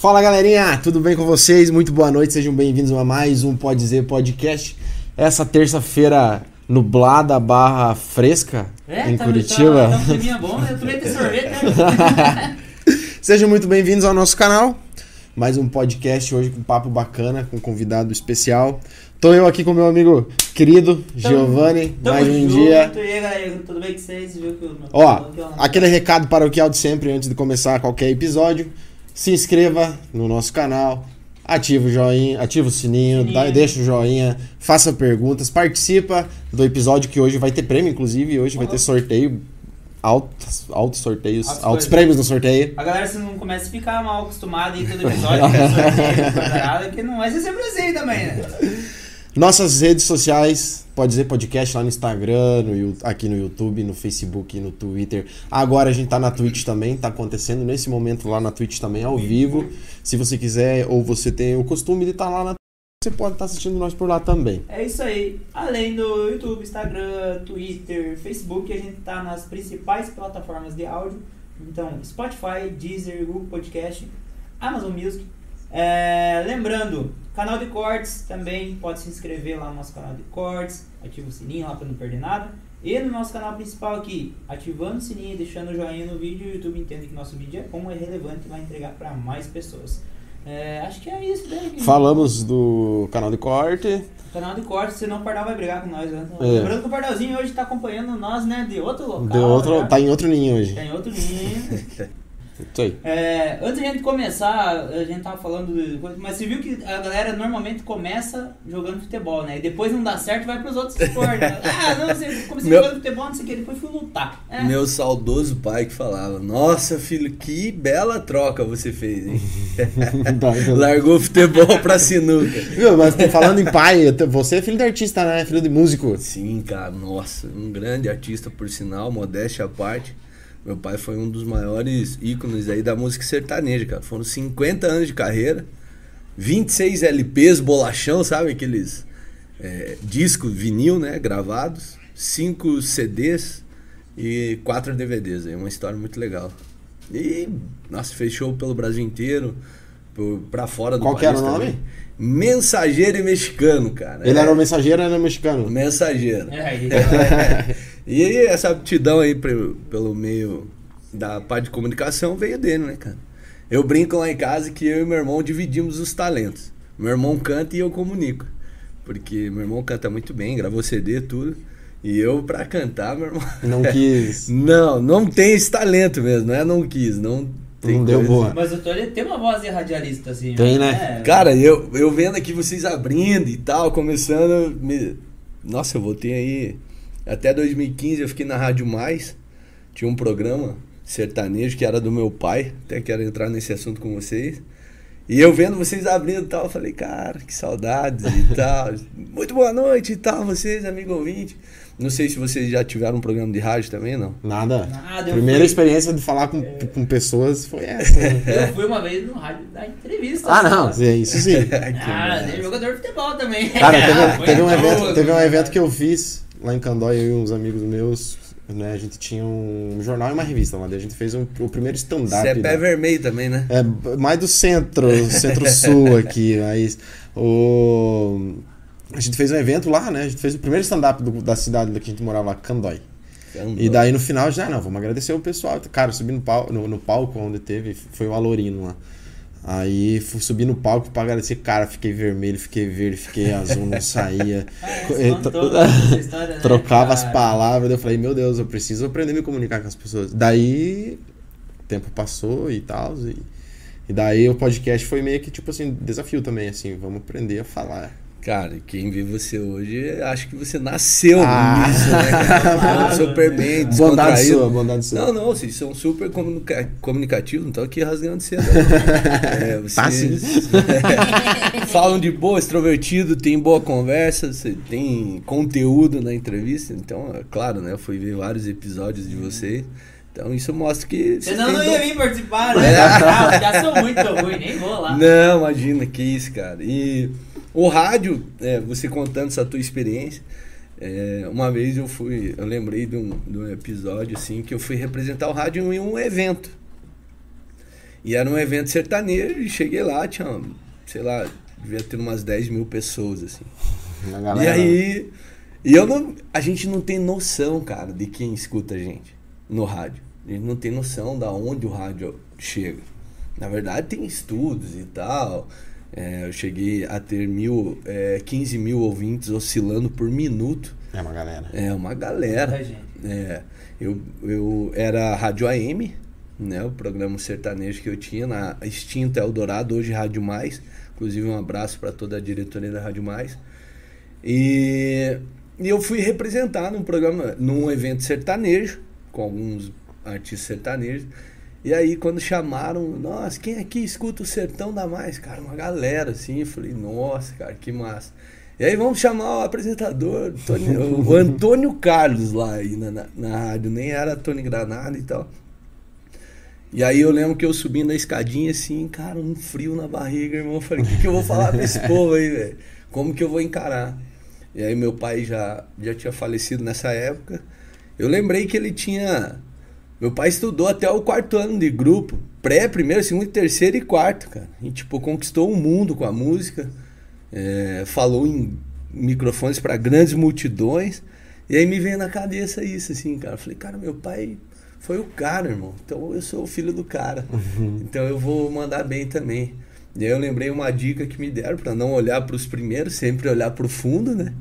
Fala galerinha, tudo bem com vocês? Muito boa noite, sejam bem-vindos a mais um Pode Dizer Podcast. Essa terça-feira nublada barra fresca É, em tá, Curitiba. Tá, tá um climinha bom, eu tomei até sorvete, né? Sejam muito bem-vindos ao nosso canal. Mais um podcast hoje com um papo bacana, com um convidado especial. Tô eu aqui com meu amigo querido Giovanni, Tamo mais um junto, dia. E aí, galera, tudo bem com vocês? Viu que eu- Ó, que aquele recado paroquial de sempre antes de começar qualquer episódio. Se inscreva no nosso canal, ativa o joinha, ativa o sininho, Sininho. dá- deixa o joinha, faça perguntas, participa do episódio que hoje vai ter prêmio, inclusive, hoje vai ter sorteio, altos, altos sorteios, altos prêmios no sorteio. A galera, se não começa a ficar mal acostumada aí todo episódio, que é sorteio, que não vai ser sempre assim também, né? Nossas redes sociais, pode dizer podcast lá no Instagram, no, aqui no YouTube, no Facebook, no Twitter. Agora a gente tá na Twitch também, tá acontecendo nesse momento lá na Twitch também, ao vivo. Se você quiser, ou você tem o costume de estar lá na você pode estar assistindo nós por lá também. É isso aí. Além do YouTube, Instagram, Twitter, Facebook, a gente tá nas principais plataformas de áudio. Então, Spotify, Deezer, Google Podcast, Amazon Music. É, lembrando, canal de cortes também, pode se inscrever lá no nosso canal de cortes, ativa o sininho lá para não perder nada. E no nosso canal principal aqui, ativando o sininho, deixando o joinha no vídeo, o YouTube entende que nosso vídeo é bom, é relevante e vai entregar para mais pessoas. É, acho que é isso, né? Falamos do canal de corte. Canal de corte, senão o Pardal vai brigar com nós, né? É. Lembrando que o Pardalzinho hoje tá acompanhando nós, né? De outro local. De outro, já. tá em outro ninho hoje. Tá em outro ninho. É, antes de a gente começar, a gente tava falando de coisa, mas você viu que a galera normalmente começa jogando futebol, né? E depois não dá certo vai pros outros esportes. né? ah, não, você comecei Meu- jogando futebol, não sei o que, depois fui lutar. É. Meu saudoso pai que falava: Nossa, filho, que bela troca você fez, hein? Largou o futebol pra sinuca. Viu, mas falando em pai, você é filho de artista, né? Filho de músico. Sim, cara, nossa, um grande artista, por sinal, modéstia à parte. Meu pai foi um dos maiores ícones aí da música sertaneja, cara. Foram 50 anos de carreira, 26 LPs, bolachão, sabe? Aqueles é, discos vinil, né? Gravados, 5 CDs e 4 DVDs. Aí, uma história muito legal. E, nossa, fez show pelo Brasil inteiro, pra fora do Qual que país era o nome? também. Mensageiro e mexicano, cara. Ele É. era o mensageiro, era o mexicano. Mensageiro. É, aí. e aí, essa aptidão aí pre- pelo meio da parte de comunicação veio dele, né, cara? Eu brinco lá em casa que eu e meu irmão dividimos os talentos. Meu irmão canta e eu comunico. Porque meu irmão canta muito bem, gravou CD, tudo. E eu, pra cantar, meu irmão. Não quis. Não, não tem esse talento mesmo, não é não quis, não tem Não deu boa. Mas o Tony tem uma voz de radialista, assim. Tem, né? É. Cara, eu, eu vendo aqui vocês abrindo e tal, começando. me- Nossa, eu voltei aí. Até 2015 eu fiquei na Rádio Mais. Tinha um programa sertanejo que era do meu pai. Até quero entrar nesse assunto com vocês. E eu vendo vocês abrindo e tal, eu falei, cara, que saudades e tal. Muito boa noite e tal, vocês, amigo ouvinte. Não sei se vocês já tiveram um programa de rádio também, não. Nada. Nada, Primeira fui- experiência de falar com, com pessoas foi essa. né? Eu fui uma vez no rádio dar entrevista. ah, não, ó. é isso sim. Ah, jogador de futebol também. Cara, teve, teve um evento, teve um evento que eu fiz lá em Candóia, eu e uns amigos meus, né? A gente tinha um jornal e uma revista lá. A gente fez um- o primeiro stand-up. Você é né? pé vermelho também, né? É, mais do centro, centro-sul aqui, mas o... A gente fez um evento lá, né? A gente fez o primeiro stand-up da cidade que a gente morava lá, Candói. E daí no final já, não, vamos agradecer o pessoal. Cara, eu subi no, no, no palco onde teve, foi o Alorino lá. Aí fui subir no palco pra agradecer, cara, fiquei vermelho, fiquei verde, fiquei azul, não saía. É, história, né, Trocava as cara? palavras, daí eu falei, meu Deus, eu preciso aprender a me comunicar com as pessoas. Daí o tempo passou e tal, e, e daí o podcast foi meio que tipo assim, desafio também, assim, vamos aprender a falar. Cara, quem vê você hoje, acho que você nasceu Ah. nisso, né? cara? Falando super bem, Bondade sua, bondade sua. Não, não, vocês são super comunica comunicativos, não estão aqui rasgando cedo. não. É, Tá vocês falam de boa, extrovertido, tem boa conversa, você tem conteúdo na entrevista. Então, é claro, né? Eu fui ver vários episódios de vocês. Então isso mostra que. Senão têm não dom- ia vir participar, né? É. Ah, já sou muito ruim, nem vou lá. Não, imagina, que isso, cara. E o rádio, é, você contando essa tua experiência, é, uma vez eu fui, eu lembrei de um, de um episódio assim, que eu fui representar o rádio em um evento. E era um evento sertanejo, e cheguei lá, tinha, sei lá, devia ter umas 10 mil pessoas, assim. E aí, e eu não, a gente não tem noção, cara, de quem escuta a gente no rádio. A gente não tem noção da onde o rádio chega. Na verdade, tem estudos e tal. É, eu cheguei a ter mil, é, 15 mil ouvintes oscilando por minuto. É uma galera. É uma galera. É, eu, eu era Rádio AM, né? O programa sertanejo que eu tinha na extinta Eldorado, hoje Rádio Mais. Inclusive um abraço para toda a diretoria da Rádio Mais. E, e eu fui representar num programa, num evento sertanejo, com alguns artistas sertanejos. E aí, quando chamaram, nossa, quem aqui escuta o Sertão da Mais? Cara, uma galera assim. Eu falei, nossa, cara, que massa. E aí, vamos chamar o apresentador, Tony, o Antônio Carlos lá aí na, na, na, rádio, nem era Tony Granada e tal. E aí, eu lembro que eu subindo a escadinha assim, cara, um frio na barriga, irmão. Eu falei, o que, que eu vou falar pra esse povo aí, velho? Como que eu vou encarar? E aí, meu pai já, já tinha falecido nessa época. Eu lembrei que ele tinha meu pai estudou até o quarto ano de grupo. Pré, primeiro, segundo, terceiro e quarto, cara. E, tipo, conquistou o mundo com a música. É, falou em microfones para grandes multidões. E aí me veio na cabeça isso, assim, cara. Eu falei, cara, meu pai foi o cara, irmão. Então eu sou o filho do cara. Uhum. Então eu vou mandar bem também. E aí eu lembrei uma dica que me deram para não olhar para os primeiros, sempre olhar para o fundo, né?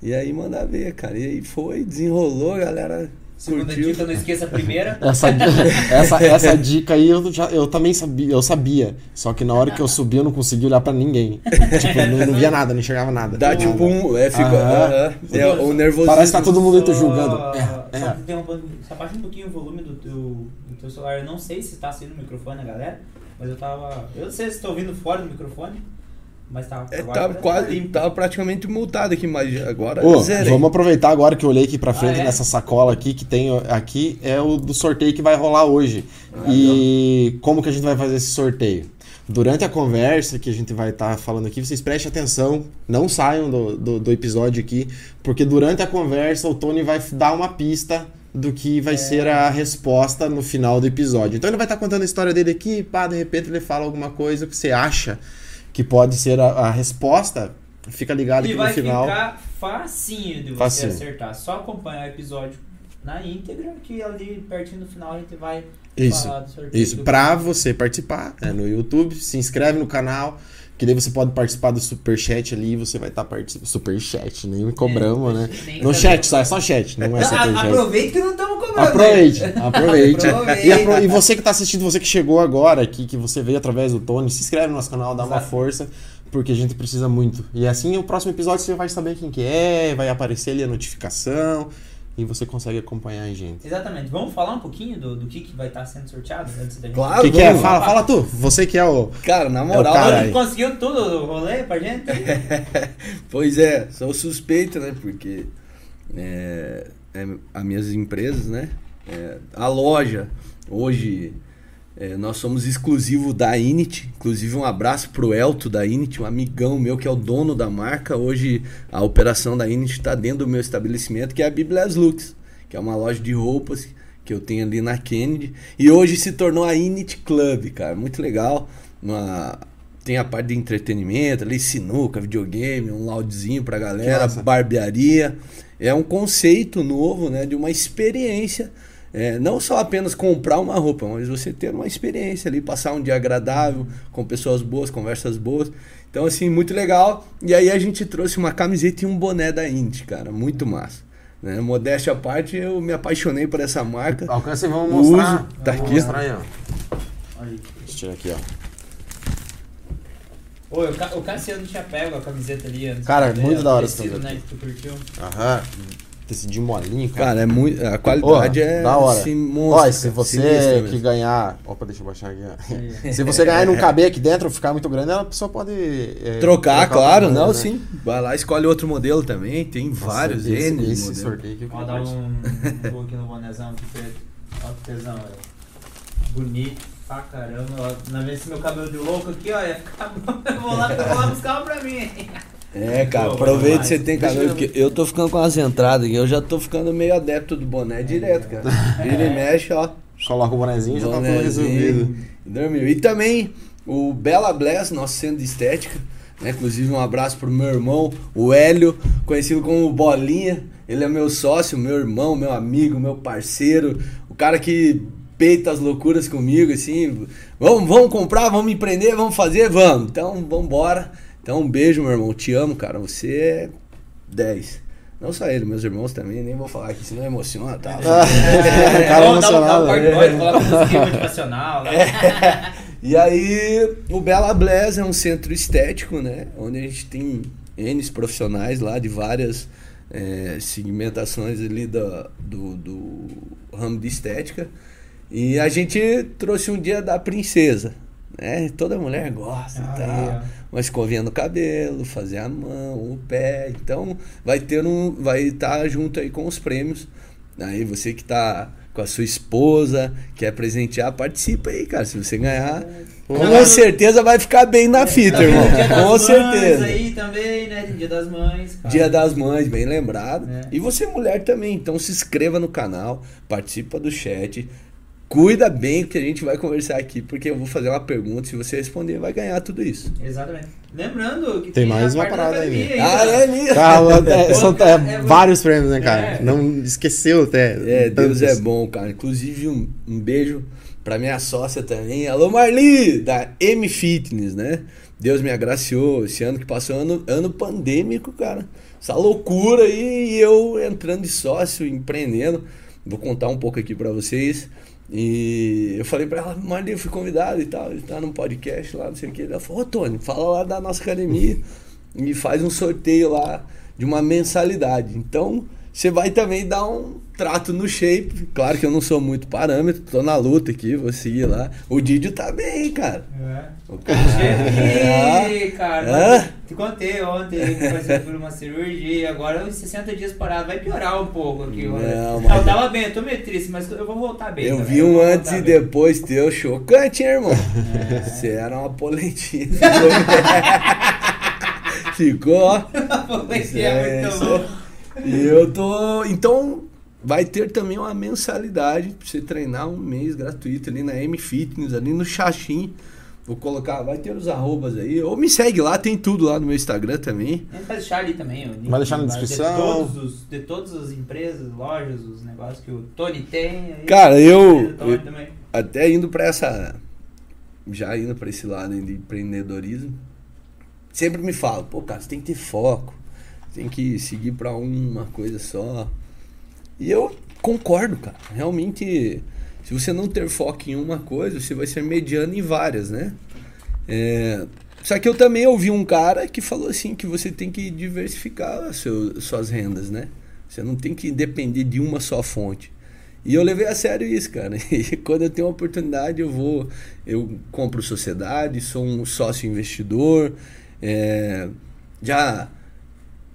E aí mandar ver, cara. E aí foi, desenrolou, a galera Segunda Curtiu. dica, não esqueça a primeira. Essa, essa, essa dica aí eu, já, eu também sabia, eu sabia. Só que na hora que eu subi eu não consegui olhar pra ninguém. tipo, não, não via nada, não enxergava nada. Dá tipo nada. um. É, fica. Uh -huh. é, o nervosismo. Parece que tá todo mundo julgando. É, é. Só um, abaixa um pouquinho o volume do teu, do teu celular. Eu não sei se tá saindo o microfone, galera. Mas eu tava. Eu não sei se tô ouvindo fora do microfone. Mas tava, é, tava quase, tava praticamente multado aqui, mas agora Ô, Vamos aproveitar agora que eu olhei aqui pra frente ah, é? nessa sacola aqui que tem aqui é o do sorteio que vai rolar hoje. Ah, e como que a gente vai fazer esse sorteio? Durante a conversa que a gente vai estar tá falando aqui, vocês prestem atenção, não saiam do, do, do, episódio aqui, porque durante a conversa o Tony vai dar uma pista do que vai é. ser a resposta no final do episódio. Então ele vai estar tá contando a história dele aqui, pá, de repente ele fala alguma coisa que você acha que pode ser a, a resposta, fica ligado e aqui no final. E vai ficar facinho de você facinho. acertar. Só acompanhar o episódio na íntegra, que ali pertinho do final a gente vai isso, falar do sorteio. Isso, para você participar é no YouTube, se inscreve no canal, que daí você pode participar do superchat ali, você vai estar tá participando. Superchat, nem me cobramos, é, né? No chat, só, é só chat, não é superchat. Aproveite que não estamos cobrando. Aproveite, aproveite. aproveite. E, apro e, você que está assistindo, você que chegou agora aqui, que você veio através do Tony, se inscreve no nosso canal, dá Exato. uma força, porque a gente precisa muito. E assim, o próximo episódio você vai saber quem que é, vai aparecer ali a notificação e você consegue acompanhar a gente. Exatamente. Vamos falar um pouquinho do, do que, que vai estar sendo sorteado antes da gente. Claro, o que, que é? Fala, fala tu. Você que é o. Cara, na moral. É cara conseguiu tudo o rolê pra gente? pois é, sou suspeito, né? Porque é, é, as minhas empresas, né? É, a loja hoje é, nós somos exclusivo da Init, inclusive um abraço pro Elto da Init, um amigão meu que é o dono da marca. Hoje a operação da Init está dentro do meu estabelecimento, que é a Biblias Lux, que é uma loja de roupas que eu tenho ali na Kennedy. E hoje se tornou a Init Club, cara, muito legal. Uma, tem a parte de entretenimento, ali sinuca, videogame, um loudzinho pra galera, barbearia. É um conceito novo, né, de uma experiência é, não só apenas comprar uma roupa, mas você ter uma experiência ali, passar um dia agradável, com pessoas boas, conversas boas. Então, assim, muito legal. E aí a gente trouxe uma camiseta e um boné da Indy, cara, muito massa. Né? Modéstia à parte, eu me apaixonei por essa marca. Alcance, vamos mostrar. Uso, tá vamos aqui. mostrar aí, ó. Deixa eu tirar aqui, ó. Oi, o Cassiano tinha pego a camiseta ali. Cara, muito da hora essa camiseta. Né, que tu curtiu. Aham tecido molinho, cara. Cara, é muito. A qualidade oh, é. Da hora. Olha, se você que ganhar. Opa, deixa eu baixar aqui. se você ganhar e não caber aqui dentro, ficar muito grande, a pessoa pode. É, trocar, claro, modelo, não, né? sim. Vai lá, escolhe outro modelo também. Tem Nossa, vários esse, N. Esse sorteio aqui. Ó, dá um. Vou aqui no bonezão aqui. Olha que tesão, velho. Bonito pra caramba. Na vez meu cabelo de louco aqui, ó, ia ficar bom. Eu vou lá, eu vou lá buscar um pra mim. É, cara, aproveita que você tem cabelo, porque eu tô ficando com as entradas aqui, eu já tô ficando meio adepto do boné direto, cara. Vira e mexe, ó. Coloca o bonezinho e já tá tudo resolvido. Dormiu. E também o Bela Bless, nosso centro de estética. Né? Inclusive, um abraço pro meu irmão, o Hélio, conhecido como Bolinha. Ele é meu sócio, meu irmão, meu amigo, meu parceiro. O cara que peita as loucuras comigo, assim. Vamos, vamos comprar, vamos empreender, vamos fazer, vamos. Então, vamos embora. Então, um beijo, meu irmão. Te amo, cara. Você é 10. Não só ele, meus irmãos também, nem vou falar aqui, senão emociona, tá? É, cara vamos dar um, um part coloca motivacional. Né? É. E aí, o Bela Bless é um centro estético, né? Onde a gente tem N profissionais lá de várias é, segmentações ali do, do, do ramo de estética. E a gente trouxe um dia da princesa, né? Toda mulher gosta ah, e tal. É. Uma escovinha no cabelo, fazer a mão, o pé. Então vai ter um. Vai estar tá junto aí com os prêmios. Aí você que está com a sua esposa, quer presentear, participa aí, cara. Se você ganhar, com certeza vai ficar bem na fita, tá irmão. Dia com das certeza. aí também, né? Dia das Mães. Cara. Dia das Mães, bem lembrado. É. E você mulher também, então se inscreva no canal, participa do chat cuida bem que a gente vai conversar aqui, porque eu vou fazer uma pergunta, se você responder, vai ganhar tudo isso. Exatamente. Lembrando que tem, tem mais uma parada aí. Né? Ah, é mesmo? é, são é, é, vários prêmios, né, cara? É. Não esqueceu até. É, Deus é bom, cara. Inclusive, um, um beijo pra minha sócia também. Alô, Marli, da M Fitness, né? Deus me agraciou esse ano que passou, ano, ano pandêmico, cara. Essa loucura aí, e eu entrando de sócio, empreendendo. Vou contar um pouco aqui para vocês. E eu falei pra ela, Marli, eu fui convidado e tal, ele tá num podcast lá, não sei o que. Ela falou, ô Tony, fala lá da nossa academia e faz um sorteio lá de uma mensalidade. Então, você vai também dar um trato no shape. Claro que eu não sou muito parâmetro, tô na luta aqui, vou seguir lá. O Didio tá bem, cara. É. O cara. É. cara. É. Te contei ontem que passei por uma cirurgia, agora os 60 dias parado vai piorar um pouco aqui. Não, mas... Eu tava bem, eu tô meio triste, mas eu vou voltar bem. Eu também. vi um antes e bem. depois teu chocante, hein, irmão? É. Você era uma polentinha. Ficou, ó. Polentinha é muito. E eu tô. Então, vai ter também uma mensalidade pra você treinar um mês gratuito ali na M Fitness, ali no Xaxim. Vou colocar, vai ter os arrobas aí. Ou me segue lá, tem tudo lá no meu Instagram também. A gente vai deixar ali também. vai deixar na descrição. De, todos os, de todas as empresas, lojas, os negócios que o Tony tem. Aí, Cara, eu, eu até indo para essa. Já indo para esse lado de empreendedorismo, sempre me falo, pô, cara, você tem que ter foco tem que seguir para uma coisa só. E eu concordo, cara. Realmente, se você não ter foco em uma coisa, você vai ser mediano em várias, né? É, só que eu também ouvi um cara que falou assim que você tem que diversificar suas rendas, né? Você não tem que depender de uma só fonte. E eu levei a sério isso, cara. E quando eu tenho uma oportunidade, eu vou, eu compro sociedade, sou um sócio investidor, é, já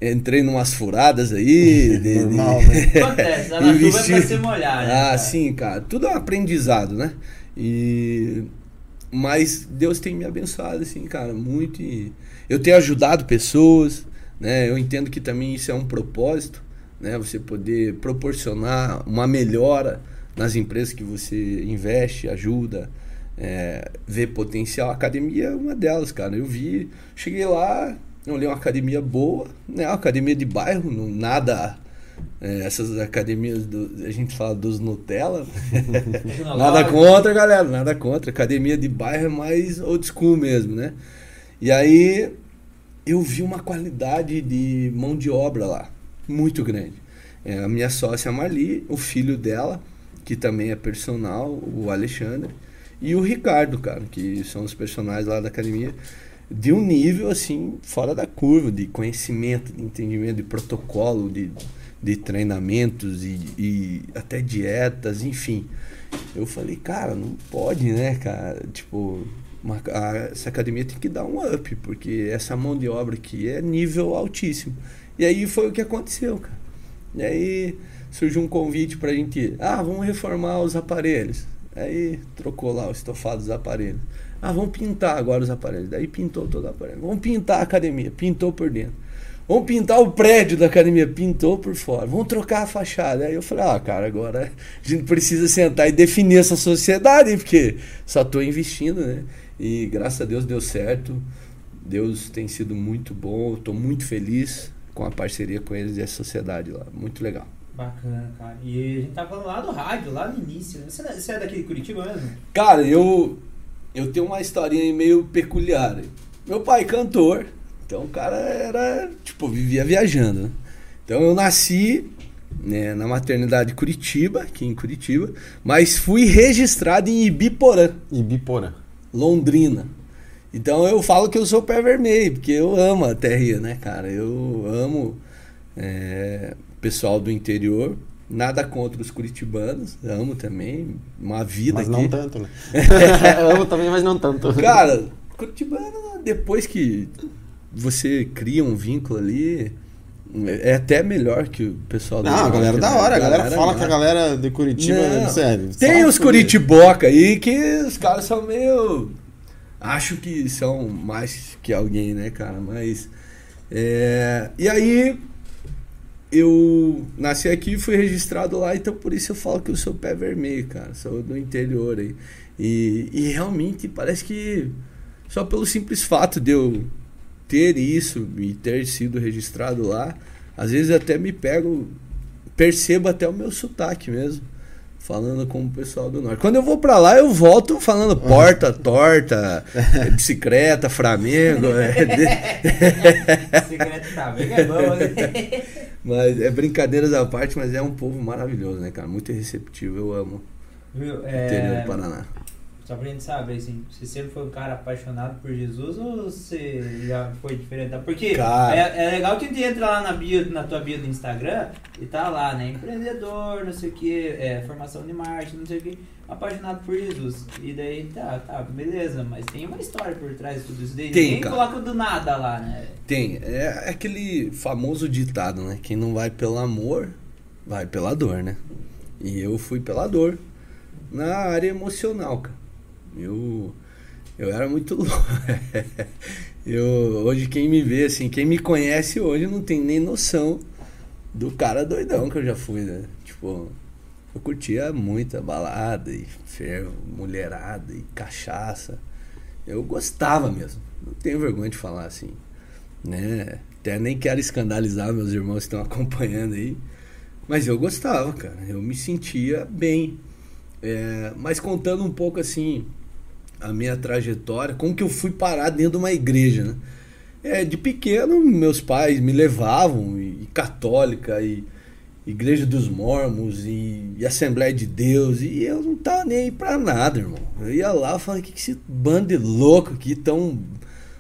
entrei numas furadas aí. De, Normal, de... né? Acontece, a investir... chuva é pra se molhar, né? Ah, cara? sim, cara. Tudo é um aprendizado, né? E... Mas Deus tem me abençoado, assim, cara, muito. E... Eu tenho ajudado pessoas, né? Eu entendo que também isso é um propósito, né? Você poder proporcionar uma melhora nas empresas que você investe, ajuda, é, vê potencial. A academia é uma delas, cara. Eu vi, cheguei lá, eu li uma academia boa, né? Uma academia de bairro, não, nada. É, essas academias do, a gente fala dos Nutella. nada contra, galera, nada contra. Academia de bairro é mais old school mesmo, né? E aí eu vi uma qualidade de mão de obra lá, muito grande. É, a minha sócia Marli, o filho dela, que também é personal, o Alexandre, e o Ricardo, cara, que são os personagens lá da academia de um nível assim fora da curva de conhecimento, de entendimento, de protocolo, de, de treinamentos e, e até dietas, enfim. Eu falei, cara, não pode, né, cara? Tipo, uma, a, essa academia tem que dar um up, porque essa mão de obra aqui é nível altíssimo. E aí foi o que aconteceu, cara. E aí surgiu um convite pra gente, ah, vamos reformar os aparelhos. Aí trocou lá o estofado dos aparelhos. Ah, vamos pintar agora os aparelhos. Daí pintou todo o aparelho. Vamos pintar a academia. Pintou por dentro. Vamos pintar o prédio da academia. Pintou por fora. Vamos trocar a fachada. Aí eu falei, ah, cara, agora a gente precisa sentar e definir essa sociedade, porque só estou investindo, né? E graças a Deus deu certo. Deus tem sido muito bom. Estou muito feliz com a parceria com eles e a sociedade lá. Muito legal. Bacana, cara. E a gente tá falando lá do rádio, lá no início. Né? Você é daqui de Curitiba mesmo? Cara, eu, eu tenho uma historinha meio peculiar. Meu pai cantor, então o cara era, tipo, vivia viajando. Né? Então eu nasci né, na maternidade de Curitiba, aqui em Curitiba, mas fui registrado em Ibiporã. Ibiporã. Londrina. Então eu falo que eu sou pé vermelho, porque eu amo a terra, né, cara? Eu amo é, pessoal do interior. Nada contra os curitibanos, amo também. Uma vida Mas aqui. não tanto, né? amo também, mas não tanto. Cara, curitibano, depois que você cria um vínculo ali, é até melhor que o pessoal do Não, a galera da hora. A galera, galera fala não. que a galera de Curitiba, não, sério. Tem os Curitiboca aí que os caras são meio. Acho que são mais que alguém, né, cara? Mas. É... E aí, eu nasci aqui e fui registrado lá, então por isso eu falo que eu sou pé vermelho, cara. Sou do interior aí. E, e realmente parece que só pelo simples fato de eu ter isso e ter sido registrado lá, às vezes até me pego, percebo até o meu sotaque mesmo. Falando com o pessoal do norte. Quando eu vou pra lá, eu volto falando porta, torta, bicicleta, Flamengo. É. bicicleta, Flamengo é bom, né? Mas é brincadeiras à parte, mas é um povo maravilhoso, né, cara? Muito receptivo, eu amo. Viu? É... Interior do Paraná. Só pra gente saber, assim, você sempre foi um cara apaixonado por Jesus ou você já foi diferente? Porque cara... é, é, legal que tu entra lá na, bio, na tua bio do Instagram e tá lá, né? Empreendedor, não sei o que, é, formação de marketing, não sei o que, apaixonado por Jesus. E daí, tá, tá, beleza, mas tem uma história por trás de tudo isso. Daí, tem, Ninguém cara. coloca do nada lá, né? Tem, é aquele famoso ditado, né? Quem não vai pelo amor, vai pela dor, né? E eu fui pela dor na área emocional, cara. Eu, eu era muito louco. eu, hoje quem me vê, assim, quem me conhece hoje não tem nem noção do cara doidão que eu já fui, né? Tipo, eu curtia muita balada e ferro, mulherada e cachaça. Eu gostava mesmo. Não tenho vergonha de falar assim, né? Até nem quero escandalizar meus irmãos que estão acompanhando aí. Mas eu gostava, cara. Eu me sentia bem. É, mas contando um pouco assim, a minha trajetória, como que eu fui parar dentro de uma igreja, né? É, de pequeno, meus pais me levavam, e, e católica, e Igreja dos Mormons, e, e, Assembleia de Deus, e eu não tava nem aí pra nada, irmão. Eu ia lá e falava, que, que esse bando de louco aqui tão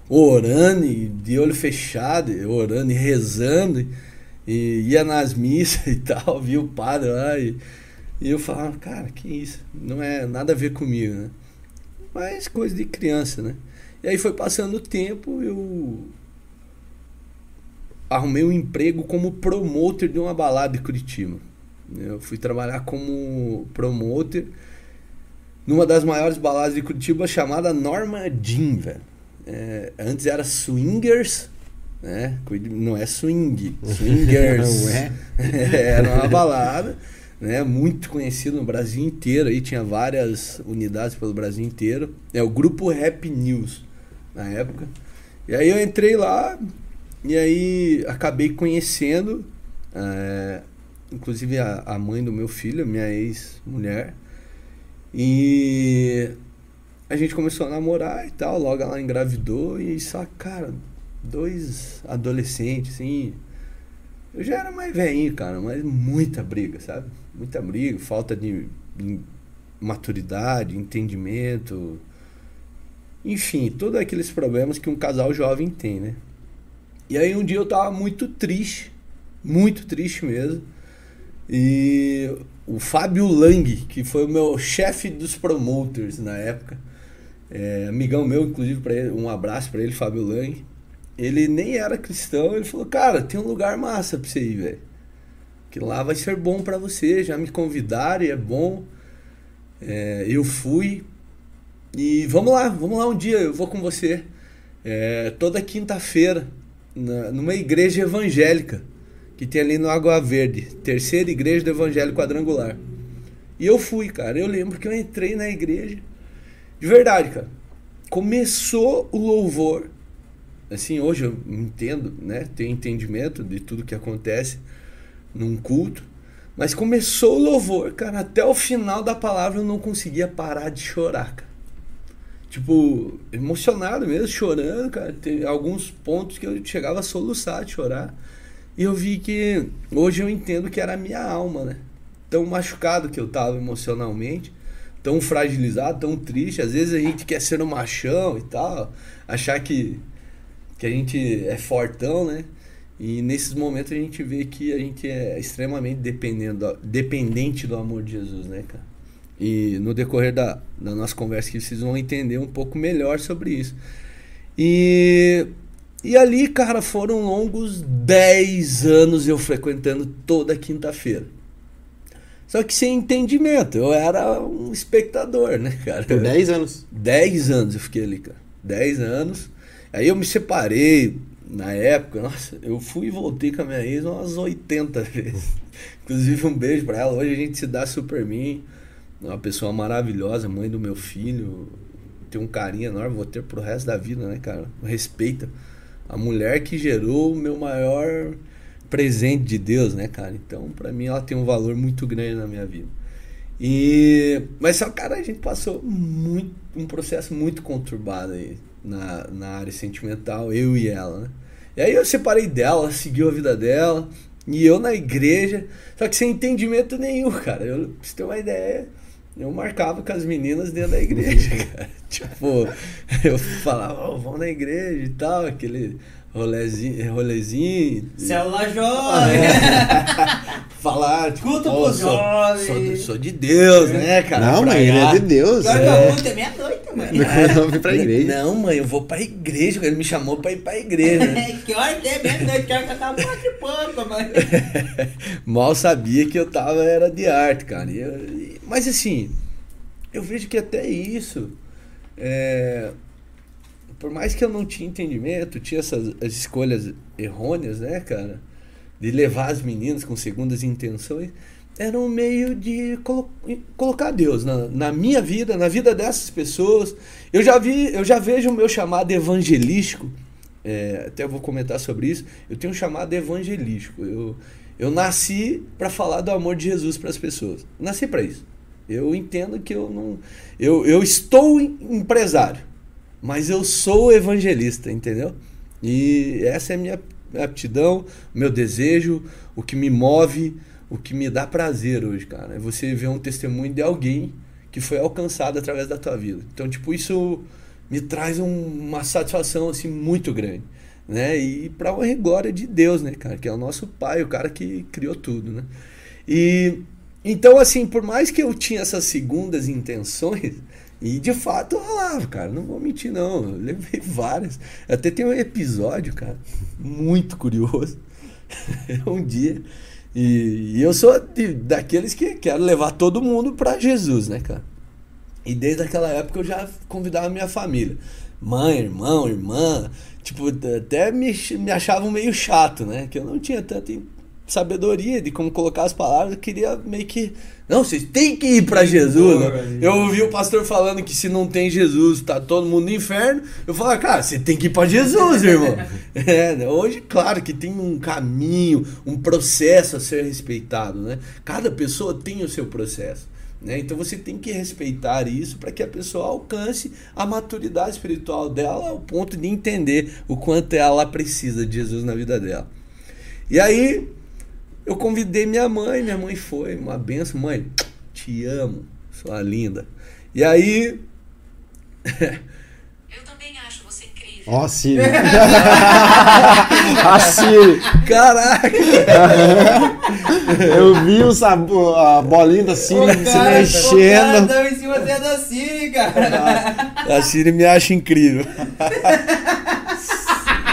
orando, e de olho fechado, orando e rezando, e ia nas missas e tal, via o padre lá, e, e eu falava, cara, que isso, não é nada a ver comigo, né? Mas coisa de criança, né? E aí foi passando o tempo, eu arrumei um emprego como promoter de uma balada de Curitiba. Eu fui trabalhar como promoter numa das maiores baladas de Curitiba chamada Norma Jean, velho. É, antes era Swingers, né? Não é swing, Swingers. era uma balada né, muito conhecido no Brasil inteiro, aí tinha várias unidades pelo Brasil inteiro. É o grupo Rap News na época. E aí eu entrei lá e aí acabei conhecendo, é, inclusive a, a mãe do meu filho, minha ex-mulher. E a gente começou a namorar e tal, logo ela engravidou e só, cara, dois adolescentes, assim. Eu já era mais velhinho, cara, mas muita briga, sabe? muita briga, falta de maturidade, entendimento, enfim, todos aqueles problemas que um casal jovem tem, né? E aí um dia eu tava muito triste, muito triste mesmo. E o Fábio Lang, que foi o meu chefe dos promoters na época, é, amigão meu, inclusive, para um abraço para ele, Fábio Lang. Ele nem era cristão, ele falou: Cara, tem um lugar massa pra você ir, velho que lá vai ser bom para você. Já me convidaram e é bom. É, eu fui. E vamos lá, vamos lá um dia, eu vou com você. É, toda quinta-feira na, numa igreja evangélica que tem ali no Água Verde, terceira igreja do Evangelho Quadrangular. E eu fui, cara. Eu lembro que eu entrei na igreja. De verdade, cara. Começou o louvor. Assim, hoje eu entendo, né? Tenho entendimento de tudo que acontece num culto. Mas começou o louvor, cara. Até o final da palavra eu não conseguia parar de chorar, cara. Tipo, emocionado mesmo, chorando, cara. Tem alguns pontos que eu chegava a soluçar de chorar. E eu vi que hoje eu entendo que era a minha alma, né? Tão machucado que eu tava emocionalmente, tão fragilizado, tão triste. Às vezes a gente quer ser um machão e tal, achar que, que a gente é fortão, né? E nesses momentos a gente vê que a gente é extremamente dependendo, dependente do amor de Jesus, né, cara? E no decorrer da, da nossa conversa aqui, vocês vão entender um pouco melhor sobre isso. E e ali, cara, foram longos 10 anos eu frequentando toda quinta-feira. Só que sem entendimento, eu era um espectador, né, cara? Por 10 anos. 10 anos eu fiquei ali, cara. 10 anos. Aí eu me separei na época, nossa, eu fui e voltei com a minha ex umas 80 vezes. Inclusive um beijo pra ela. Hoje a gente se dá super bem. Uma pessoa maravilhosa, mãe do meu filho. Tem um carinho enorme, vou ter pro resto da vida, né, cara? Respeita a mulher que gerou o meu maior presente de Deus, né, cara? Então, para mim, ela tem um valor muito grande na minha vida. E mas só cara, a gente passou muito um processo muito conturbado aí na, na área sentimental, eu e ela, né? E aí eu separei dela, ela seguiu a vida dela, e eu na igreja, só que sem entendimento nenhum, cara. Eu, pra você ter uma ideia, eu marcava com as meninas dentro da igreja, cara. tipo, eu falava, oh, vamos na igreja e tal, aquele rolezinho. rolezinho Célula jovem! Falar, tipo, Culto oh, pros sou, jovens. sou, sou, de Deus, né, cara? Não, mãe, ele é de Deus. Pior que é. eu culto é meia-noite, mãe. Não, vim pra igreja. Não, mãe, eu vou pra igreja. Ele me chamou pra ir pra igreja. Né? que hora é meia-noite? Que hora que eu tava de pouco, mãe. Mal sabia que eu tava, era de arte, cara. E eu, e, mas assim, eu vejo que até isso. É, por mais que eu não tinha entendimento, tinha essas as escolhas errôneas, né, cara? De levar as meninas com segundas intenções, era um meio de colo colocar Deus na, na, minha vida, na vida dessas pessoas. Eu já vi, eu já vejo o meu chamado evangelístico, é, até vou comentar sobre isso. Eu tenho um chamado evangelístico. Eu, eu nasci para falar do amor de Jesus para as pessoas. Nasci para isso. Eu entendo que eu não. Eu, eu estou empresário mas eu sou evangelista, entendeu? E essa é a minha aptidão, meu desejo, o que me move, o que me dá prazer hoje, cara. É você ver um testemunho de alguém que foi alcançado através da tua vida. Então, tipo, isso me traz um, uma satisfação assim muito grande, né? E para e glória de Deus, né, cara, que é o nosso pai, o cara que criou tudo, né? E então assim, por mais que eu tinha essas segundas intenções, e de fato rolava, cara. Não vou mentir, não. Eu levei várias. Até tem um episódio, cara, muito curioso. um dia. E, e eu sou de, daqueles que quero levar todo mundo para Jesus, né, cara? E desde aquela época eu já convidava a minha família. Mãe, irmão, irmã. Tipo, até me, me achavam meio chato, né? Que eu não tinha tanta sabedoria de como colocar as palavras. Eu queria meio que não, vocês têm que ir para Jesus. Né? Eu ouvi o pastor falando que se não tem Jesus, tá todo mundo no inferno. Eu falo, cara, você tem que ir para Jesus, irmão. é, né? hoje, claro que tem um caminho, um processo a ser respeitado, né? Cada pessoa tem o seu processo. Né? Então você tem que respeitar isso para que a pessoa alcance a maturidade espiritual dela ao ponto de entender o quanto ela precisa de Jesus na vida dela. E aí, eu convidei minha mãe, minha mãe foi, uma benção, mãe, te amo, sua linda. E aí. Eu também acho você incrível. Ó, a Siri. a Siri. Caraca! Eu vi o sabor, a bolinha da Siri O se cara- mexendo. O cara em cima até da Siri, cara. A Siri me acha incrível.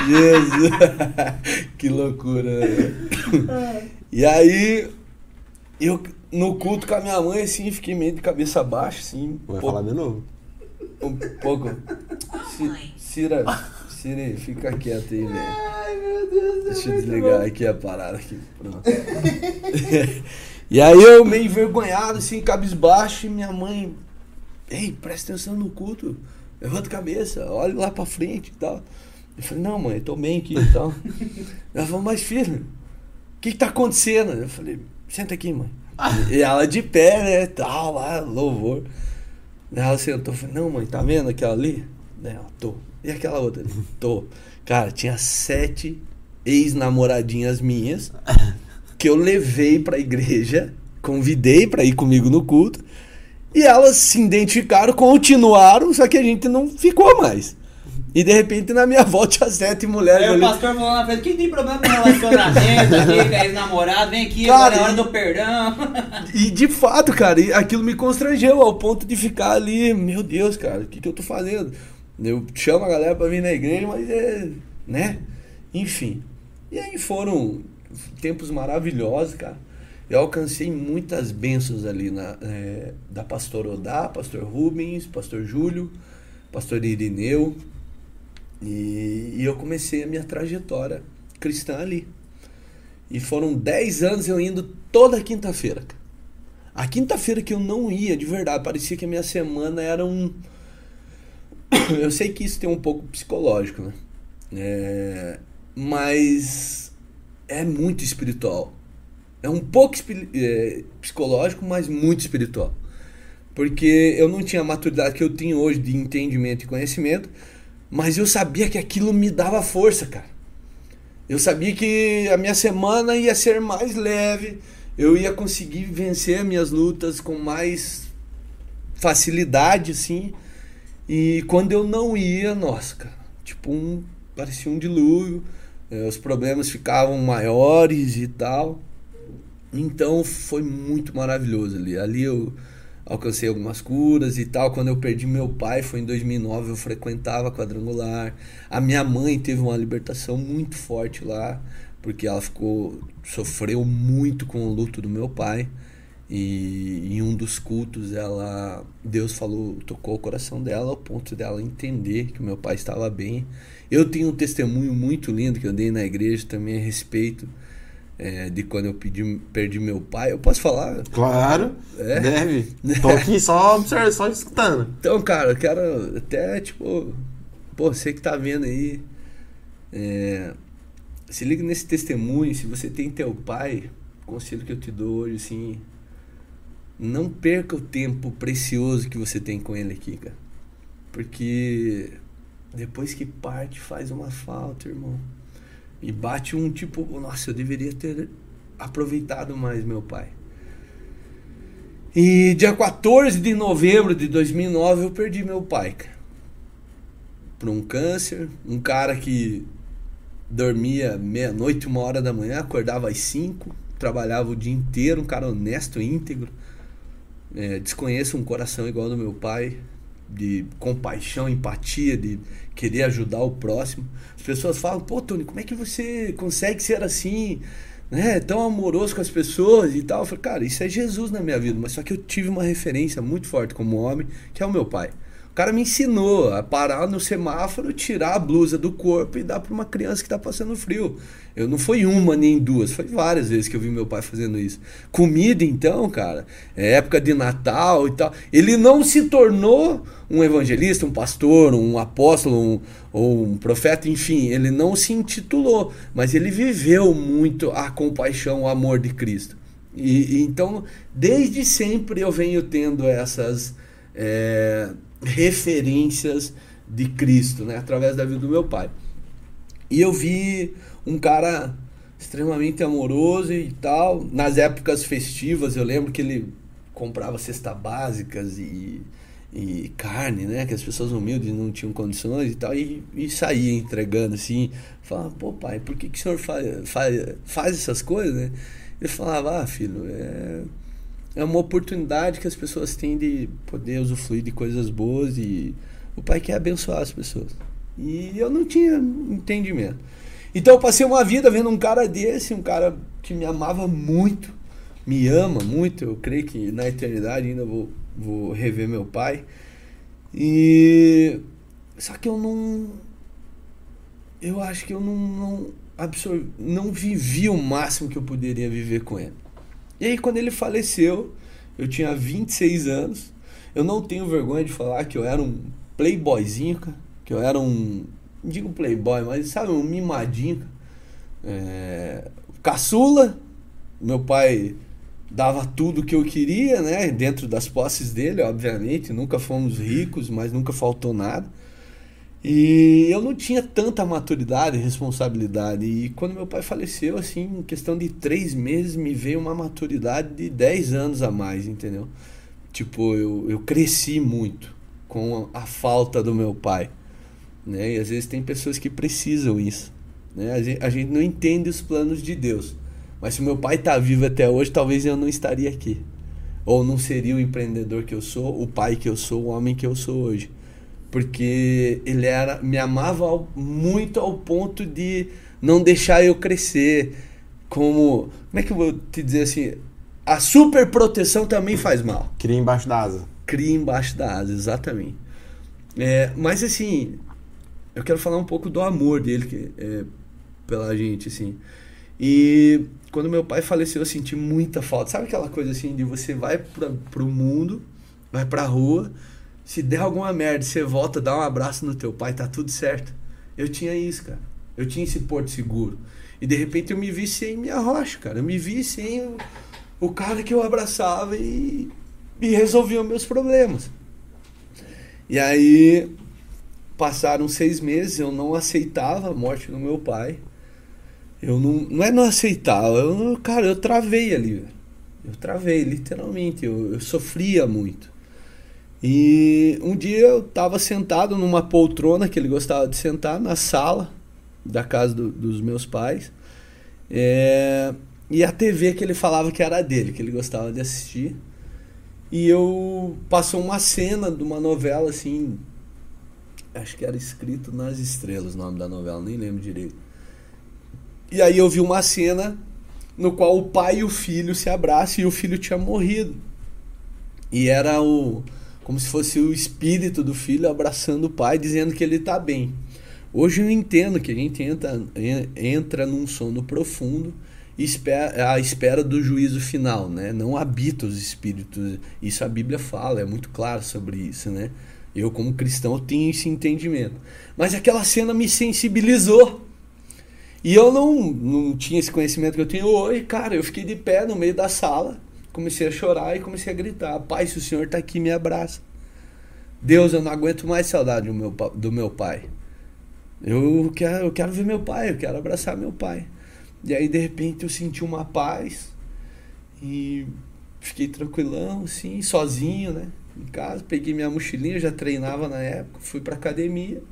Jesus! que loucura. né? E aí, eu no culto com a minha mãe, assim, fiquei meio de cabeça baixa, assim. Vai um pouco- falar de novo. Um pouco. Cira, Cira, fica quieto aí, velho. Ai, meu Deus Deixa eu desligar aqui a parada aqui. Pronto. e aí eu meio envergonhado, assim, cabisbaixo, e minha mãe. Ei, presta atenção no culto. Levanta a cabeça, olha lá pra frente e tal. Eu falei, não, mãe, eu tô bem aqui e tal. Ela falou, mas filho, que, que tá acontecendo? Eu falei, senta aqui, mãe. E ela de pé, né, tal, lá, louvor. Ela sentou, falei, não, mãe, tá vendo aquela ali? Ela, tô. E aquela outra ali? Tô. Cara, tinha sete ex-namoradinhas minhas que eu levei pra igreja, convidei pra ir comigo no culto. E elas se identificaram, continuaram, só que a gente não ficou mais. E de repente na minha volta tinha sete mulheres Aí o pastor falou na frente, quem tem problema com relacionamento aqui, ex-namorado, vem aqui, Cara, agora é hora do perdão. E de fato, cara, aquilo me constrangeu ao ponto de ficar ali, meu Deus, cara, o que, que eu tô fazendo? Eu chamo a galera pra vir na igreja, mas é. né? Enfim. E aí foram tempos maravilhosos, cara. Eu alcancei muitas bênçãos ali na, é, da pastor Odá, pastor Rubens, pastor Júlio, pastor Irineu. E, e eu comecei a minha trajetória cristã ali. E foram 10 anos eu indo toda quinta-feira. A quinta-feira que eu não ia, de verdade, parecia que a minha semana era um. Eu sei que isso tem um pouco psicológico, né? É, Mas é muito espiritual. É um pouco é, psicológico, mas muito espiritual. Porque eu não tinha a maturidade que eu tenho hoje de entendimento e conhecimento, mas eu sabia que aquilo me dava força, cara. Eu sabia que a minha semana ia ser mais leve, eu ia conseguir vencer minhas lutas com mais facilidade, assim. E quando eu não ia, nossa, cara, tipo um. parecia um dilúvio, eh, os problemas ficavam maiores e tal. Então foi muito maravilhoso ali. Ali eu alcancei algumas curas e tal. Quando eu perdi meu pai, foi em 2009, eu frequentava quadrangular. A minha mãe teve uma libertação muito forte lá, porque ela ficou sofreu muito com o luto do meu pai. E em um dos cultos ela Deus falou, tocou o coração dela ao ponto dela entender que meu pai estava bem. Eu tenho um testemunho muito lindo que eu dei na igreja também a respeito é, de quando eu pedi, perdi meu pai. Eu posso falar? Claro, É? deve. Tô aqui só observando, só escutando. Então, cara, eu quero até, tipo, pô, você que tá vendo aí, é, se liga nesse testemunho, se você tem teu pai, o conselho que eu te dou hoje, assim, não perca o tempo precioso que você tem com ele aqui, cara. Porque depois que parte faz uma falta, irmão. E bate um tipo, nossa, eu deveria ter aproveitado mais meu pai. E dia 14 de novembro de 2009 eu perdi meu pai, cara. Por um câncer, um cara que dormia meia-noite, uma hora da manhã, acordava às 5, trabalhava o dia inteiro, um cara honesto, íntegro. É, desconheço um coração igual ao do meu pai, de compaixão, empatia, de querer ajudar o próximo. As pessoas falam, pô, Tony, como é que você consegue ser assim, né, tão amoroso com as pessoas e tal? Eu falei, cara, isso é Jesus na minha vida, mas só que eu tive uma referência muito forte como homem, que é o meu pai. O cara me ensinou a parar no semáforo, tirar a blusa do corpo e dar para uma criança que está passando frio. Eu não foi uma nem duas, foi várias vezes que eu vi meu pai fazendo isso. Comida, então, cara, é época de Natal e tal. Ele não se tornou um evangelista, um pastor, um apóstolo, um, ou um profeta, enfim, ele não se intitulou, mas ele viveu muito a compaixão, o amor de Cristo. E, e então, desde sempre eu venho tendo essas. é, referências de Cristo, né, através da vida do meu pai. E eu vi um cara extremamente amoroso e tal. Nas épocas festivas, eu lembro que ele comprava cestas básicas e, e carne, né? Que as pessoas humildes não tinham condições e tal. E, e saía entregando assim. Falava, pô, pai, por que, que o senhor faz, faz, faz essas coisas, né? Ele falava, ah, filho, é, é uma oportunidade que as pessoas têm de poder usufruir de coisas boas e o pai quer abençoar as pessoas. E eu não tinha entendimento. Então eu passei uma vida vendo um cara desse, um cara que me amava muito, me ama muito. Eu creio que na eternidade ainda vou, vou rever meu pai. E só que eu não eu acho que eu não, não, absor... não vivi o máximo que eu poderia viver com ele. E aí, quando ele faleceu, eu tinha 26 anos. Eu não tenho vergonha de falar que eu era um playboyzinho, cara. Que eu era um. Não digo playboy, mas sabe, um mimadinho. É, caçula. Meu pai dava tudo que eu queria, né? Dentro das posses dele, obviamente. Nunca fomos ricos, mas nunca faltou nada. E eu não tinha tanta maturidade e responsabilidade. E quando meu pai faleceu, assim, em questão de três meses, me veio uma maturidade de dez anos a mais, entendeu? Tipo, eu, eu cresci muito com a, a falta do meu pai. Né? E às vezes tem pessoas que precisam isso. Né? A, gente, a gente não entende os planos de Deus. Mas se meu pai está vivo até hoje, talvez eu não estaria aqui. Ou não seria o empreendedor que eu sou, o pai que eu sou, o homem que eu sou hoje porque ele era me amava ao, muito ao ponto de não deixar eu crescer. Como como é que eu vou te dizer assim? A super proteção também faz mal. Cria embaixo da asa. Cria embaixo da asa exatamente. É, mas assim eu quero falar um pouco do amor dele que, é, pela gente assim. E quando meu pai faleceu eu senti muita falta. Sabe aquela coisa assim de você vai para pro mundo vai pra rua se der alguma merda, você volta, dá um abraço no teu pai, tá tudo certo. Eu tinha isso, cara. Eu tinha esse porto seguro. E de repente eu me vi sem minha rocha, cara. Eu me vi sem o, o cara que eu abraçava e, e resolvia meus problemas. E aí passaram seis meses, eu não aceitava a morte do meu pai. Eu não. Não é não aceitava, eu, cara, eu travei ali, Eu travei, literalmente. Eu, eu sofria muito. E um dia eu estava sentado numa poltrona que ele gostava de sentar na sala da casa do, dos meus pais. É, e a TV que ele falava que era dele, que ele gostava de assistir. E eu passou uma cena de uma novela assim, acho que era escrito nas estrelas o nome da novela, nem lembro direito. E aí eu vi uma cena no qual o pai e o filho se abraçam e o filho tinha morrido. E era o como se fosse o espírito do filho abraçando o pai, dizendo que ele está bem. Hoje eu entendo que a gente entra, entra num sono profundo à espera do juízo final, né? Não habita os espíritos. Isso a Bíblia fala, é muito claro sobre isso, né? Eu, como cristão, tenho esse entendimento. Mas aquela cena me sensibilizou. E eu não, não tinha esse conhecimento que eu tenho hoje, cara. Eu fiquei de pé no meio da sala comecei a chorar e comecei a gritar: Pai, se o Senhor está aqui, me abraça. Deus, eu não aguento mais saudade do meu, do meu pai. Eu quero, eu quero ver meu pai, eu quero abraçar meu pai. E aí, de repente, eu senti uma paz e fiquei tranquilão, assim, sozinho, né? Em casa, peguei minha mochilinha, já treinava na época, fui pra academia.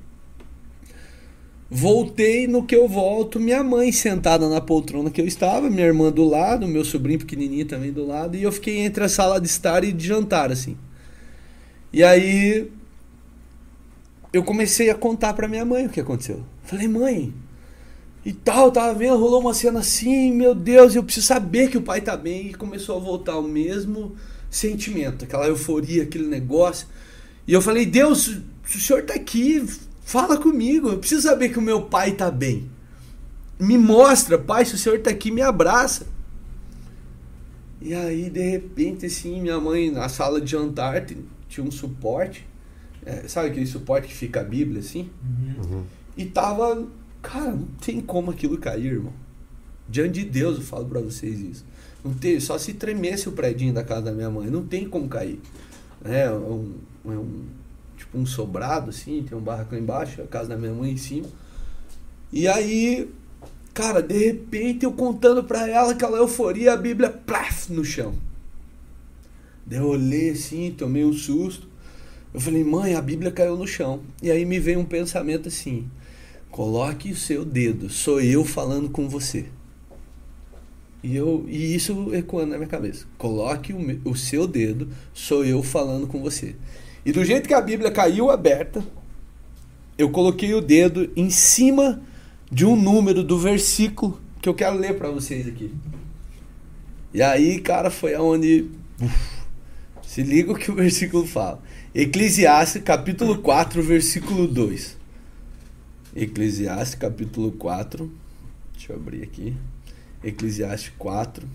Voltei no que eu volto, minha mãe sentada na poltrona que eu estava, minha irmã do lado, meu sobrinho pequenininho também do lado, e eu fiquei entre a sala de estar e de jantar, assim. E aí eu comecei a contar para minha mãe o que aconteceu. Falei, mãe, e tal, tava vendo, rolou uma cena assim, meu Deus, eu preciso saber que o pai tá bem. E começou a voltar o mesmo sentimento, aquela euforia, aquele negócio. E eu falei, Deus, o senhor tá aqui, Fala comigo, eu preciso saber que o meu pai está bem. Me mostra, pai, se o senhor está aqui, me abraça. E aí, de repente, assim, minha mãe na sala de jantar tinha um suporte. É, sabe aquele suporte que fica a Bíblia assim? Uhum. E tava. Cara, não tem como aquilo cair, irmão. Diante de Deus eu falo para vocês isso. Não tem, só se tremesse o predinho da casa da minha mãe. Não tem como cair. É um, é um tipo um sobrado, assim, tem um barracão embaixo, a casa da minha mãe em cima. E aí, cara, de repente eu contando pra ela aquela euforia, a Bíblia, plaf, no chão. Daí eu olhei assim, tomei um susto. Eu falei, mãe, a Bíblia caiu no chão. E aí me veio um pensamento assim: coloque o seu dedo, sou eu falando com você. E, eu, e isso ecoando na minha cabeça. Coloque o, o seu dedo, sou eu falando com você. E do jeito que a Bíblia caiu aberta, eu coloquei o dedo em cima de um número do versículo que eu quero ler para vocês aqui. E aí, cara, foi aonde. Uf, se liga o que o versículo fala. Eclesiastes, capítulo 4, versículo 2. Eclesiastes capítulo 4. Deixa eu abrir aqui. Eclesiastes 4,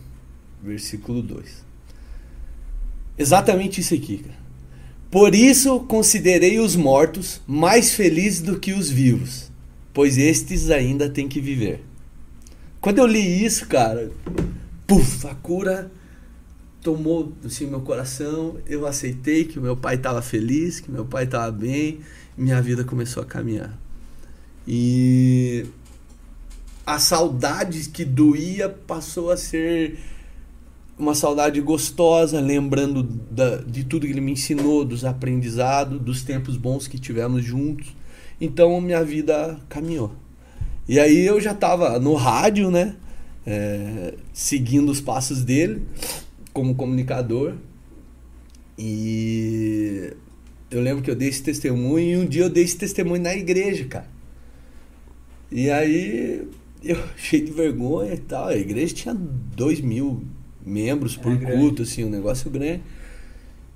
versículo 2. Exatamente isso aqui, cara. Por isso considerei os mortos mais felizes do que os vivos, pois estes ainda têm que viver. Quando eu li isso, cara, puf, a cura tomou assim meu coração, eu aceitei que meu pai estava feliz, que meu pai estava bem, minha vida começou a caminhar. E a saudade que doía passou a ser uma saudade gostosa, lembrando da, de tudo que ele me ensinou, dos aprendizados, dos tempos bons que tivemos juntos. Então minha vida caminhou. E aí eu já estava no rádio, né? É, seguindo os passos dele como comunicador. E eu lembro que eu dei esse testemunho e um dia eu dei esse testemunho na igreja, cara. E aí eu cheio de vergonha e tal. A igreja tinha dois mil membros por é culto, assim, um negócio grande.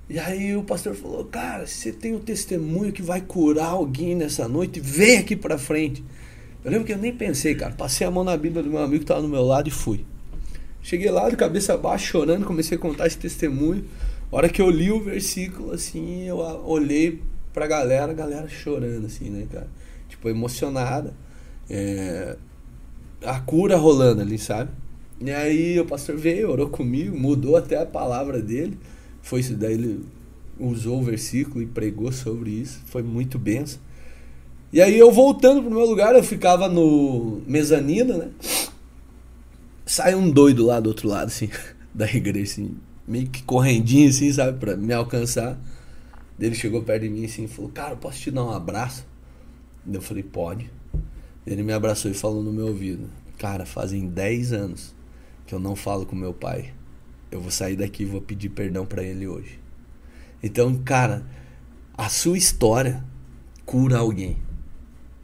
E aí o pastor falou, cara, se você tem um testemunho que vai curar alguém nessa noite, vem aqui pra frente. Eu lembro que eu nem pensei, cara. Passei a mão na Bíblia do meu amigo que tava no meu lado e fui. Cheguei lá de cabeça baixa, chorando, comecei a contar esse testemunho. A hora que eu li o versículo, assim, eu olhei pra galera, a galera chorando, assim, né, cara? Tipo, emocionada. É... A cura rolando ali, sabe? E aí o pastor veio, orou comigo, mudou até a palavra dele. Foi isso, daí ele usou o versículo e pregou sobre isso. Foi muito benção. E aí eu voltando pro meu lugar, eu ficava no mezanino, né? Sai um doido lá do outro lado, assim, da igreja, assim, meio que correndinho, assim, sabe, pra me alcançar. Ele chegou perto de mim assim e falou, cara, posso te dar um abraço? Eu falei, pode. Ele me abraçou e falou no meu ouvido, cara, fazem 10 anos que eu não falo com meu pai. Eu vou sair daqui e vou pedir perdão para ele hoje. Então, cara, a sua história cura alguém.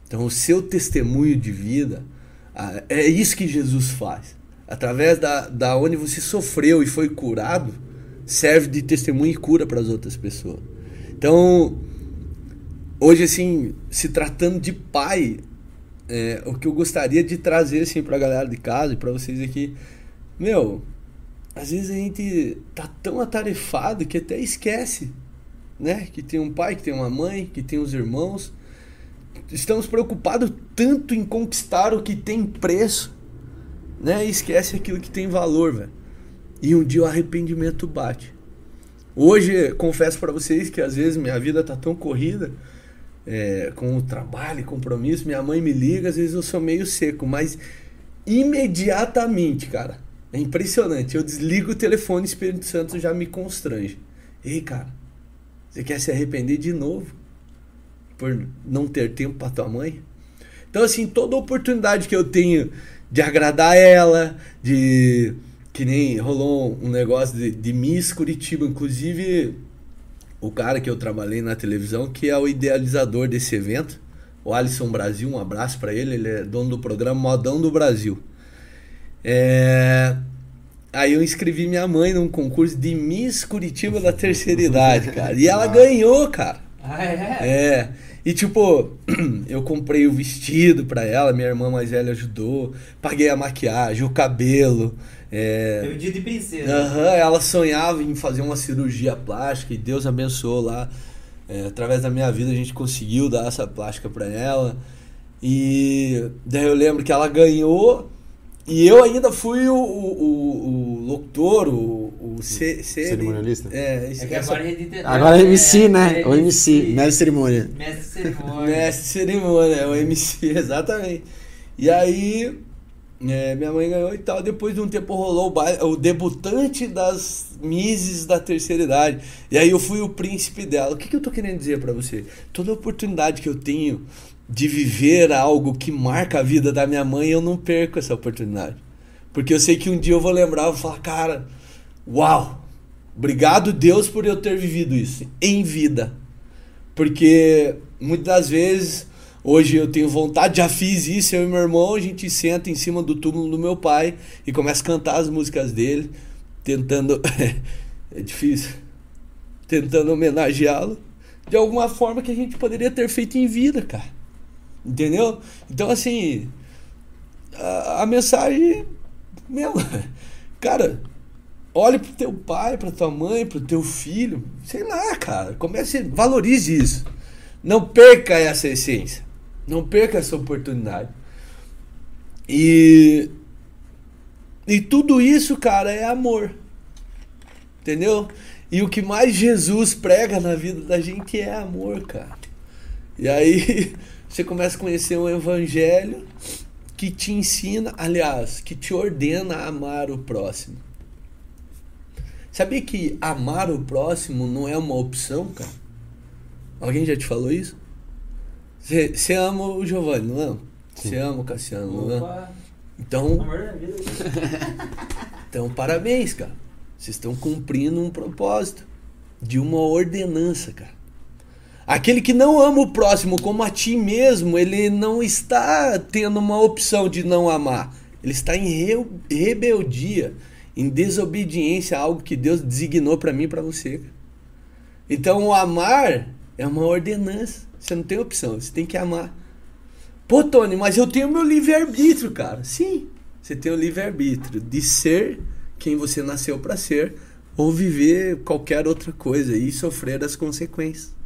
Então, o seu testemunho de vida é isso que Jesus faz. Através da, da onde você sofreu e foi curado, serve de testemunho e cura para as outras pessoas. Então, hoje, assim, se tratando de pai, é, o que eu gostaria de trazer assim, para a galera de casa e para vocês aqui meu, às vezes a gente tá tão atarefado que até esquece, né? Que tem um pai, que tem uma mãe, que tem os irmãos. Estamos preocupados tanto em conquistar o que tem preço, né? E esquece aquilo que tem valor, velho. E um dia o arrependimento bate. Hoje, confesso para vocês que às vezes minha vida tá tão corrida, é, com o trabalho compromisso, minha mãe me liga, às vezes eu sou meio seco, mas imediatamente, cara, é impressionante. Eu desligo o telefone o Espírito Santo já me constrange. Ei, cara, você quer se arrepender de novo por não ter tempo para tua mãe? Então, assim, toda oportunidade que eu tenho de agradar ela, de. Que nem rolou um negócio de, de Miss Curitiba, inclusive o cara que eu trabalhei na televisão, que é o idealizador desse evento, o Alisson Brasil, um abraço para ele, ele é dono do programa Modão do Brasil. É... Aí eu inscrevi minha mãe num concurso de Miss Curitiba da terceira idade, cara. E ela ganhou, cara. Ah, é? É. E tipo, eu comprei o vestido pra ela, minha irmã mais velha ajudou, paguei a maquiagem, o cabelo. É... Teve dia de princesa. Aham, uhum, ela sonhava em fazer uma cirurgia plástica e Deus abençoou lá. É, através da minha vida a gente conseguiu dar essa plástica pra ela. E daí eu lembro que ela ganhou e eu ainda fui o, o, o locutor, o, o C, cerimonialista. É, é que agora, é agora é MC, né? É, o MC, mestre cerimônia. Mestre cerimônia. Mestre cerimônia, é o MC, exatamente. E aí, é, minha mãe ganhou e tal. Depois de um tempo rolou o, baile, o debutante das Mises da terceira idade. E aí eu fui o príncipe dela. O que, que eu tô querendo dizer para você? Toda oportunidade que eu tenho de viver algo que marca a vida da minha mãe, eu não perco essa oportunidade. Porque eu sei que um dia eu vou lembrar, eu vou falar, cara, uau, obrigado Deus por eu ter vivido isso em vida. Porque muitas das vezes, hoje eu tenho vontade, já fiz isso, eu e meu irmão, a gente senta em cima do túmulo do meu pai e começa a cantar as músicas dele, tentando. é difícil. Tentando homenageá-lo de alguma forma que a gente poderia ter feito em vida, cara Entendeu? Então, assim, a, a mensagem, meu, cara, olhe pro teu pai, pra tua mãe, pro teu filho, sei lá, cara, comece, valorize isso. Não perca essa essência. Não perca essa oportunidade. E e tudo isso, cara, é amor. Entendeu? E o que mais Jesus prega na vida da gente é amor, cara. E aí você começa a conhecer um evangelho que te ensina, aliás, que te ordena a amar o próximo. Sabia que amar o próximo não é uma opção, cara? Alguém já te falou isso? Você ama o Giovanni, não ama? Você ama o Cassiano, não ama? Então. então, parabéns, cara. Vocês estão cumprindo um propósito de uma ordenança, cara. Aquele que não ama o próximo como a ti mesmo, ele não está tendo uma opção de não amar. Ele está em re rebeldia, em desobediência a algo que Deus designou para mim e para você. Então, o amar é uma ordenança. Você não tem opção, você tem que amar. Pô, Tony, mas eu tenho meu livre-arbítrio, cara. Sim, você tem o livre-arbítrio de ser quem você nasceu para ser ou viver qualquer outra coisa e sofrer as consequências.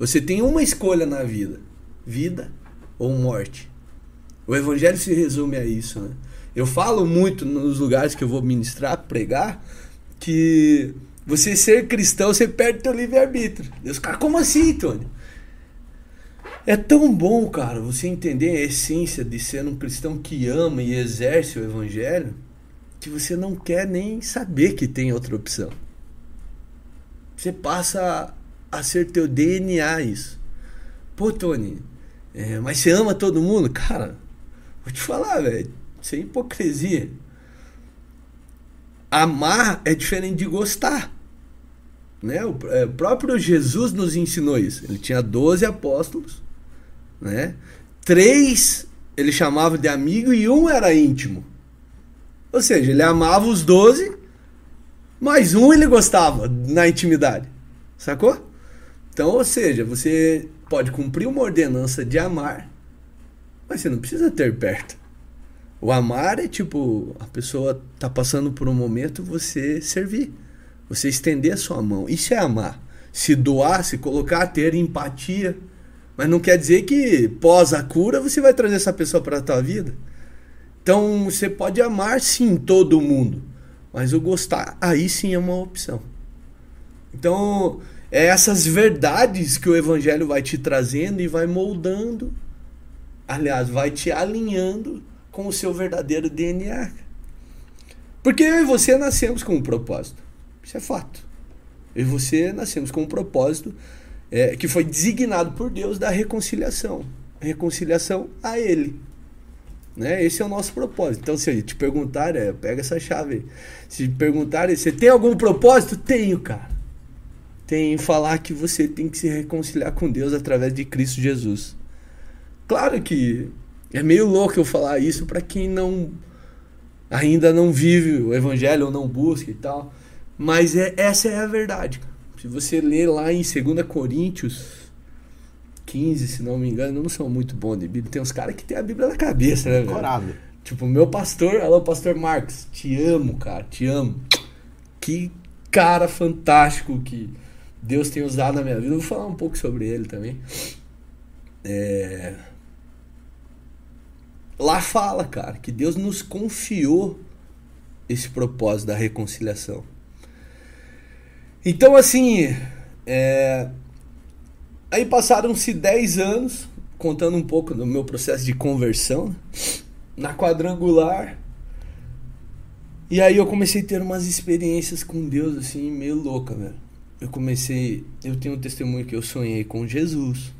Você tem uma escolha na vida: vida ou morte. O evangelho se resume a isso, né? Eu falo muito nos lugares que eu vou ministrar, pregar, que você ser cristão, você perde teu livre-arbítrio. Deus, cara, como assim, Tony? É tão bom, cara, você entender a essência de ser um cristão que ama e exerce o evangelho, que você não quer nem saber que tem outra opção. Você passa a ser teu DNA isso. Pô, Tony, é, mas você ama todo mundo? Cara, vou te falar, velho, isso é hipocrisia. Amar é diferente de gostar. Né? O, é, próprio Jesus nos ensinou isso. Ele tinha 12 apóstolos, né? Três ele chamava de amigo e um era íntimo. Ou seja, ele amava os 12, mas um ele gostava na intimidade. Sacou? Então, ou seja, você pode cumprir uma ordenança de amar, mas você não precisa ter perto. O amar é tipo, a pessoa tá passando por um momento, você servir. Você estender a sua mão. Isso é amar. Se doar, se colocar, ter empatia. Mas não quer dizer que pós a cura você vai trazer essa pessoa para a tua vida. Então você pode amar sim todo mundo, mas o gostar aí sim é uma opção. Então é essas verdades que o evangelho vai te trazendo e vai moldando, aliás, vai te alinhando com o seu verdadeiro DNA. Porque eu e você nascemos com um propósito. Isso é fato. Eu e você nascemos com um propósito é, que foi designado por Deus da reconciliação. Reconciliação a Ele. Né? Esse é o nosso propósito. Então, se te perguntarem, é, pega essa chave aí. Se te perguntarem, você tem algum propósito? Tenho, cara. Tem falar que você tem que se reconciliar com Deus através de Cristo Jesus. Claro que é meio louco eu falar isso para quem não ainda não vive o evangelho ou não busca e tal. Mas é, essa é a verdade. Se você ler lá em 2 Coríntios 15, se não me engano, eu não sou muito bom de Bíblia. Tem uns caras que tem a Bíblia na cabeça, né, velho? Tipo, meu pastor, alô, pastor Marcos, te amo, cara, te amo. Que cara fantástico que Deus tem usado na minha vida. Eu vou falar um pouco sobre ele também. É... Lá fala, cara, que Deus nos confiou esse propósito da reconciliação. Então, assim, é... aí passaram-se 10 anos, contando um pouco do meu processo de conversão, né? na quadrangular. E aí eu comecei a ter umas experiências com Deus, assim, meio louca, velho. Eu comecei, eu tenho um testemunho que eu sonhei com Jesus.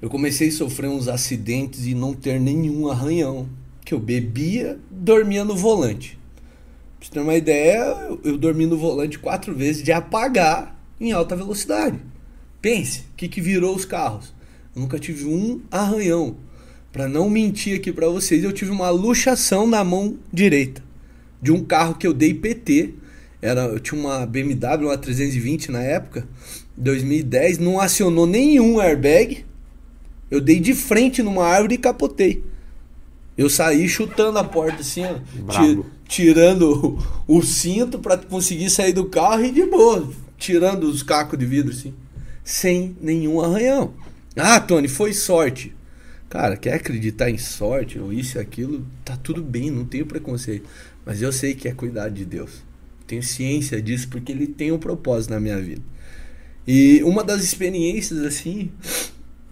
Eu comecei a sofrer uns acidentes e não ter nenhum arranhão. Que eu bebia, dormia no volante. Pra você ter uma ideia, eu, eu dormi no volante quatro vezes de apagar em alta velocidade. Pense, o que, que virou os carros? Eu nunca tive um arranhão. Para não mentir aqui para vocês, eu tive uma luxação na mão direita de um carro que eu dei PT. Era, eu tinha uma BMW, uma 320 na época, 2010, não acionou nenhum airbag. Eu dei de frente numa árvore e capotei. Eu saí chutando a porta assim, ó, tirando o, o cinto para conseguir sair do carro e de boa, tirando os cacos de vidro assim, sem nenhum arranhão. Ah, Tony, foi sorte. Cara, quer acreditar em sorte ou isso e aquilo, tá tudo bem, não tenho preconceito. Mas eu sei que é cuidar de Deus. Tenho ciência disso porque ele tem um propósito na minha vida. E uma das experiências assim,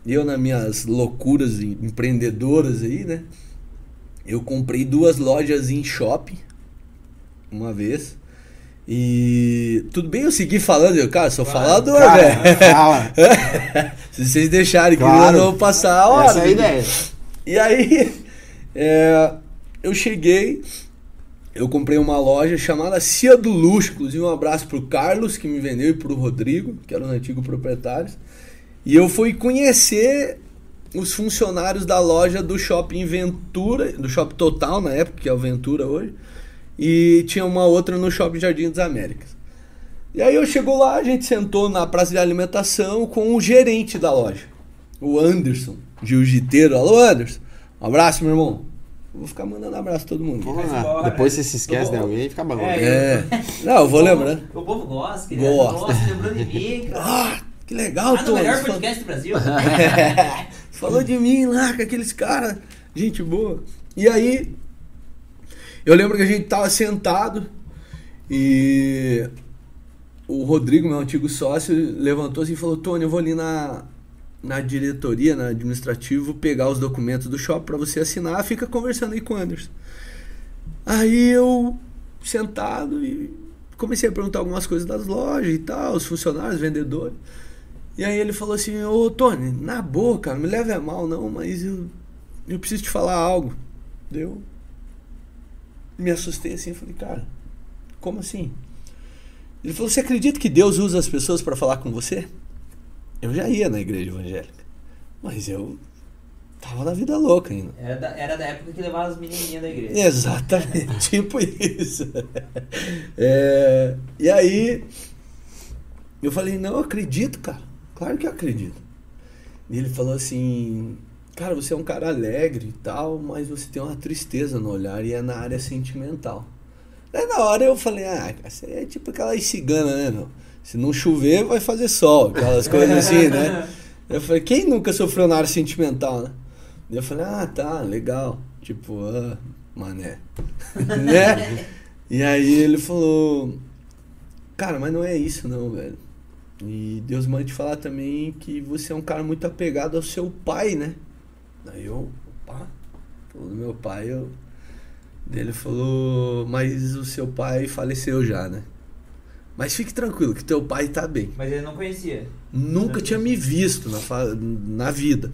eu nas minhas loucuras empreendedoras aí, né? Eu comprei duas lojas em shopping uma vez. E tudo bem eu seguir falando, eu, cara, sou falador, velho. Fala. Se vocês deixarem que eu vou passar a hora. Essa é a ideia. E aí, é, eu cheguei, eu comprei uma loja chamada Cia do Luxo, inclusive um abraço pro Carlos, que me vendeu, e pro Rodrigo, que eram os antigos proprietários. E eu fui conhecer os funcionários da loja do Shopping Ventura, do Shopping Total na época, que é o Ventura hoje, e tinha uma outra no Shopping Jardim das Américas. E aí eu chego lá, a gente sentou na praça de alimentação com o gerente da loja, o Anderson, jiu-jiteiro. Alô, Anderson. Um abraço, meu irmão. Vou ficar mandando abraço a todo mundo. Depois você se esquece de alguém e fica bom. É, É. Não, eu vou O povo- lembrando. O povo gosta, querido. Gosta. Gosta, lembrando de mim, cara. Ah, que legal, Ah, Tony. melhor Você podcast do Brasil. falou- Falou de mim lá, com aqueles caras. Gente boa. E aí, eu lembro que a gente tava sentado e o Rodrigo, meu antigo sócio, levantou assim e falou: Tony, eu vou ali na, na diretoria, na administrativo, pegar os documentos do shopping pra você assinar, fica conversando aí com o Anderson. Aí eu, sentado, e comecei a perguntar algumas coisas das lojas e tal, os funcionários, vendedores. E aí ele falou assim, ô Tony, na boa, cara, não me leve a mal não, mas eu, eu preciso te falar algo. Deu. Me assustei assim, falei, cara, como assim? Ele falou, você acredita que Deus usa as pessoas para falar com você? Eu já ia na igreja evangélica, mas eu tava na vida louca ainda. Era da, era da época que levava as menininhas da igreja. Exatamente, tipo isso. É, e aí, eu falei, não, eu acredito, cara. Claro que eu acredito. E ele falou assim, cara, você é um cara alegre e tal, mas você tem uma tristeza no olhar e é na área sentimental. Daí na hora eu falei, ah, você é tipo aquela cigana, né, meu? Se não chover, vai fazer sol, aquelas coisas assim, né? Eu falei, quem nunca sofreu na área sentimental, né? Eu falei, ah, tá, legal. Tipo, ah, mané. né? E aí ele falou, cara, mas não é isso não, velho. E Deus manda te falar também que você é um cara muito apegado ao seu pai, né? Daí eu, opa, falou do meu pai, eu. Ele falou, mas o seu pai faleceu já, né? Mas fique tranquilo, que teu pai tá bem. Mas ele não conhecia. Nunca tinha me visto na, na vida.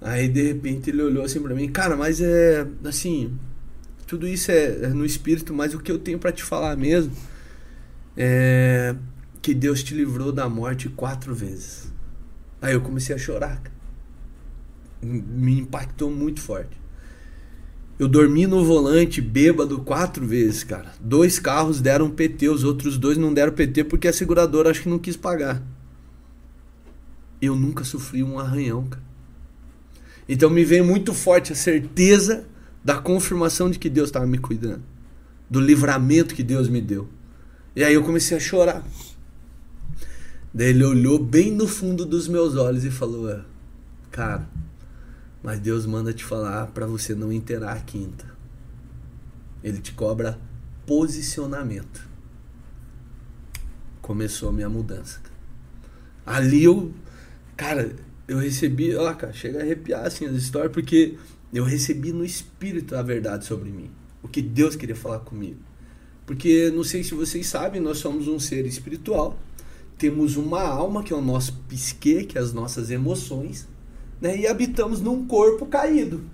Aí de repente ele olhou assim pra mim, cara, mas é assim, tudo isso é, é no espírito, mas o que eu tenho pra te falar mesmo é que Deus te livrou da morte quatro vezes. Aí eu comecei a chorar. Me impactou muito forte. Eu dormi no volante bêbado quatro vezes, cara. Dois carros deram PT, os outros dois não deram PT porque a seguradora acho que não quis pagar. Eu nunca sofri um arranhão, cara. Então me veio muito forte a certeza da confirmação de que Deus estava me cuidando, do livramento que Deus me deu. E aí eu comecei a chorar. Daí ele olhou bem no fundo dos meus olhos e falou: "É, Cara, mas Deus manda te falar para você não enterrar a quinta. Ele te cobra posicionamento. Começou a minha mudança. Ali eu, cara, eu recebi, ó, cara, chega a arrepiar assim as histórias porque eu recebi no espírito a verdade sobre mim, o que Deus queria falar comigo. Porque não sei se vocês sabem, nós somos um ser espiritual. Temos uma alma que é o nosso psique, que é as nossas emoções, né? E habitamos num corpo caído,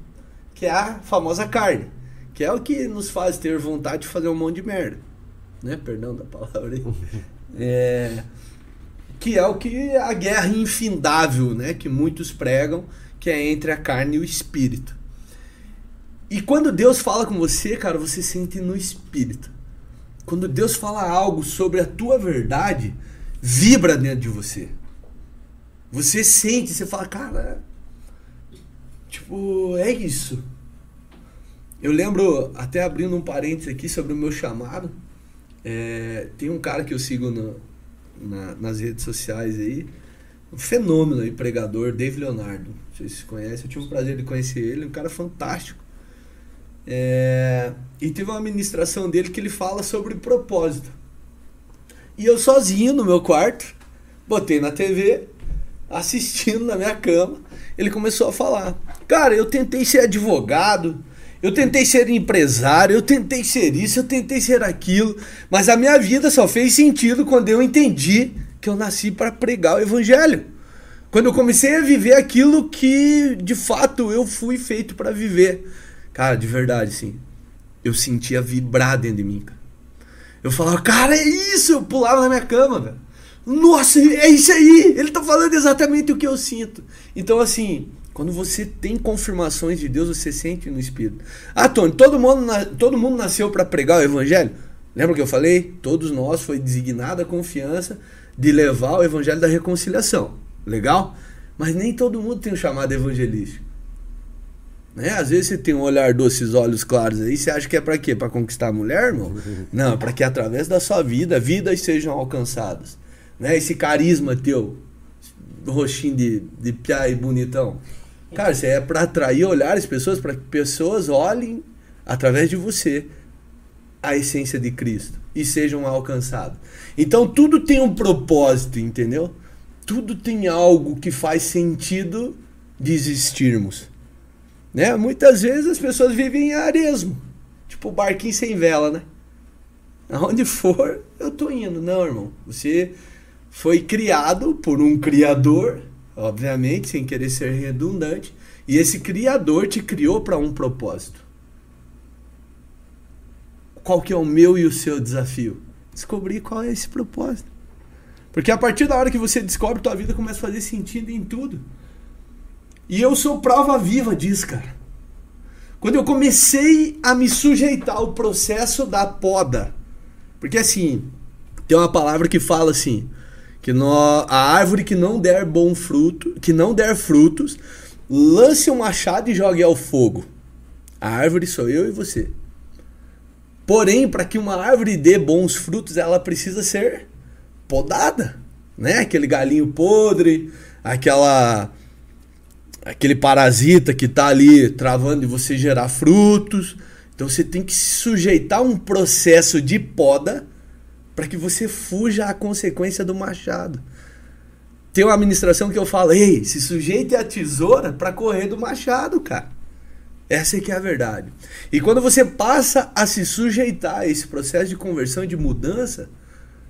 que é a famosa carne, que é o que nos faz ter vontade de fazer um monte de merda, né? Perdão da palavra aí. É, que é o que a guerra infindável, né, que muitos pregam, que é entre a carne e o espírito. E quando Deus fala com você, cara, você sente no espírito. Quando Deus fala algo sobre a tua verdade, vibra dentro de você. Você sente, você fala, cara, Tipo, é isso. Eu lembro, até abrindo um parênteses aqui sobre o meu chamado, é, tem um cara que eu sigo no, na, nas redes sociais aí, um fenômeno aí, pregador, Dave Leonardo. Sei se conhece, eu tive o prazer de conhecer ele, um cara fantástico. É, e teve uma ministração dele que ele fala sobre propósito. E eu sozinho no meu quarto, botei na TV, assistindo na minha cama, ele começou a falar: Cara, eu tentei ser advogado, eu tentei ser empresário, eu tentei ser isso, eu tentei ser aquilo, mas a minha vida só fez sentido quando eu entendi que eu nasci para pregar o evangelho. Quando eu comecei a viver aquilo que de fato eu fui feito para viver. Cara, de verdade, sim. Eu sentia vibrar dentro de mim, cara. Eu falava, cara, é isso! Eu pulava na minha cama, velho. Nossa, é isso aí! Ele tá falando exatamente o que eu sinto. Então, assim, quando você tem confirmações de Deus, você sente no Espírito. Ah, Tony, todo mundo, todo mundo nasceu para pregar o Evangelho? Lembra que eu falei? Todos nós foi designada a confiança de levar o Evangelho da reconciliação. Legal? Mas nem todo mundo tem um chamado evangelístico. Né? Às vezes você tem um olhar doces, olhos claros aí, você acha que é para quê? Para conquistar a mulher, irmão? Não, para que através da sua vida, vidas sejam alcançadas. Né? Esse carisma teu, roxinho de, de piá e bonitão. Cara, isso é para atrair olhares pessoas, para que pessoas olhem através de você a essência de Cristo e sejam alcançados. Então tudo tem um propósito, entendeu? Tudo tem algo que faz sentido de existirmos. Né? Muitas vezes as pessoas vivem em aresmo, tipo barquinho sem vela, né? Aonde for, eu tô indo. Não, irmão. Você foi criado por um criador, obviamente, sem querer ser redundante, e esse criador te criou para um propósito. Qual que é o meu e o seu desafio? Descobrir qual é esse propósito. Porque a partir da hora que você descobre, tua vida começa a fazer sentido em tudo. E eu sou prova viva disso, cara. Quando eu comecei a me sujeitar ao processo da poda. Porque assim, tem uma palavra que fala assim, que no, a árvore que não der bom fruto, que não der frutos, lance um machado e jogue ao fogo. A árvore sou eu e você. Porém, para que uma árvore dê bons frutos, ela precisa ser podada, né? Aquele galinho podre, aquela aquele parasita que está ali travando de você gerar frutos. Então você tem que se sujeitar a um processo de poda para que você fuja à consequência do machado. Tem uma administração que eu falo, ei, se sujeite à tesoura para correr do machado, cara. Essa é que é a verdade. E quando você passa a se sujeitar a esse processo de conversão e de mudança,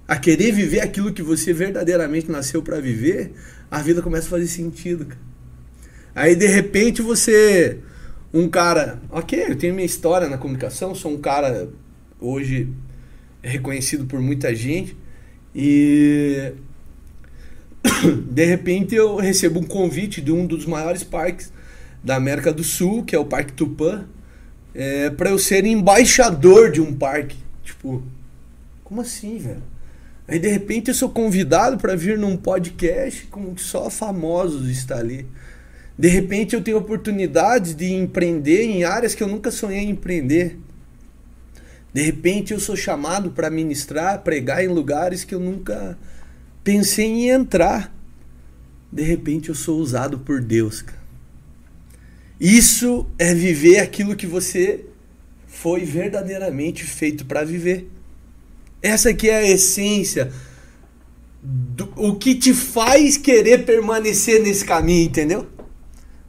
a querer viver aquilo que você verdadeiramente nasceu para viver, a vida começa a fazer sentido, cara. Aí de repente você. Um cara. Ok, eu tenho minha história na comunicação, sou um cara hoje reconhecido por muita gente. E. De repente eu recebo um convite de um dos maiores parques da América do Sul, que é o Parque Tupã, é, para eu ser embaixador de um parque. Tipo, como assim, velho? Aí de repente eu sou convidado para vir num podcast com só famosos está ali. De repente eu tenho oportunidade de empreender em áreas que eu nunca sonhei em empreender. De repente eu sou chamado para ministrar, pregar em lugares que eu nunca pensei em entrar. De repente eu sou usado por Deus. Cara. Isso é viver aquilo que você foi verdadeiramente feito para viver. Essa aqui é a essência do, o que te faz querer permanecer nesse caminho, entendeu?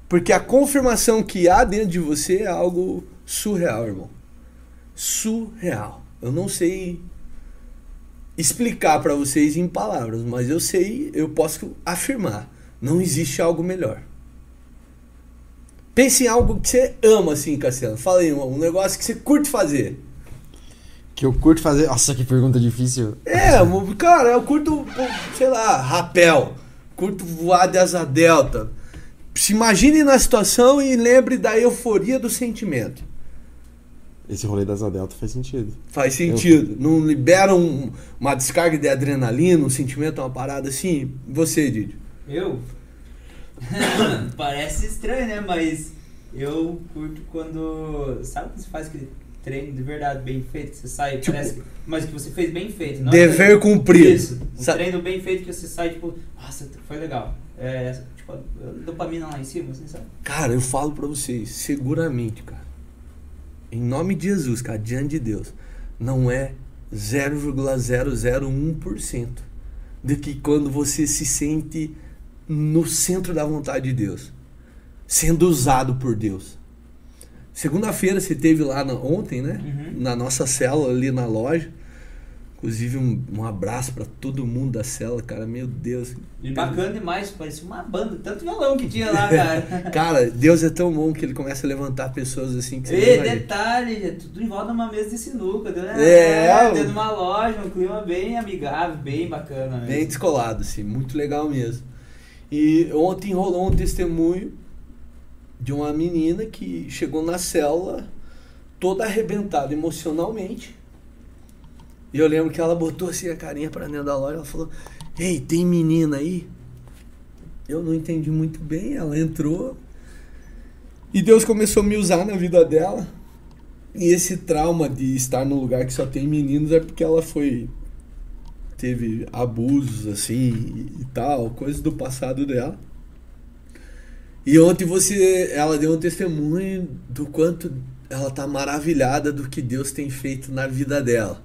Porque a confirmação que há dentro de você é algo surreal, irmão. Surreal. Eu não sei explicar para vocês em palavras, mas eu sei, eu posso afirmar, não existe algo melhor. Pense em algo que você ama, assim, Cassiano. Fala aí, um negócio que você curte fazer. Que eu curto fazer. Nossa, que pergunta difícil. É, cara, eu curto, sei lá, rapel. Curto voar de asa delta se imagine na situação e lembre da euforia do sentimento. Esse rolê das Delta faz sentido. Faz sentido. Eu... Não libera um, uma descarga de adrenalina, um sentimento, uma parada assim? Você, Didi? Eu? Parece estranho, né? Mas Eu curto quando. Sabe quando você faz aquele treino de verdade bem feito? Que você sai, Tipo, parece. Mas que você fez bem feito. Não Dever cumprido. Isso. Um Sa- treino bem feito que você sai, tipo, nossa, foi legal. É, tipo, dopamina lá em cima, assim, sabe? Cara, eu falo pra vocês, seguramente, cara. Em nome de Jesus, cara, diante de Deus, não é 0,001% de que quando você se sente no centro da vontade de Deus, sendo usado por Deus. Segunda-feira você teve lá na- ontem, né? Uhum. Na nossa célula ali na loja. Inclusive um, um abraço pra todo mundo da célula, cara. Meu Deus. E bacana demais, parecia uma banda, tanto violão que tinha lá, cara. Cara, Deus é tão bom que ele começa a levantar pessoas assim que você E detalhe, é tudo em volta de uma mesa de sinuca, né? É, dentro de uma loja, um clima bem amigável, bem bacana. mesmo. Bem descolado, assim, muito legal mesmo. E ontem rolou um testemunho de uma menina que chegou na célula toda arrebentada emocionalmente. E eu lembro que ela botou assim a carinha pra dentro da loja, ela falou: "Ei, tem menina aí?" Eu não entendi muito bem, ela entrou e Deus começou a me usar na vida dela. E esse trauma de estar num lugar que só tem meninos é porque ela foi teve abusos assim e tal, coisas do passado dela. E ontem você, ela deu um testemunho do quanto ela tá maravilhada do que Deus tem feito na vida dela.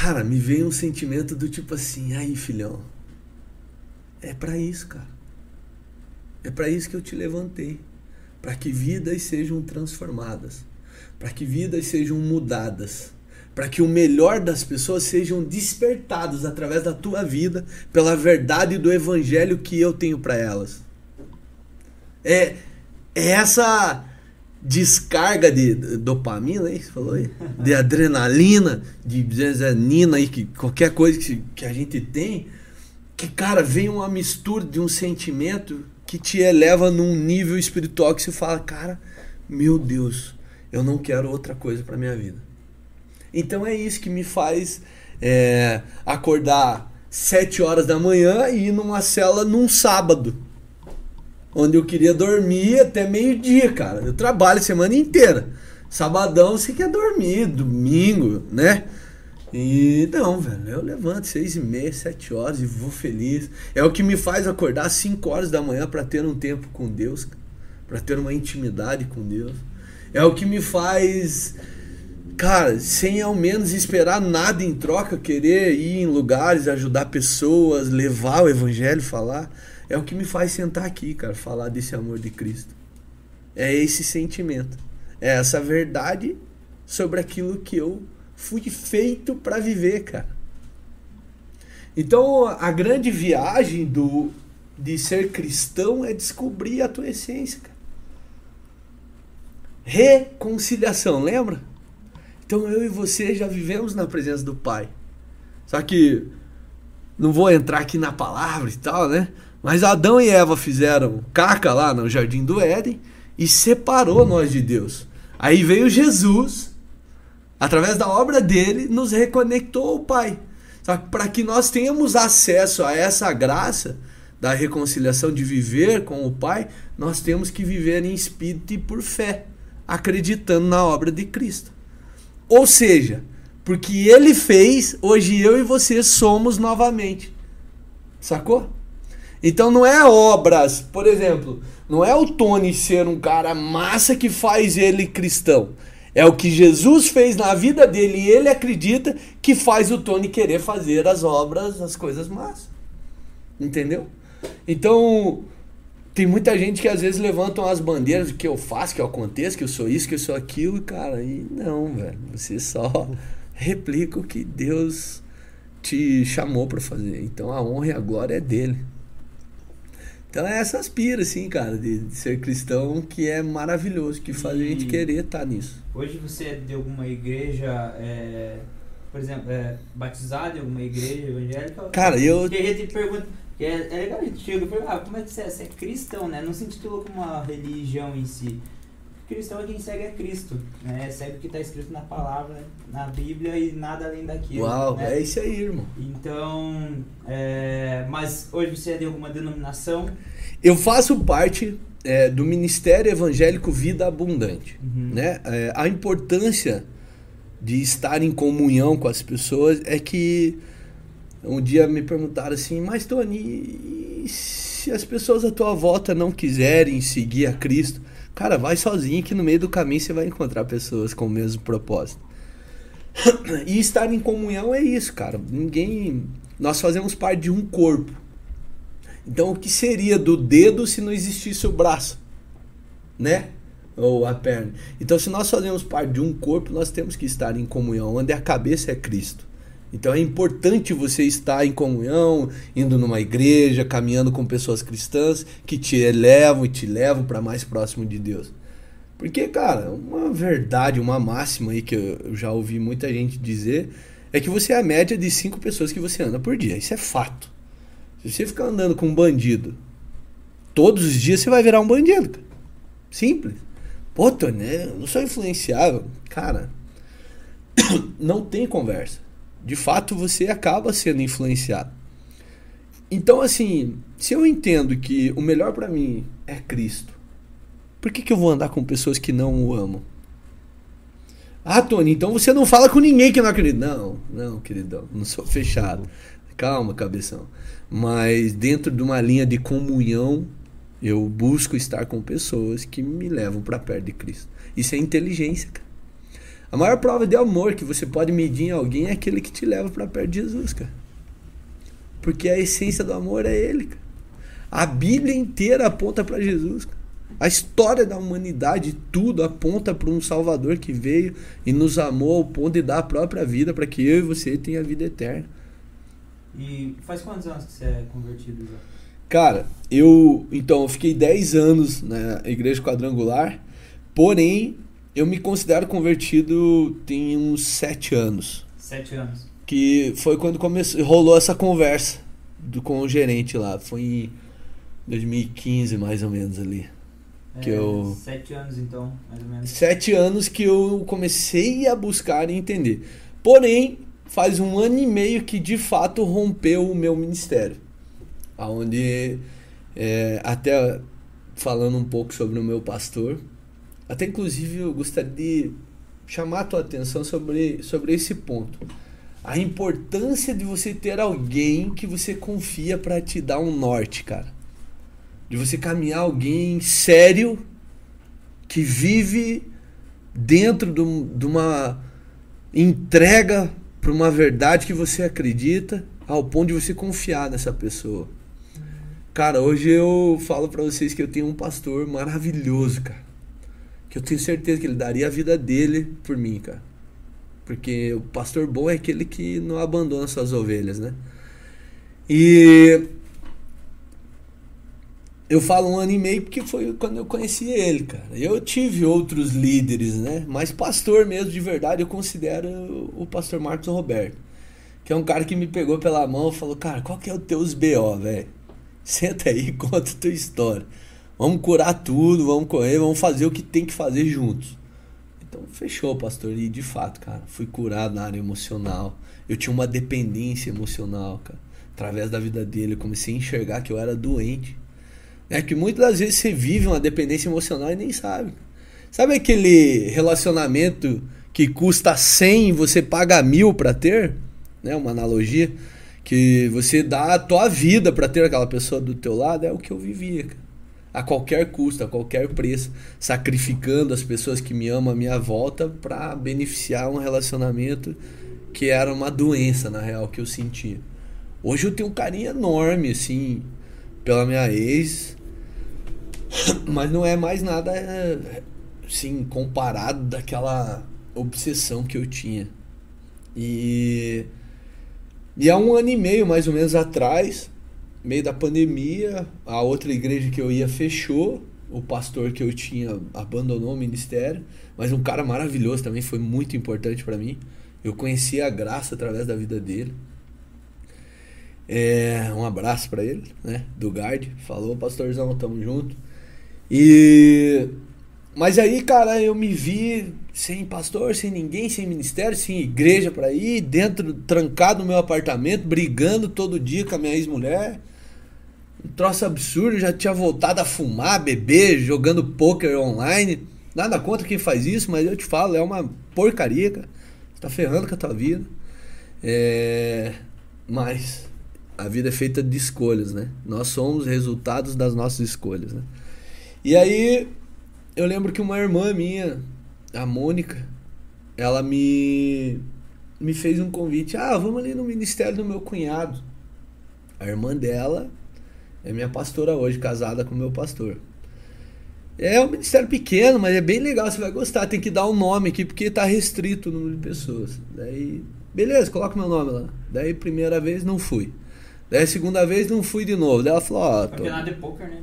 Cara, me veio um sentimento do tipo assim, aí, filhão. É pra isso, cara. É pra isso que eu te levantei, para que vidas sejam transformadas, para que vidas sejam mudadas para que o melhor das pessoas sejam despertados através da tua vida pela verdade do evangelho que eu tenho para elas. É, é essa descarga de dopamina aí que você falou aí, de adrenalina, de benzanina aí que qualquer coisa que, que a gente tem, que cara, vem uma mistura de um sentimento que te eleva num nível espiritual que você fala, cara, meu Deus, eu não quero outra coisa para minha vida. Então é isso que me faz é, acordar sete horas da manhã e ir numa cela num sábado. Onde eu queria dormir até meio-dia, cara. Eu trabalho semana inteira. Sabadão você quer dormir, domingo, né? E não, velho, eu levanto seis e meia, sete horas e vou feliz. É o que me faz acordar às cinco horas da manhã para ter um tempo com Deus, para ter uma intimidade com Deus. É o que me faz cara, sem ao menos esperar nada em troca, querer ir em lugares, ajudar pessoas, levar o evangelho, falar, é o que me faz sentar aqui, cara, falar desse amor de Cristo. É esse sentimento. É essa verdade sobre aquilo que eu fui feito para viver, cara. Então, a grande viagem do de ser cristão é descobrir a tua essência, cara. Reconciliação, lembra? Então eu e você já vivemos na presença do Pai. Só que não vou entrar aqui na palavra e tal, né? Mas Adão e Eva fizeram caca lá no jardim do Éden e separou nós de Deus. Aí veio Jesus, através da obra dele, nos reconectou ao Pai. Para que nós tenhamos acesso a essa graça da reconciliação de viver com o Pai, nós temos que viver em espírito e por fé, acreditando na obra de Cristo. Ou seja, porque ele fez, hoje eu e você somos novamente. Sacou? Então não é obras, por exemplo, não é o Tony ser um cara massa que faz ele cristão. É o que Jesus fez na vida dele e ele acredita que faz o Tony querer fazer as obras, as coisas massas. Entendeu? Então, tem muita gente que às vezes levantam as bandeiras que eu faço, que eu aconteço, que eu sou isso, que eu sou aquilo, cara. E não, velho. Você só replica o que Deus te chamou para fazer. Então a honra e a glória é dele. Então é essa aspira, assim, cara, de, de ser cristão que é maravilhoso, que faz a gente E- querer estar nisso. Hoje você é de alguma igreja, é, por exemplo, é, batizado em alguma igreja evangélica? Cara, eu- Porque a gente pergunta. que É, é legal a gente chega e pergunta, ah, como é que você é? Você é cristão, né? Não se intitula como uma religião em si. Cristão é quem segue a Cristo, né? Segue o que está escrito na palavra, na Bíblia e nada além daquilo. Uau, né? é isso aí, irmão. Então, é, mas hoje você é de alguma denominação? Eu faço parte é, do Ministério Evangélico Vida Abundante. Uhum. Né? É, a importância de estar em comunhão com as pessoas é que um dia me perguntaram assim, mas Tony, se as pessoas à tua volta não quiserem seguir a Cristo, cara, vai sozinho que no meio do caminho você vai encontrar pessoas com o mesmo propósito. e estar em comunhão é isso, cara. Ninguém. Nós fazemos parte de um corpo. Então, o que seria do dedo se não existisse o braço? Né? Ou a perna. Então, se nós fazemos parte de um corpo, nós temos que estar em comunhão, onde a cabeça é Cristo. Então é importante você estar em comunhão, indo numa igreja, caminhando com pessoas cristãs que te elevam e te levam para mais próximo de Deus. Porque, cara, uma verdade, uma máxima aí que eu já ouvi muita gente dizer é que você é a média de cinco pessoas que você anda por dia. Isso é fato. Se você ficar andando com um bandido todos os dias, você vai virar um bandido. Cara. Simples. Pô, Tony, eu não sou influenciável. Cara, não tem conversa. De fato, você acaba sendo influenciado. Então, assim, se eu entendo que o melhor para mim é Cristo, por que, que eu vou andar com pessoas que não o amam? Ah, Tony, então você não fala com ninguém que não acredita. Não, não, queridão, não sou fechado. Calma, cabeção. Mas dentro de uma linha de comunhão, eu busco estar com pessoas que me levam para perto de Cristo. Isso é inteligência, cara. A maior prova de amor que você pode medir em alguém é aquele que te leva para perto de Jesus, cara. Porque a essência do amor é ele, cara. A Bíblia inteira aponta para Jesus, cara. A história da humanidade, tudo aponta para um Salvador que veio e nos amou ao ponto de dar a própria vida para que eu e você tenha a vida eterna. E faz quantos anos que você é convertido já? Cara, eu então eu fiquei 10 anos na igreja quadrangular, porém eu me considero convertido tem uns 7 anos. 7 anos. Que foi quando começou, rolou essa conversa do, com o gerente lá. Foi em 2015, mais ou menos ali. Que é, eu... Sete anos, então, mais ou menos. Sete anos que eu comecei a buscar e entender. Porém, faz um ano e meio que de fato rompeu o meu ministério. Onde, é, até falando um pouco sobre o meu pastor, até inclusive eu gostaria de chamar a tua atenção sobre, sobre esse ponto. A importância de você ter alguém que você confia para te dar um norte, cara de você caminhar alguém sério que vive dentro de, uma entrega para uma verdade que você acredita ao ponto de você confiar nessa pessoa. Cara, hoje eu falo para vocês que eu tenho um pastor maravilhoso, cara. Que eu tenho certeza que ele daria a vida dele por mim, cara. Porque o pastor bom é aquele que não abandona suas ovelhas, né? E eu falo um ano e meio porque foi quando eu conheci ele, cara. Eu tive outros líderes, né? Mas pastor mesmo, de verdade, eu considero o pastor Marcos Roberto. Que é um cara que me pegou pela mão e falou, cara, qual que é o teus BO, velho? Senta aí e conta a tua história. Vamos curar tudo, vamos correr, vamos fazer o que tem que fazer juntos. Então, fechou, pastor. E de fato, cara, fui curado na área emocional. Eu tinha uma dependência emocional, cara. Através da vida dele, eu comecei a enxergar que eu era doente é que muitas das vezes você vive uma dependência emocional e nem sabe. Sabe aquele relacionamento que custa 100 e você paga mil para ter? Né? Uma analogia. Que você dá a tua vida para ter aquela pessoa do teu lado. É o que eu vivia, cara. A qualquer custo, a qualquer preço. Sacrificando as pessoas que me amam à minha volta para beneficiar um relacionamento que era uma doença, na real, que eu sentia. Hoje eu tenho um carinho enorme, assim, pela minha ex. Mas não é mais nada assim comparado daquela obsessão que eu tinha. E e há um ano e meio mais ou menos atrás, meio da pandemia, a outra igreja que eu ia fechou, o pastor que eu tinha abandonou o ministério, mas um cara maravilhoso também foi muito importante para mim. Eu conheci a graça através da vida dele. É, um abraço para ele, né? Do Guard. Falou, pastorzão, tamo junto. E. Mas aí, cara, eu me vi sem pastor, sem ninguém, sem ministério, sem igreja para ir, dentro, trancado no meu apartamento, brigando todo dia com a minha ex-mulher. Um troço absurdo, já tinha voltado a fumar, beber, jogando poker online. Nada contra quem faz isso, mas eu te falo, é uma porcaria, cara. Você tá ferrando com a tua vida. É... Mas a vida é feita de escolhas, né? Nós somos resultados das nossas escolhas, né? E aí, eu lembro que uma irmã minha, a Mônica, ela me me fez um convite. Ah, vamos ali no ministério do meu cunhado. A irmã dela é minha pastora hoje, casada com meu pastor. É um ministério pequeno, mas é bem legal, você vai gostar. Tem que dar um nome aqui, porque tá restrito o número de pessoas. Daí, beleza, coloca meu nome lá. Daí, primeira vez, não fui. Daí, segunda vez, não fui de novo. Daí ela falou, ó... Oh, tô... Campeonato de né?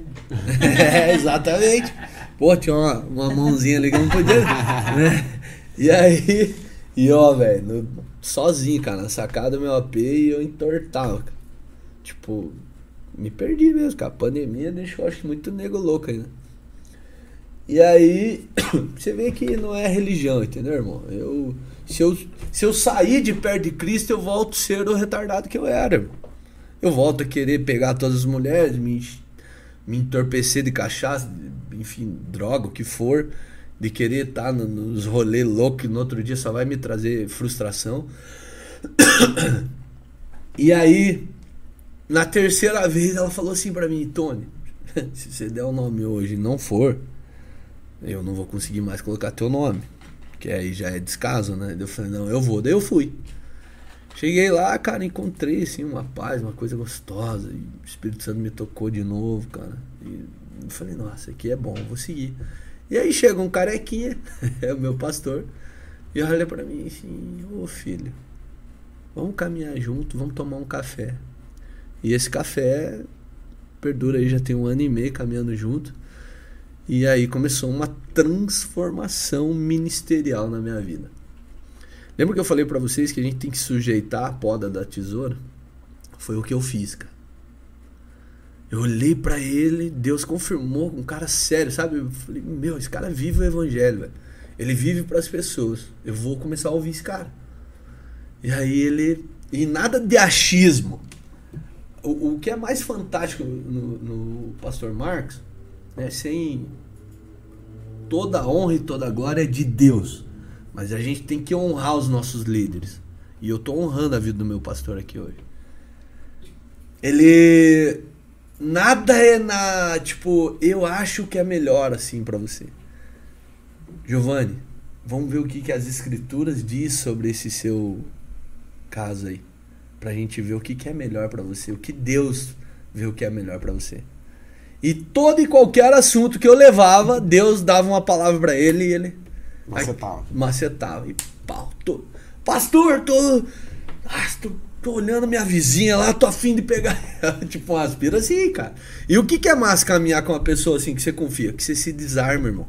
é, exatamente. Pô, tinha uma, uma mãozinha ali que não podia... né? E aí, e ó, velho, sozinho, cara, na sacada do meu AP e eu entortava, cara. Tipo, me perdi mesmo, cara. A pandemia deixou, acho que, muito nego louco ainda. E aí, você vê que não é religião, entendeu, irmão? Eu, se, eu, se eu sair de perto de Cristo, eu volto a ser o retardado que eu era, irmão. Eu volto a querer pegar todas as mulheres, me, me entorpecer de cachaça, enfim, droga, o que for, de querer estar tá nos rolês loucos que no outro dia só vai me trazer frustração. E aí, na terceira vez, ela falou assim para mim, Tony, se você der o nome hoje e não for, eu não vou conseguir mais colocar teu nome. Que aí já é descaso, né? Eu falei, não, eu vou. Daí eu fui. Cheguei lá, cara, encontrei assim uma paz, uma coisa gostosa. E o Espírito Santo me tocou de novo, cara. E eu falei, nossa, aqui é bom, vou seguir. E aí chega um carequinha, é o meu pastor, e olha para mim assim, ô oh, filho, vamos caminhar junto, vamos tomar um café. E esse café perdura aí, já tem um ano e meio caminhando junto. E aí começou uma transformação ministerial na minha vida. Lembra que eu falei para vocês que a gente tem que sujeitar a poda da tesoura? Foi o que eu fiz, cara. Eu olhei para ele, Deus confirmou, um cara sério, sabe? Eu falei, meu, esse cara vive o evangelho, velho. Ele vive para as pessoas. Eu vou começar a ouvir esse cara. E aí ele. E nada de achismo. O, o que é mais fantástico no, no Pastor Marcos, né, sem toda honra e toda glória é de Deus. Mas a gente tem que honrar os nossos líderes. E eu tô honrando a vida do meu pastor aqui hoje. Ele nada é na, tipo, eu acho que é melhor assim para você. Giovanni, vamos ver o que, que as escrituras diz sobre esse seu caso aí, pra gente ver o que, que é melhor para você, o que Deus vê o que é melhor para você. E todo e qualquer assunto que eu levava, Deus dava uma palavra para ele e ele Macetava. Aí, macetava. E pau, tô, pastor, tô, ah, tô, tô olhando minha vizinha lá, tô afim de pegar. tipo, um aspira assim, cara. E o que, que é massa caminhar com uma pessoa assim que você confia? Que você se desarma, irmão.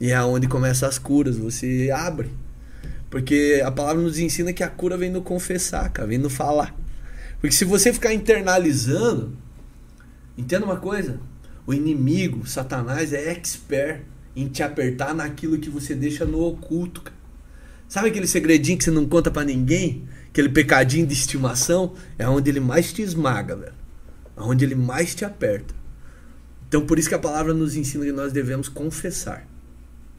E é onde começam as curas, você abre. Porque a palavra nos ensina que a cura vem no confessar, cara, vem no falar. Porque se você ficar internalizando, entenda uma coisa: o inimigo, Satanás, é expert em te apertar naquilo que você deixa no oculto. Sabe aquele segredinho que você não conta para ninguém? Aquele pecadinho de estimação? É onde ele mais te esmaga, velho. É onde ele mais te aperta. Então por isso que a palavra nos ensina que nós devemos confessar,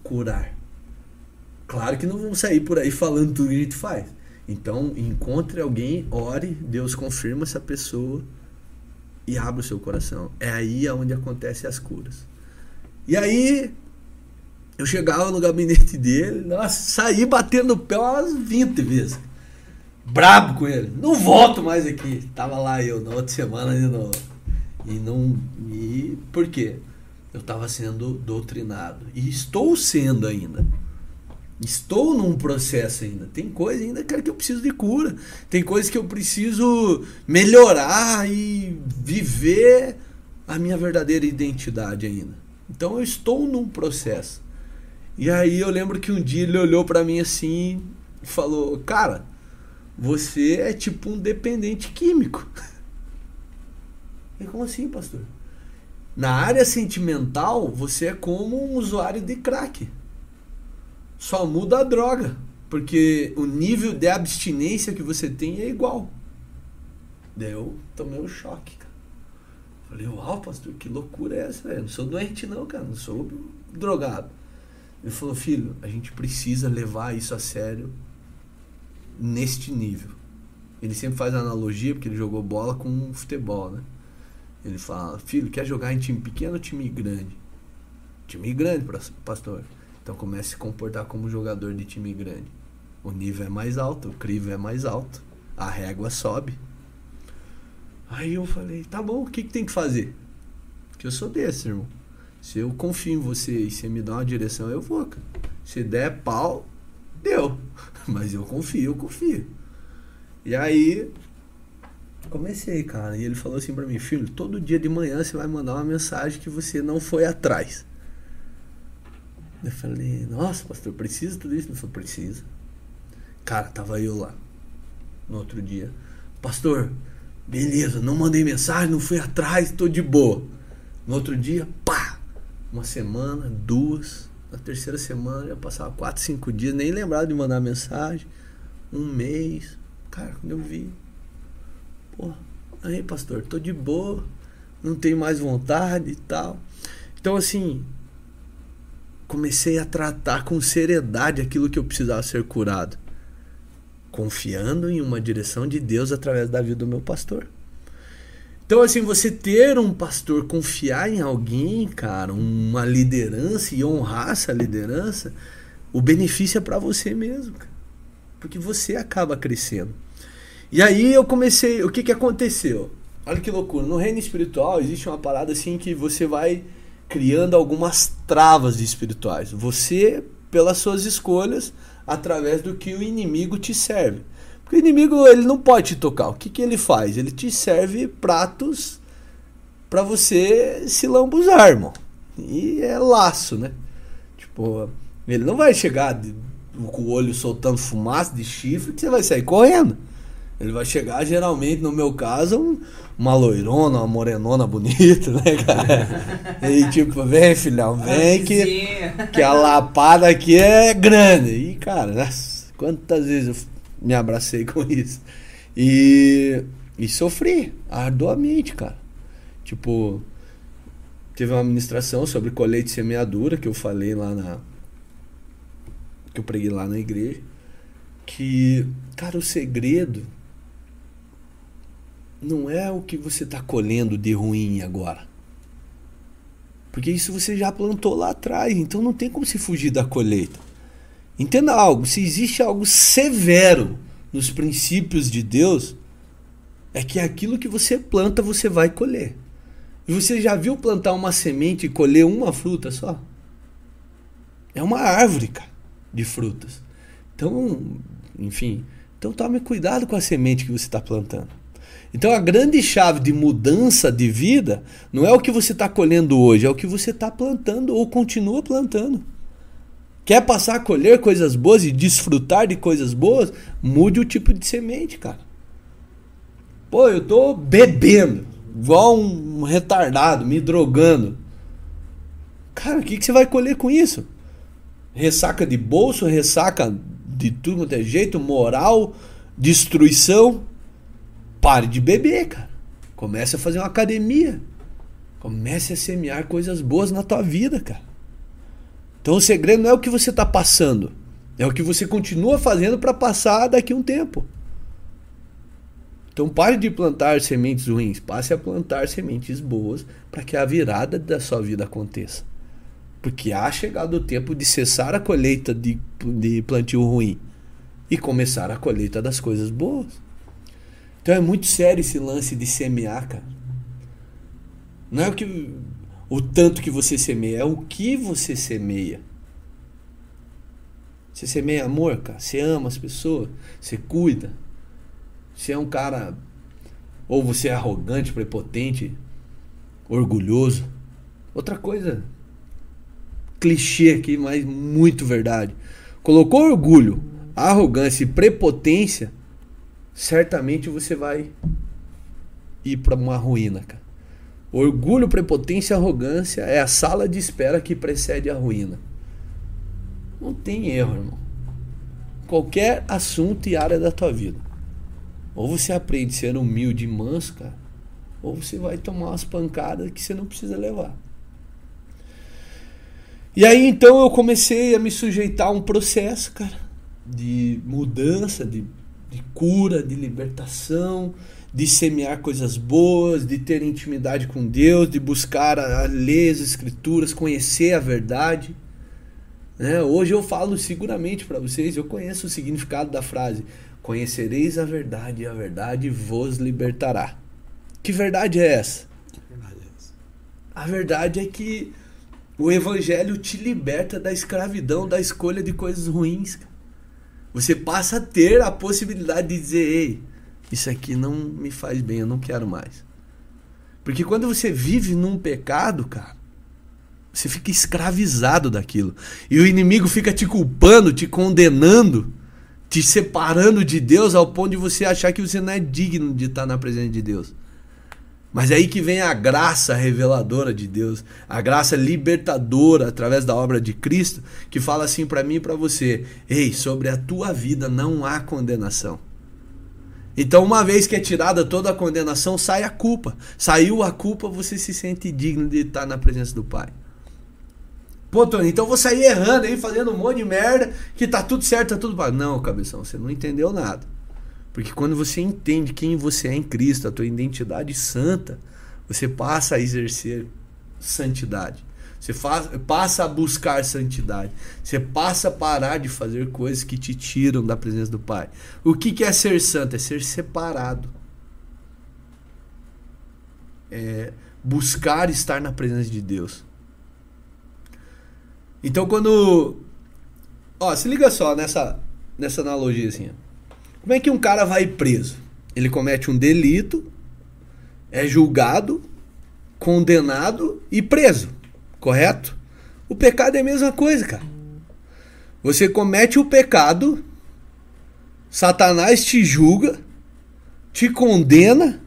curar. Claro que não vamos sair por aí falando tudo que a gente faz. Então encontre alguém, ore, Deus confirma essa pessoa e abra o seu coração. É aí onde acontecem as curas. E aí eu chegava no gabinete dele, nossa, saí batendo o pé umas 20 vezes. Brabo com ele. Não volto mais aqui. Tava lá eu na outra semana de novo. E não. E por quê? Eu estava sendo doutrinado. E estou sendo ainda. Estou num processo ainda. Tem coisa ainda, cara, que eu preciso de cura. Tem coisas que eu preciso melhorar e viver a minha verdadeira identidade ainda. Então eu estou num processo. E aí eu lembro que um dia ele olhou para mim assim e falou: Cara, você é tipo um dependente químico. E como assim, pastor? Na área sentimental, você é como um usuário de crack. Só muda a droga. Porque o nível de abstinência que você tem é igual. Daí eu tomei um choque, cara. Falei, uau, pastor, que loucura é essa, velho? Não sou doente não, cara, não sou drogado. Ele falou, filho, a gente precisa levar isso a sério neste nível. Ele sempre faz analogia, porque ele jogou bola com futebol, né? Ele fala, filho, quer jogar em time pequeno ou time grande? Time grande, pastor. Então comece a se comportar como jogador de time grande. O nível é mais alto, o crivo é mais alto, a régua sobe. Aí eu falei, tá bom, o que, que tem que fazer? Que eu sou desse, irmão. Se eu confio em você e você me dá uma direção, eu vou, cara. Se der pau, deu. Mas eu confio, eu confio. E aí, comecei, cara. E ele falou assim para mim, filho, todo dia de manhã você vai mandar uma mensagem que você não foi atrás. Eu falei, nossa, pastor, precisa tudo isso? Ele falou, precisa. Cara, tava eu lá. No outro dia. Pastor, beleza, não mandei mensagem, não fui atrás, tô de boa. No outro dia, pá! Uma semana, duas. Na terceira semana já passava quatro, cinco dias, nem lembrava de mandar mensagem. Um mês. Cara, quando eu vi. Pô, aí pastor, tô de boa, não tenho mais vontade e tal. Então assim, comecei a tratar com seriedade aquilo que eu precisava ser curado, confiando em uma direção de Deus através da vida do meu pastor. Então, assim, você ter um pastor, confiar em alguém, cara, uma liderança e honrar essa liderança, o benefício é para você mesmo, cara. Porque você acaba crescendo. E aí eu comecei, o que que aconteceu? Olha que loucura, no reino espiritual existe uma parada assim que você vai criando algumas travas espirituais. Você, pelas suas escolhas, através do que o inimigo te serve. Porque o inimigo ele não pode te tocar. O que, que ele faz? Ele te serve pratos para você se lambuzar, irmão. E é laço, né? Tipo, ele não vai chegar de, com o olho soltando fumaça de chifre que você vai sair correndo. Ele vai chegar, geralmente, no meu caso, um, uma loirona, uma morenona bonita, né, cara? E tipo, vem, filhão, vem que, que a lapada aqui é grande. E, cara, nossa, quantas vezes eu me abracei com isso. E, e sofri arduamente, cara. Tipo, teve uma administração sobre colheita e semeadura que eu falei lá na. que eu preguei lá na igreja. Que, cara, o segredo não é o que você está colhendo de ruim agora. Porque isso você já plantou lá atrás, então não tem como se fugir da colheita. Entenda algo: se existe algo severo nos princípios de Deus, é que aquilo que você planta você vai colher. E você já viu plantar uma semente e colher uma fruta só? É uma árvore, cara, de frutas. Então, enfim, então tome cuidado com a semente que você está plantando. Então a grande chave de mudança de vida não é o que você está colhendo hoje, é o que você está plantando ou continua plantando. Quer passar a colher coisas boas e desfrutar de coisas boas? Mude o tipo de semente, cara. Pô, eu tô bebendo, igual um retardado, me drogando. Cara, o que, que você vai colher com isso? Ressaca de bolso, ressaca de tudo quanto é jeito, moral, destruição. Pare de beber, cara. Comece a fazer uma academia. Comece a semear coisas boas na tua vida, cara. Então o segredo não é o que você está passando, é o que você continua fazendo para passar daqui a um tempo. Então pare de plantar sementes ruins, passe a plantar sementes boas para que a virada da sua vida aconteça. Porque há chegado o tempo de cessar a colheita de, de plantio ruim e começar a colheita das coisas boas. Então é muito sério esse lance de semear, cara. Não é o que o tanto que você semeia, é o que você semeia. Você semeia amor, cara. Você ama as pessoas, você cuida. Você é um cara ou você é arrogante, prepotente, orgulhoso. Outra coisa clichê aqui, mas muito verdade. Colocou orgulho, arrogância e prepotência, certamente você vai ir para uma ruína, cara. Orgulho, prepotência e arrogância é a sala de espera que precede a ruína. Não tem erro, irmão. Qualquer assunto e área da tua vida. Ou você aprende a ser humilde e manso, cara, ou você vai tomar umas pancadas que você não precisa levar. E aí então eu comecei a me sujeitar a um processo, cara, de mudança, de, de cura, de libertação, de semear coisas boas, de ter intimidade com Deus, de buscar a, a ler as escrituras, conhecer a verdade. Né? Hoje eu falo seguramente para vocês, eu conheço o significado da frase: Conhecereis a verdade, e a verdade vos libertará. Que verdade é essa? A verdade é que o evangelho te liberta da escravidão, da escolha de coisas ruins. Você passa a ter a possibilidade de dizer: ei, isso aqui não me faz bem, eu não quero mais. Porque quando você vive num pecado, cara, você fica escravizado daquilo. E o inimigo fica te culpando, te condenando, te separando de Deus ao ponto de você achar que você não é digno de estar na presença de Deus. Mas é aí que vem a graça reveladora de Deus, a graça libertadora através da obra de Cristo, que fala assim para mim e para você: "Ei, sobre a tua vida não há condenação". Então, uma vez que é tirada toda a condenação, sai a culpa. Saiu a culpa, você se sente digno de estar na presença do Pai. Pô, Tony, então vou sair errando aí, fazendo um monte de merda, que tá tudo certo, tá tudo. Não, cabeção, você não entendeu nada. Porque quando você entende quem você é em Cristo, a tua identidade santa, você passa a exercer santidade. Você faz, passa a buscar santidade. Você passa a parar de fazer coisas que te tiram da presença do Pai. O que, que é ser santo? É ser separado. É buscar estar na presença de Deus. Então quando. Ó, se liga só nessa, nessa analogia assim. Como é que um cara vai preso? Ele comete um delito, é julgado, condenado e preso. Correto? O pecado é a mesma coisa, cara. Você comete o pecado, Satanás te julga, te condena.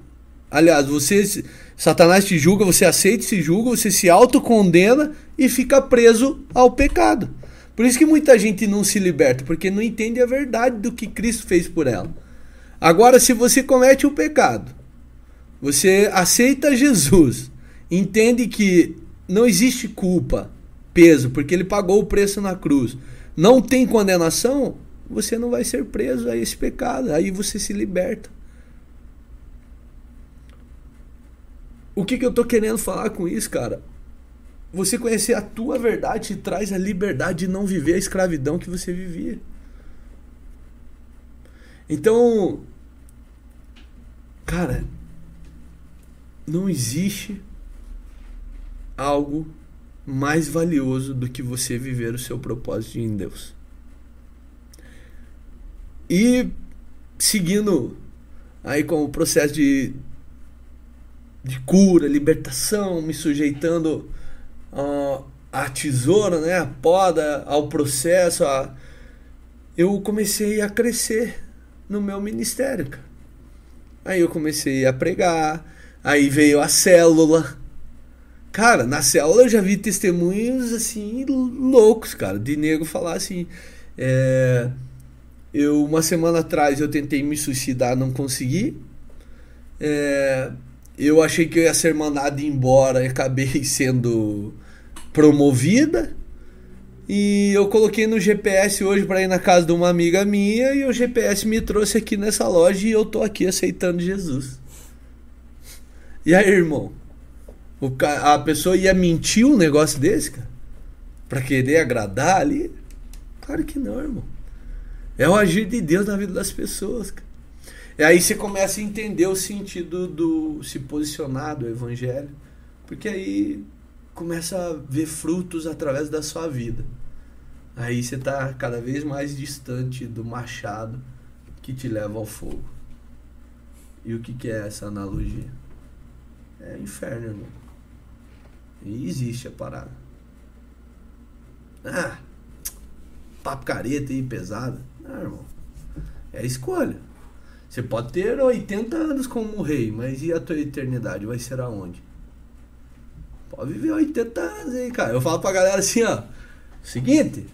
Aliás, você Satanás te julga, você aceita se julga, você se autocondena e fica preso ao pecado. Por isso que muita gente não se liberta, porque não entende a verdade do que Cristo fez por ela. Agora, se você comete o pecado, você aceita Jesus, entende que não existe culpa, peso, porque ele pagou o preço na cruz. Não tem condenação, você não vai ser preso a esse pecado. Aí você se liberta. O que, que eu estou querendo falar com isso, cara? Você conhecer a tua verdade te traz a liberdade de não viver a escravidão que você vivia. Então, cara, não existe algo mais valioso do que você viver o seu propósito em Deus. E seguindo aí com o processo de, de cura, libertação, me sujeitando uh, à tesoura, né, à poda, ao processo, a, eu comecei a crescer no meu ministério. Aí eu comecei a pregar, aí veio a célula, Cara, na célula eu já vi testemunhos assim loucos, cara, de nego falar assim. É, eu uma semana atrás eu tentei me suicidar, não consegui. É, eu achei que eu ia ser mandado embora e acabei sendo promovida. E eu coloquei no GPS hoje para ir na casa de uma amiga minha e o GPS me trouxe aqui nessa loja e eu tô aqui aceitando Jesus. E aí, irmão? O. A pessoa ia mentir um negócio desse, cara? Pra querer agradar ali? Claro que não, irmão. É o agir de Deus na vida das pessoas, cara. E aí você começa a entender o sentido do se posicionar do evangelho. Porque aí começa a ver frutos através da sua vida. Aí você está cada vez mais distante do machado que te leva ao fogo. E o que, que é essa analogia? É inferno, irmão. E existe a parada. Ah, papo careta aí, pesada. Não, irmão. É escolha. Você pode ter 80 anos como rei, mas e a tua eternidade? Vai ser aonde? Pode viver 80 anos aí, cara. Eu falo pra galera assim, ó. Seguinte,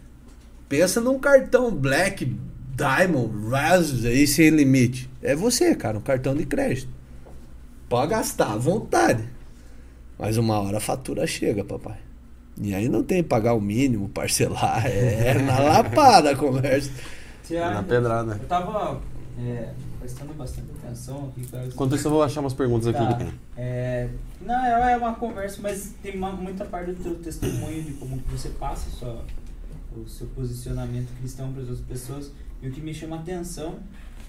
pensa num cartão Black Diamond Razors aí sem limite. É você, cara, um cartão de crédito. Pode gastar à vontade. Mas uma hora a fatura chega, papai. E aí não tem que pagar o mínimo, parcelar. É na lapada a conversa. Na pedrada. Eu tava é, prestando bastante atenção aqui. Cara. Enquanto isso, eu vou achar umas perguntas aqui Tá. do Ken. É, não, é uma conversa, mas tem uma- muita parte do teu testemunho de como que você passa sua, o seu posicionamento cristão para as outras pessoas. E o que me chama a atenção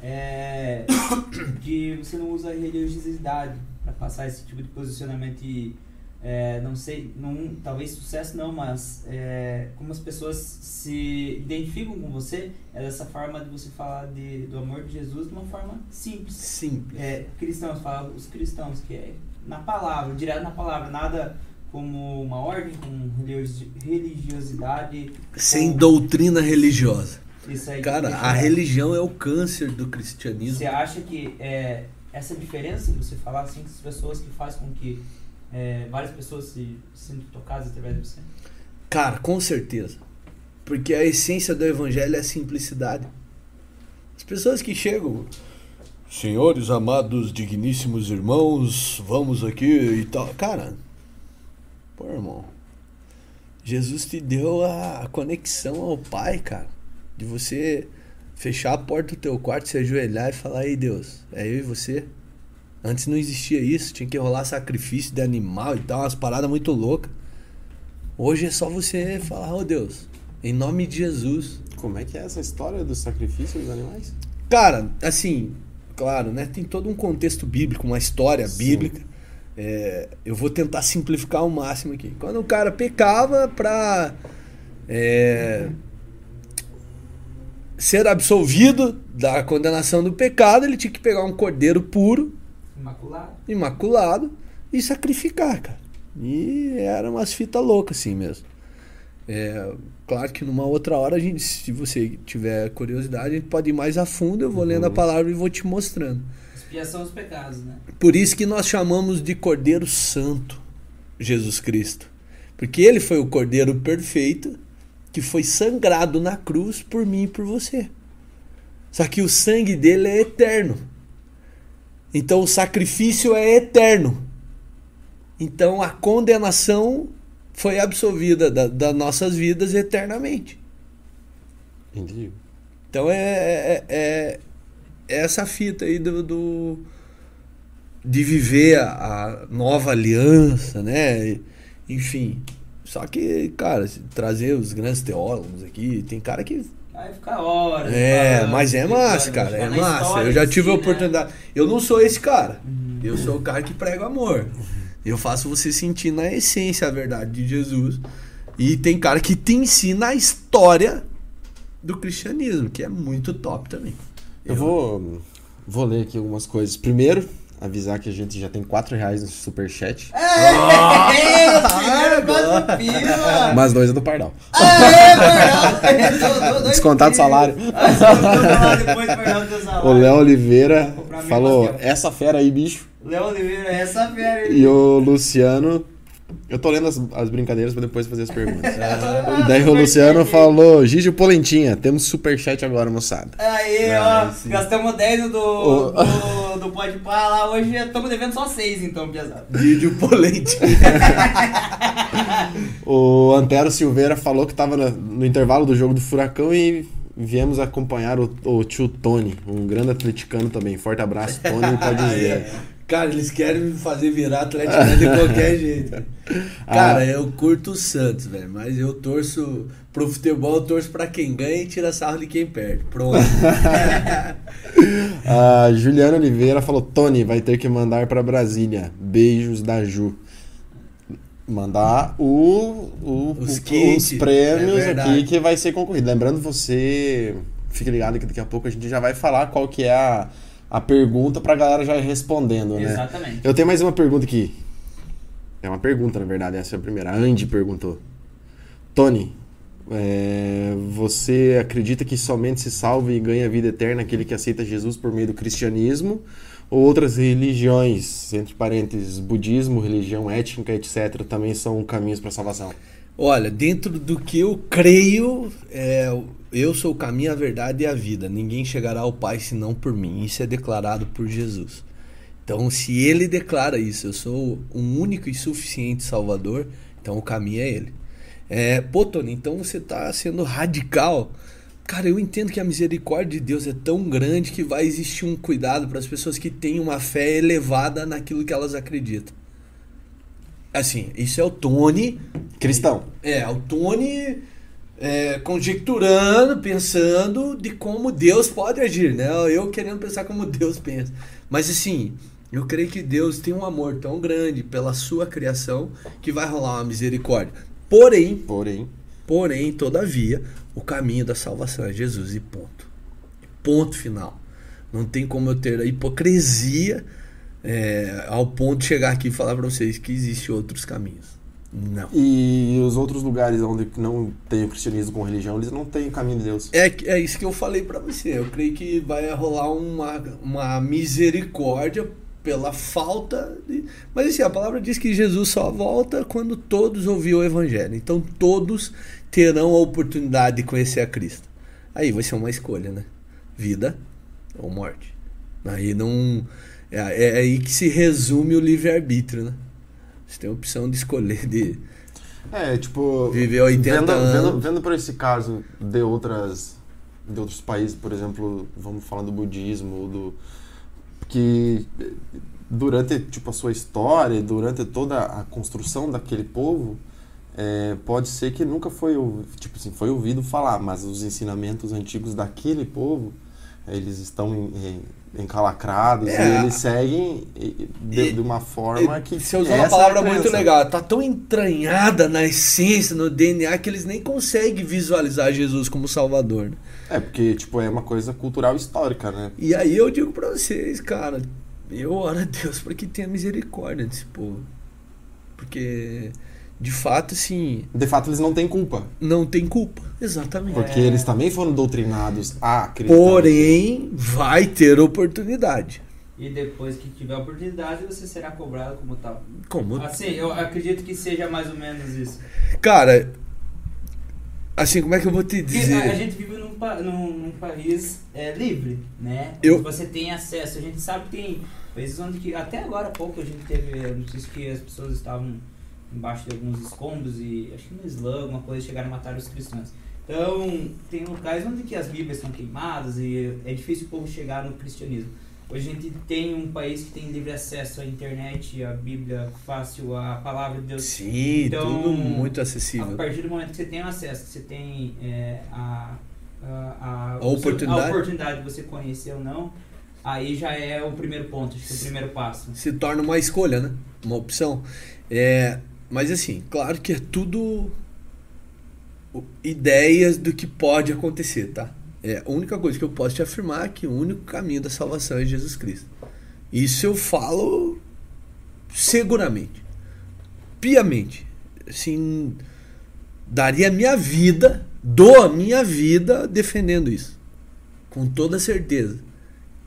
é que você não usa religiosidade para passar esse tipo de posicionamento e é, não sei, não, talvez sucesso não, mas é, como as pessoas se identificam com você é dessa forma de você falar de, do amor de Jesus de uma forma simples Simples. é, cristãos, fala os cristãos, que é na palavra, direto na palavra, nada como uma ordem, com religiosi- religiosidade. Sem com doutrina religiosa. Isso aí. Cara, a religião é o câncer do cristianismo. Você acha que é, essa diferença que você falar assim, as pessoas que faz com que é, várias pessoas se sintam tocadas através de você? Cara, com certeza. Porque a essência do evangelho é a simplicidade. As pessoas que chegam, senhores amados, digníssimos irmãos, vamos aqui e tal. Cara, pô, irmão, Jesus te deu a conexão ao Pai, cara. De você fechar a porta do teu quarto, se ajoelhar e falar: Ei, Deus, é eu e você. Antes não existia isso, tinha que rolar sacrifício de animal e tal, umas paradas muito loucas. Hoje é só você falar, ô Deus, em nome de Jesus. Como é que é essa história do sacrifício dos animais? Cara, assim, claro, né? Tem todo um contexto bíblico, uma história Sim. bíblica. É, eu vou tentar simplificar ao máximo aqui. Quando o cara pecava pra é, ser absolvido da condenação do pecado, ele tinha que pegar um cordeiro puro, Imaculado. imaculado, e sacrificar, cara. E era umas fitas loucas assim mesmo. É, claro que numa outra hora, a gente, se você tiver curiosidade, a gente pode ir mais a fundo, eu vou lendo a palavra e vou te mostrando. Expiação dos pecados, né? Por isso que nós chamamos de Cordeiro Santo Jesus Cristo. Porque ele foi o Cordeiro perfeito que foi sangrado na cruz por mim e por você. Só que o sangue dele é eterno. Então o sacrifício é eterno. Então a condenação foi absolvida da- das nossas vidas eternamente. Entendi. Então é, é, é- é essa fita aí do, do- de viver a, a nova aliança, né? Enfim. Só que, cara, trazer os grandes teólogos aqui, tem cara que. Vai ficar horas. É, falando, mas é massa, cara. É massa. Eu já tive si, a né? oportunidade. Eu não sou esse cara. Uhum. Eu sou o cara que prega o amor. Eu faço você sentir na essência a verdade de Jesus. E tem cara que te ensina a história do cristianismo, que é muito top também. Eu vou, vou ler aqui algumas coisas. Primeiro, avisar que a gente já tem 4 reais no superchat. É, primeiro quase pila. Mais dois é do Pardal. É. Descontado o salário. O Léo Oliveira falou: essa fera aí, bicho. Léo Oliveira, essa fera aí. E o Luciano. Eu tô lendo as, as brincadeiras pra depois fazer as perguntas. Ah, E daí o Luciano falou: Gigi Polentinha, temos superchat agora, moçada. Aí, Ah, ó, sim. gastamos 10 do, O- do, do Pode Pá lá, hoje estamos devendo só 6 então, pesado. Vídeo polente. O Antero Silveira falou que tava na- no intervalo do jogo do Furacão e viemos acompanhar o, o tio Tony, um grande atleticano também. Forte abraço, Tony, pode dizer. Cara, eles querem me fazer virar atleticano de qualquer jeito. Cara, Ah. eu curto o Santos, velho. Mas eu torço pro futebol, eu torço pra quem ganha e tira sarro de quem perde. Pronto. A Juliana Oliveira falou: Tony, vai ter que mandar pra Brasília. Beijos da Ju. Mandar o, o- Os o- kits, os prêmios é aqui que vai ser concorrido. Lembrando você, fique ligado que daqui a pouco a gente já vai falar qual que é a, a pergunta pra galera já ir respondendo, né? Exatamente. Eu tenho mais uma pergunta aqui. É uma pergunta, na verdade, essa é a primeira. A Andy perguntou. Tony, é, você acredita que somente se salva e ganha vida eterna aquele que aceita Jesus por meio do cristianismo ou outras religiões, entre parênteses, budismo, religião étnica, etc., também são caminhos para salvação? Olha, dentro do que eu creio, é, eu sou o caminho, a verdade e a vida. Ninguém chegará ao Pai senão por mim. Isso é declarado por Jesus. Então, se ele declara isso, eu sou um único e suficiente Salvador, então o caminho é ele. É, pô, Tony, então você está sendo radical. Cara, eu entendo que a misericórdia de Deus é tão grande que vai existir um cuidado para as pessoas que têm uma fé elevada naquilo que elas acreditam. Assim, isso é o Tony. Cristão. É, o Tony é, conjecturando, pensando de como Deus pode agir, né? Eu querendo pensar como Deus pensa. Mas assim, eu creio que Deus tem um amor tão grande pela sua criação que vai rolar uma misericórdia. Porém, porém, porém, todavia, o caminho da salvação é Jesus e ponto. Ponto final. Não tem como eu ter a hipocrisia é, ao ponto de chegar aqui e falar para vocês que existem outros caminhos. Não. E os outros lugares onde não tem o cristianismo com religião, eles não têm o caminho de Deus. É, é isso que eu falei para você. Eu creio que vai rolar uma, uma misericórdia pela falta de... Mas assim, a palavra diz que Jesus só volta quando todos ouviram o evangelho. Então todos terão a oportunidade de conhecer a Cristo. Aí vai ser uma escolha, né? Vida ou morte. Aí não... É, é aí que se resume o livre-arbítrio, né? Você tem a opção de escolher de... É, tipo... Viver 80 vendo, anos. Vendo, vendo por esse caso de outras... De outros países, por exemplo, vamos falar do budismo ou do que durante tipo a sua história, durante toda a construção daquele povo, é, pode ser que nunca foi tipo assim, foi ouvido falar, mas os ensinamentos antigos daquele povo eles estão em, em, encalacrados é, e eles seguem de, e, de uma forma e, que você usou uma palavra é muito legal tá tão entranhada na essência no DNA que eles nem conseguem visualizar Jesus como Salvador né? É, porque, tipo, é uma coisa cultural histórica, né? E aí eu digo pra vocês, cara, eu oro a Deus para que tenha misericórdia desse povo. Porque, de fato, assim. De fato, eles não têm culpa. Não tem culpa, exatamente. Porque é... eles também foram doutrinados a acreditar. Porém, vai ter oportunidade. E depois que tiver oportunidade, você será cobrado como tal. Como? Assim, eu acredito que seja mais ou menos isso. Cara, assim, como é que eu vou te dizer? A, a gente vive num, num, num país é, livre, né? Eu... Você tem acesso, a gente sabe que tem países onde que, até agora há pouco a gente teve notícias que as pessoas estavam embaixo de alguns escombros e acho que no Islã, alguma coisa, chegaram a matar os cristãos. Então, tem locais onde que as bíblias são queimadas e é difícil o povo chegar no cristianismo. Hoje a gente tem um país que tem livre acesso à internet, à Bíblia fácil, à palavra de Deus. Sim, então, tudo muito acessível. A partir do momento que você tem acesso, que você tem é, a, a, a, a, oportunidade. a oportunidade de você conhecer ou não, aí já é o primeiro ponto, acho que é o primeiro passo. Se torna uma escolha, né? Uma opção. É, mas assim, claro que é tudo ideias do que pode acontecer, tá? É, a única coisa que eu posso te afirmar é que o único caminho da salvação é Jesus Cristo. Isso eu falo seguramente, piamente. Assim, daria a minha vida, dou a minha vida defendendo isso. Com toda certeza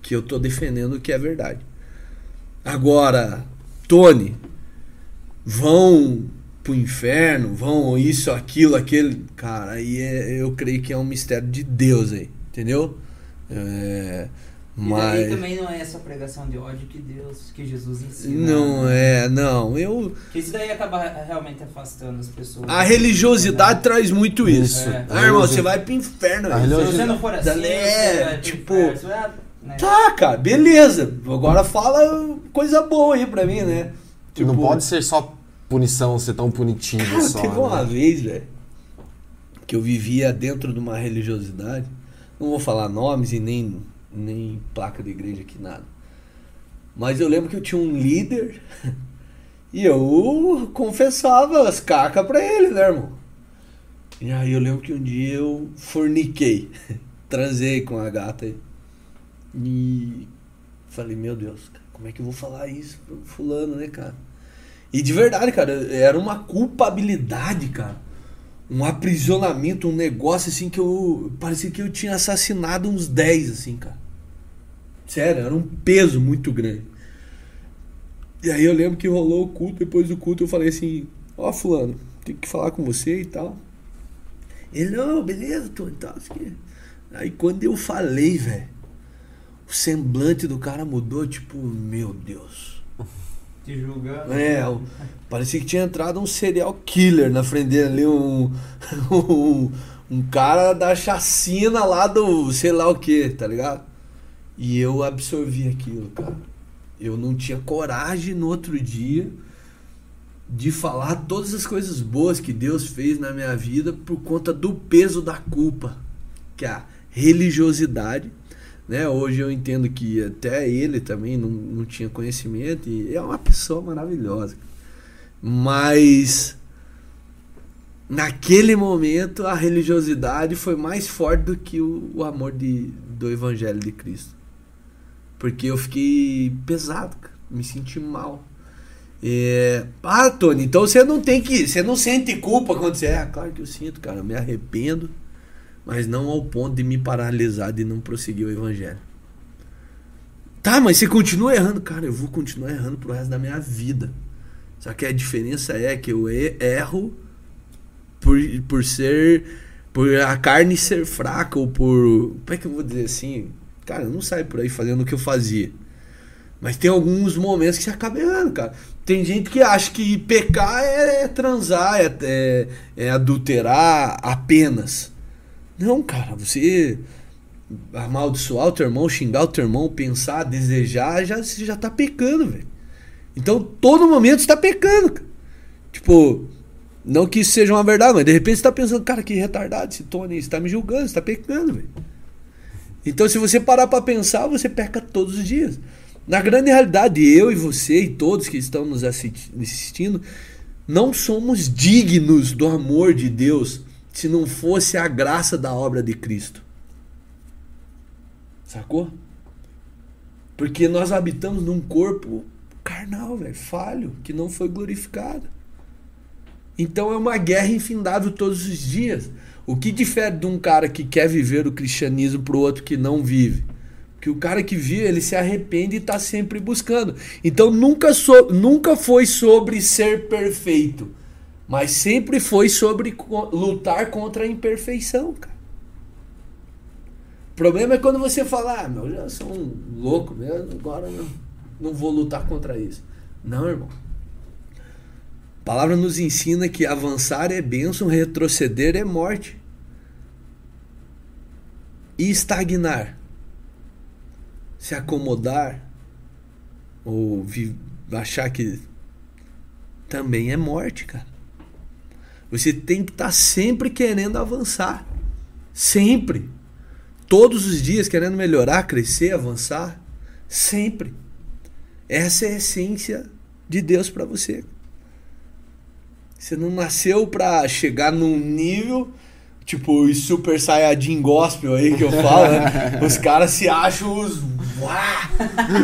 que eu estou defendendo o que é verdade. Agora, Tony, vão pro inferno, vão isso, aquilo, aquele. Cara, aí é, eu creio que é um mistério de Deus aí, entendeu? É, mas... E também não é essa pregação de ódio que Deus, que Jesus ensina. Não é, não. Eu... Que isso daí acaba realmente afastando as pessoas. A religiosidade né? traz muito isso. É. Ah, irmão, você vai pro inferno. Se você não for assim, é, tipo... Inferno, né? Tá, cara, beleza. Agora fala coisa boa aí pra mim, né? Tipo, não pode ser só punição ser tão punitivo Cara, só. Teve uma né? vez, velho, que eu vivia dentro de uma religiosidade. Não vou falar nomes e nem, nem placa de igreja aqui, nada. Mas eu lembro que eu tinha um líder e eu confessava as cacas pra ele, né, irmão? E aí eu lembro que um dia eu forniquei, transei com a gata e falei, meu Deus, como é que eu vou falar isso pro fulano, né, cara? E de verdade, cara, era uma culpabilidade, cara. Um aprisionamento, um negócio assim que eu. Parecia que eu tinha assassinado uns 10, assim, cara. Sério, era um peso muito grande. E aí eu lembro que rolou o culto, depois do culto eu falei assim, ó oh, fulano, tem que falar com você e tal. Ele, não, beleza, e tal. Aí quando eu falei, velho, o semblante do cara mudou, tipo, meu Deus. Te julgando. É, o- parecia que tinha entrado um serial killer na frente dele ali, um, um, um cara da chacina lá do sei lá o que, tá ligado? E eu absorvi aquilo, cara. Eu não tinha coragem no outro dia de falar todas as coisas boas que Deus fez na minha vida por conta do peso da culpa, que é a religiosidade. Né? Hoje eu entendo que até ele também não, não tinha conhecimento e é uma pessoa maravilhosa. Mas naquele momento a religiosidade foi mais forte do que o, o amor de, do Evangelho de Cristo. Porque eu fiquei pesado, cara. me senti mal. É... Ah, Tony, então você não tem que. Você não sente culpa quando você. É, claro que eu sinto, cara. Eu me arrependo, mas não ao ponto de me paralisar de não prosseguir o evangelho. Tá, mas você continua errando. Cara, eu vou continuar errando pro resto da minha vida. Só que a diferença é que eu erro por, por ser. Por a carne ser fraca, ou por. Como é que eu vou dizer assim? Cara, eu não saio por aí fazendo o que eu fazia. Mas tem alguns momentos que você acaba errando, cara. Tem gente que acha que pecar é, transar, é, é, é adulterar apenas. Não, cara, você amaldiçoar o teu irmão, xingar o teu irmão, pensar, desejar, já, você já tá pecando, velho. Então, todo momento você tá pecando. Tipo, não que isso seja uma verdade, mas de repente você tá pensando, cara, que retardado esse Tony, você tá me julgando, você tá pecando, velho. Então, se você parar pra pensar, você peca todos os dias. Na grande realidade, eu e você e todos que estão nos assisti- assistindo, não somos dignos do amor de Deus se não fosse a graça da obra de Cristo. Sacou? Porque nós habitamos num corpo carnal, velho, falho, que não foi glorificado. Então é uma guerra infindável todos os dias. O que difere de um cara que quer viver o cristianismo pro outro que não vive? Que o cara que vive, ele se arrepende e está sempre buscando. Então nunca, so, nunca foi sobre ser perfeito, mas sempre foi sobre lutar contra a imperfeição, cara. O problema é quando você fala, ah, meu, eu sou um louco mesmo, agora não, não vou lutar contra isso. Não, irmão. A palavra nos ensina que avançar é bênção, retroceder é morte. E estagnar, se acomodar, ou achar que também é morte, cara. Você tem que estar sempre querendo avançar. Sempre. Todos os dias querendo melhorar, crescer, avançar. Sempre. Essa é a essência de Deus para você. Você não nasceu pra chegar num nível, tipo os Super Saiyajin Gospel aí que eu falo, né? Os caras se acham os. Uá,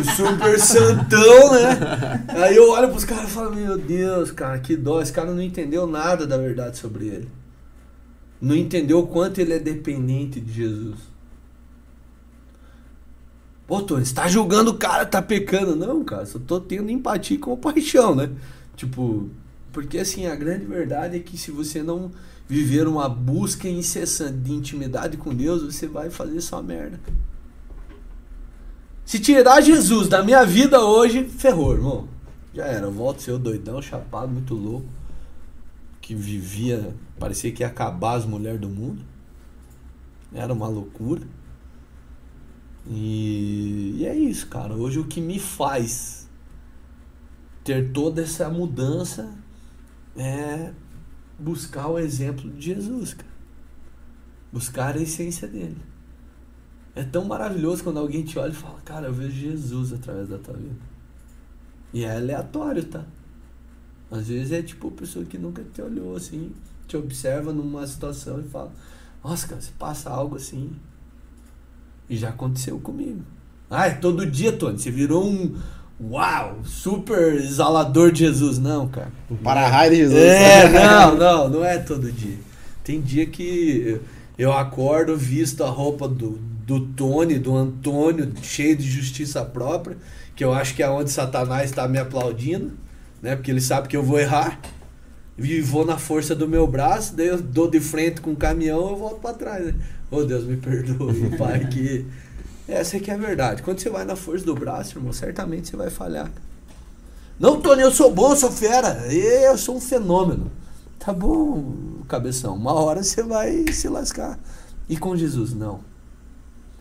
os super santão, né? Aí eu olho pros caras e falo, meu Deus, cara, que dó. Esse cara não entendeu nada da verdade sobre ele. Não entendeu o quanto ele é dependente de Jesus. Pô, Tony, você tá julgando o cara, tá pecando. Não, cara, só tô tendo empatia e compaixão, né? Tipo, porque assim, a grande verdade é que se você não viver uma busca incessante de intimidade com Deus, você vai fazer só merda. Se tirar Jesus da minha vida hoje, ferrou, irmão. Já era, eu volto a ser o doidão, chapado, muito louco. Que vivia, parecia que ia acabar as mulheres do mundo. Era uma loucura. E, e é isso, cara. Hoje o que me faz ter toda essa mudança é buscar o exemplo de Jesus, cara. Buscar a essência dele. É tão maravilhoso quando alguém te olha e fala, cara, eu vejo Jesus através da tua vida. E é aleatório, tá? Às vezes é tipo a pessoa que nunca te olhou assim, te observa numa situação e fala, nossa, cara, você passa algo assim. E já aconteceu comigo. Ah, é todo dia, Tony. Você virou um. Uau! Super exalador de Jesus. Não, cara. Um para-raio de Jesus. É, não, não, não é todo dia. Tem dia que eu acordo, visto a roupa do, do Tony, do Antônio, cheio de justiça própria, que eu acho que é onde Satanás está me aplaudindo, né? Porque ele sabe que eu vou errar. E vou na força do meu braço, daí eu dou de frente com o caminhão eu volto para trás. Né? Oh Deus, me perdoe, pai, que Essa é que é a verdade. Quando você vai na força do braço, irmão, certamente você vai falhar. Não, Tony, eu sou bom, eu sou fera. Eu sou um fenômeno. Tá bom, cabeção. Uma hora você vai se lascar. E com Jesus, não.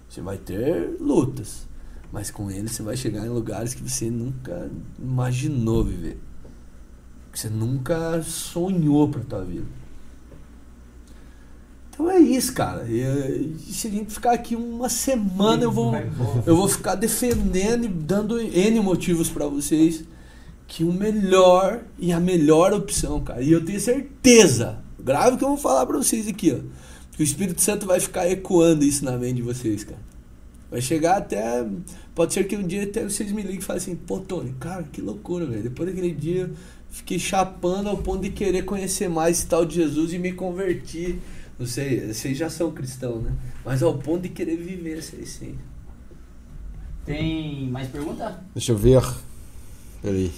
Você vai ter lutas. Mas com ele você vai chegar em lugares que você nunca imaginou viver. Que você nunca sonhou pra tua vida. Então é isso, cara. E, se a gente ficar aqui uma semana, eu vou, eu vou ficar defendendo e dando N motivos para vocês que o melhor e a melhor opção, cara. E eu tenho certeza, grave que eu vou falar para vocês aqui, ó. Que o Espírito Santo vai ficar ecoando isso na mente de vocês, cara. Vai chegar até. Pode ser que um dia até vocês me liguem e falem assim, pô, Tony, cara, que loucura, velho. Depois daquele dia, fiquei chapando ao ponto de querer conhecer mais esse tal de Jesus e me convertir. Não sei, vocês já são cristãos, né? Mas ao ponto de querer viver essa essência. Tem mais pergunta? Deixa eu ver. Peraí.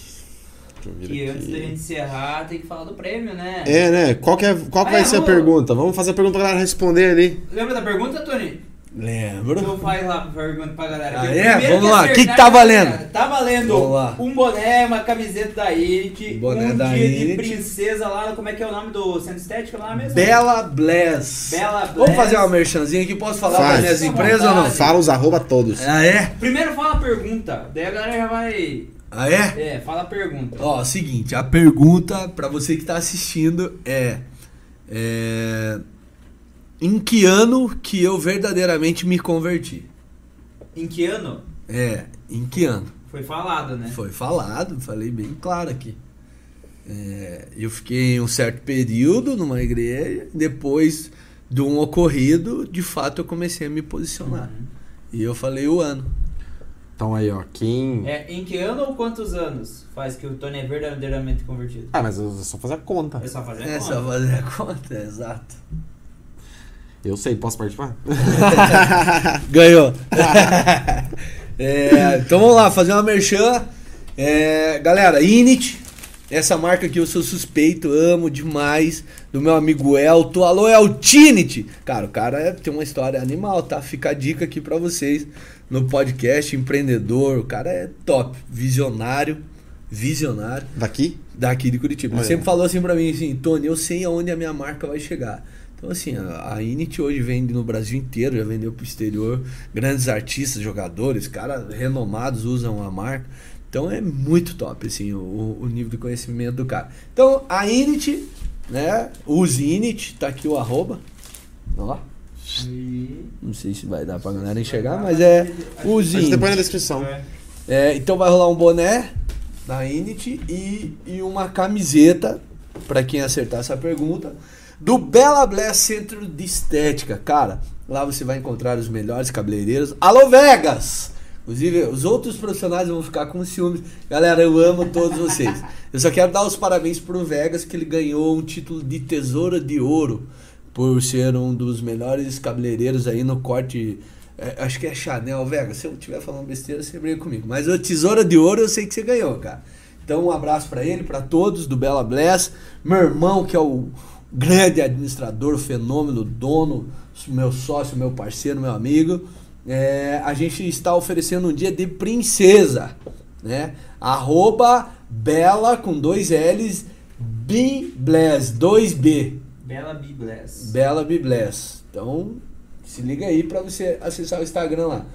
Que antes da gente encerrar, tem que falar do prêmio, né? É, né? Qual que, é, qual que Ah, vai é, ser a vamos- pergunta? Vamos fazer a pergunta pra galera responder ali. Lembra da pergunta, Tony? Lembro. Então faz lá pergunta pra galera. Ah, o é? Vamos lá. acertar Que que tá valendo? Tá valendo Vamos lá. um boné, uma camiseta da Um boné um da dia de princesa lá, como é que é o nome do centro estético lá mesmo? Bela Bless. Bela Vamos Bless. fazer uma merchanzinha aqui? Posso falar Faz. para minhas empresas ou não? Fala os arroba todos. Ah, é? Primeiro fala a pergunta, daí a galera já vai... Ah, é? É, fala a pergunta. Ó, seguinte, a pergunta pra você que tá assistindo é, é em que ano que eu verdadeiramente me converti? Em que ano? É, em que ano? Foi falado, né? Foi falado, falei bem claro aqui. É, eu fiquei um certo período numa igreja, depois de um ocorrido, de fato eu comecei a me posicionar. Uhum. E eu falei o ano. Então aí, ó. Quem. É, em que ano ou quantos anos faz que o Tony é verdadeiramente convertido? Ah, mas é só fazer a conta. É só fazer a É conta. só fazer a conta, exato. Eu sei, posso participar? Ganhou. É, então vamos lá, fazer uma merchan. É, galera, Init, essa marca que eu sou suspeito, amo demais, do meu amigo Elton. Alô, Eltinity! Cara, o cara é- tem uma história animal, tá? Fica a dica aqui pra vocês no podcast, empreendedor. O cara é top, visionário, visionário Daqui? daqui de Curitiba. Ele sempre falou assim pra mim, assim, Tony, eu sei aonde a minha marca vai chegar. Então, assim, a, Init hoje vende no Brasil inteiro, já vendeu pro exterior. Grandes artistas, jogadores, caras renomados usam a marca. Então é muito top, assim, o, o nível de conhecimento do cara. Então, a Init, né? Use Init, tá aqui o arroba. Lá. E- Não sei se vai dar pra galera enxergar, mas é use Mas depois na Init. descrição. É. É, então vai rolar um boné da Init e, e uma camiseta, pra quem acertar essa pergunta, do Bela Bless Centro de Estética. Cara, lá você vai encontrar os melhores cabeleireiros. Alô, Vegas! Inclusive, os outros profissionais vão ficar com ciúmes. Galera, eu amo todos vocês. Eu só quero dar os parabéns pro Vegas, que ele ganhou um título de Tesoura de Ouro por ser um dos melhores cabeleireiros aí no corte. é, acho que é Chanel, Vegas. Se eu estiver falando besteira, você briga comigo. Mas o Tesoura de Ouro eu sei que você ganhou, cara. Então, um abraço pra ele, pra todos do Bela Bless. Meu irmão, que é o grande administrador, fenômeno, dono, meu sócio, meu parceiro, meu amigo. É, a gente está oferecendo um dia de princesa, né? Arroba Bela com dois L's, B Bless, 2B. Bela Be Bless. Bela Be Bless. Então, se liga aí para você acessar o Instagram lá.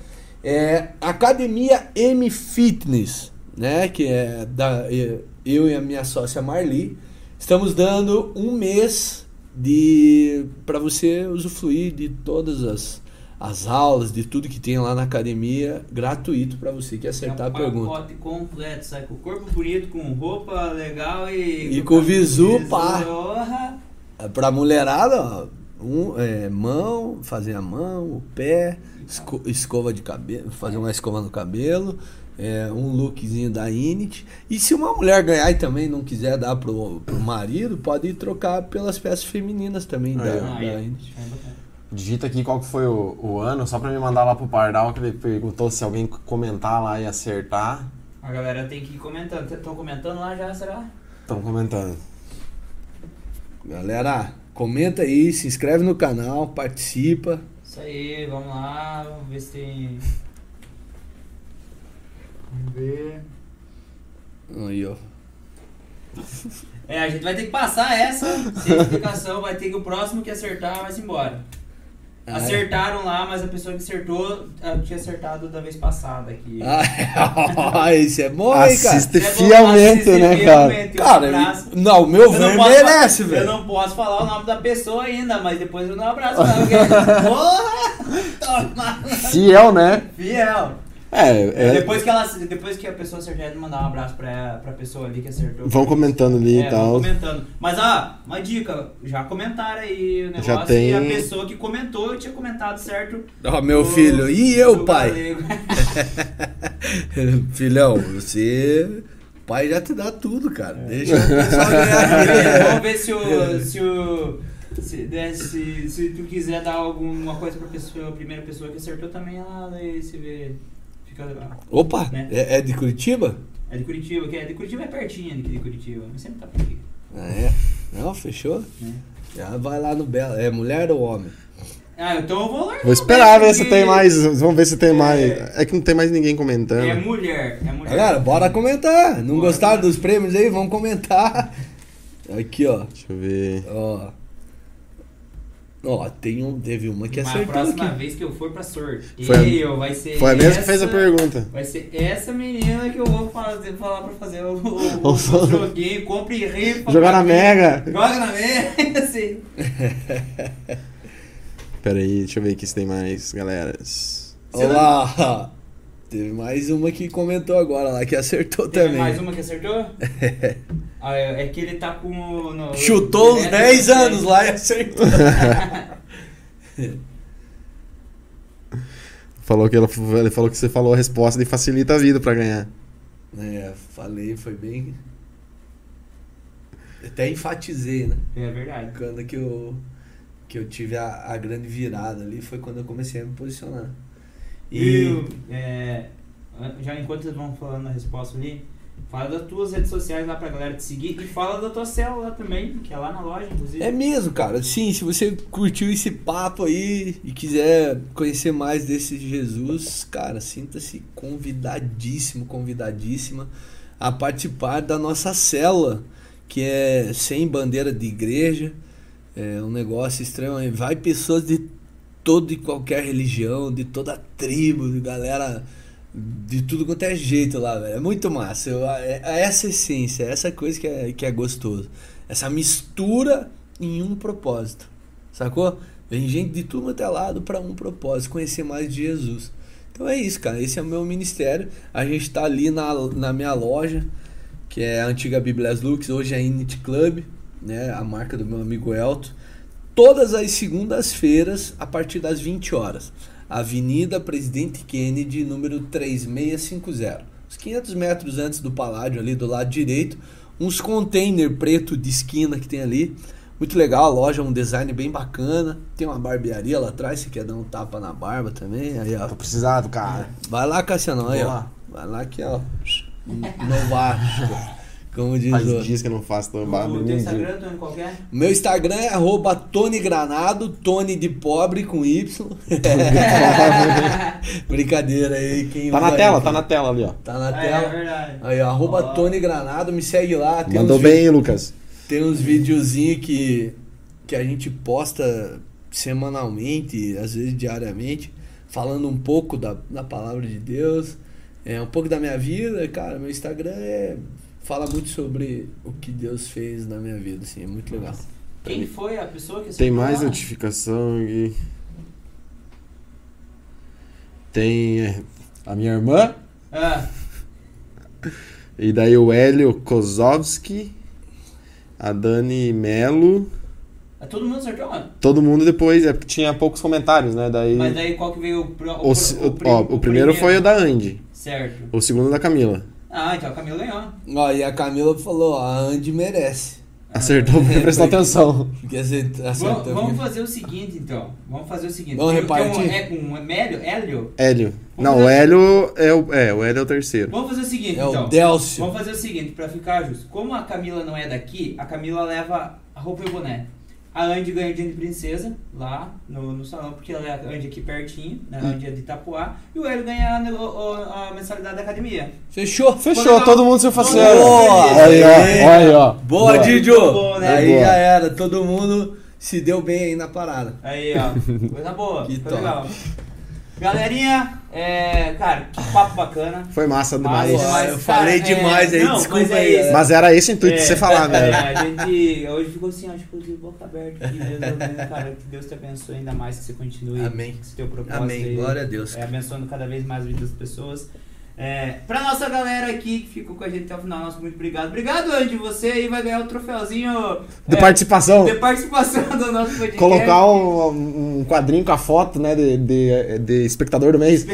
É, Academia M Fitness, né? Que é da eu e a minha sócia Marli. Estamos dando um mês de para você usufruir de todas as, as aulas, de tudo que tem lá na academia, gratuito para você que acertar é a um pergunta. pacote completo, sai com o corpo bonito, com roupa legal e... E com visu, pá. Porra. Pra mulherada, ó, um, é, mão, fazer a mão, o pé, esco- escova de cabelo, fazer uma escova no cabelo, é, um lookzinho da Init. E se uma mulher ganhar e também não quiser dar pro, pro marido, pode ir trocar pelas peças femininas também Aí, da, ó. Ah, da é. Init. É. Digita aqui qual que foi o, o ano, só pra me mandar lá pro Pardal, que ele perguntou se alguém comentar lá e acertar. A galera tem que ir comentando. Estão comentando lá já, será? Estão comentando. Galera, Comenta aí, se inscreve no canal, participa. Isso aí, vamos lá, vamos ver se tem. Vamos ver. Aí, ó. É, a gente vai ter que passar essa sem explicação, vai ter que o próximo que acertar vai se embora. Ah, é? Acertaram lá, mas a pessoa que acertou tinha acertado da vez passada aqui. Ah, esse é bom, hein, cara? Assiste É fielmente, assiste né, cara? fielmente, um Cara, abraço. e- não, o meu Eu ver não posso merece, fa- velho. Eu não posso falar o nome da pessoa ainda, mas depois eu dou um abraço pra ela. Porra! Toma! Fiel, né? Fiel! É, é Depois, que ela, depois que a pessoa acertar, mandar um abraço pra, pra pessoa ali que acertou. vão comentando ali É, e vão tal. comentando. Mas, ó, uma dica, já comentaram aí o negócio Já tem- e a pessoa que comentou tinha comentado certo. Ó, meu o- filho. E eu, pai? Filhão, você. O pai já te dá tudo, cara. É. Deixa o pessoal ganhar. Vamos ver se o. Se, o se, né, se, se tu quiser dar alguma coisa pra pessoa, a primeira pessoa que acertou também, ela daí se vê. Fica legal. Opa, Né? é, é de Curitiba? É de Curitiba, que é de Curitiba é pertinho aqui de Curitiba, mas sempre tá por aqui. Ah, é? Não, fechou? né? Já vai lá no Belo. É mulher ou homem? Ah, então eu vou lá. Vou esperar ver se tem mais. Vamos ver se tem É. mais. É que não tem mais ninguém comentando. É mulher, é mulher. Galera, bora comentar. Não Bora. gostaram dos prêmios aí? Vamos comentar. Aqui, ó. Deixa eu ver. Ó. Ó, tem um, teve uma que Mas a acertou próxima aqui. vez que eu for pra sorte, Foi vai ser Foi a mesma que fez a pergunta. Vai ser essa menina que eu vou fazer, falar pra fazer o, o, o, o joguinho, compre e rifa. Jogar na. Mega. Joga na Mega, sim. Pera aí, deixa eu ver aqui se tem mais, galera. Olá! Teve mais uma que comentou agora lá, que acertou Tem também. mais uma que acertou? Ah, é é que ele tá com... No, Chutou uns é, 10 é, anos lá e acertou. Falou que ela, ele falou que você falou a resposta e facilita a vida pra ganhar. É, falei, foi bem. Até enfatizei, né? É verdade. Quando que eu, que eu tive a, a grande virada ali foi quando eu comecei a me posicionar. E, é, já enquanto vocês vão falando na resposta ali, fala das tuas redes sociais lá pra galera te seguir e fala da tua célula também, que é lá na loja, inclusive. É mesmo, cara. Sim, se você curtiu esse papo aí e quiser conhecer mais desse Jesus, cara, sinta-se convidadíssimo, convidadíssima a participar da nossa célula, que é sem bandeira de igreja. É um negócio extremamente. Vai pessoas de toda e qualquer religião, de toda tribo, de galera de tudo quanto é jeito lá, velho. É muito massa. Eu, é, é essa essência, é essa coisa que é, que é gostoso. Essa mistura em um propósito. Sacou? Vem gente de tudo quanto é lado para um propósito, conhecer mais de Jesus. Então é isso, cara. Esse é o meu ministério. A gente tá ali na, na minha loja, que é a antiga Bíblias Lux, hoje é a Init Club, né? A marca do meu amigo Elton. Todas as segundas-feiras, a partir das 20 horas. Avenida Presidente Kennedy, número 3650. Uns 500 metros antes do Paládio, ali do lado direito. Uns container preto de esquina que tem ali. Muito legal, a loja é um design bem bacana. Tem uma barbearia lá atrás, se quer dar um tapa na barba também. Aí, ó. Tô precisado, cara. Vai lá, Cassiano, aí, ó. Vai lá que, ó. Não vai. Como diz Faz o... dias que eu não faço tão O teu Instagram. Tony, qual é? Meu Instagram é arroba Tony Granado, Tony de pobre com Y. Brincadeira aí, quem Tá na tela, aí, tá na tela ali, ó. Tá na é tela. verdade. Aí, ó, arroba Ó. Tony Granado, me segue lá. Tem Mandou vi- bem, hein, Lucas? Tem uns videozinhos que, que a gente posta semanalmente, às vezes diariamente, falando um pouco da, da palavra de Deus, é um pouco da minha vida, cara. Meu Instagram é, fala muito sobre o que Deus fez na minha vida, assim, é muito legal. Quem foi a pessoa que Tem mais lá? notificação aqui. Tem é, a minha irmã. Ah, E daí o Hélio Kozovski. A Dani Melo. todo mundo acertou, mano? Todo mundo depois. É porque tinha poucos comentários, né? Daí. Mas daí qual que veio o, o, o, o, o- ó, o primeiro foi o da Andy. Certo. O segundo da Camila. Ah, então a Camila ganhou. Ó, e a Camila falou, ó, a Andy merece. Acertou porque prestou atenção. Porque Vamos, acertou. vamos fazer o seguinte, então. Vamos fazer o seguinte. Vamos Tem- tem um- repartir? É com um Hélio? Hélio? Hélio. Vamos Não, o Hélio é o, é, o Hélio é o terceiro. Vamos fazer o seguinte, É então. o Delcio. Vamos fazer o seguinte, pra ficar justo. Como a Camila não é daqui, a Camila leva a roupa e o boné. A Andy ganha o dia de princesa lá no, no salão, porque ela é a Andy aqui pertinho, né? A Andy é de Itapuá. E o Hélio ganha a, o- a mensalidade da academia. Fechou? Fechou, todo mundo se faceiro. Boa! Aí, ó, Aí. ó. Boa, Didio! Muito bom, né? Aí Boa. já era, todo mundo se deu bem aí na parada. Aí, ó. Coisa boa. Que foi top. legal. Galerinha, é, cara, que papo bacana. Foi massa demais. Boa, demais. eu falei Cara, é, demais aí, não, desculpa mas é aí, isso. Mas era esse o intuito de É, você falar, é, né? a gente hoje ficou assim, ó, tipo, de boca aberta aqui mesmo, cara, que Deus te abençoe ainda mais, que você continue Amém. com esse teu propósito Amém. aí, Glória a Deus. é, abençoando cada vez mais a vida das pessoas. É, pra nossa galera aqui que ficou com a gente até o final, nosso muito obrigado. Obrigado, Andy, você aí vai ganhar o troféuzinho De é, participação. de participação do nosso podcast. Colocar um, um quadrinho com a foto, né, de, de, de espectador do mês.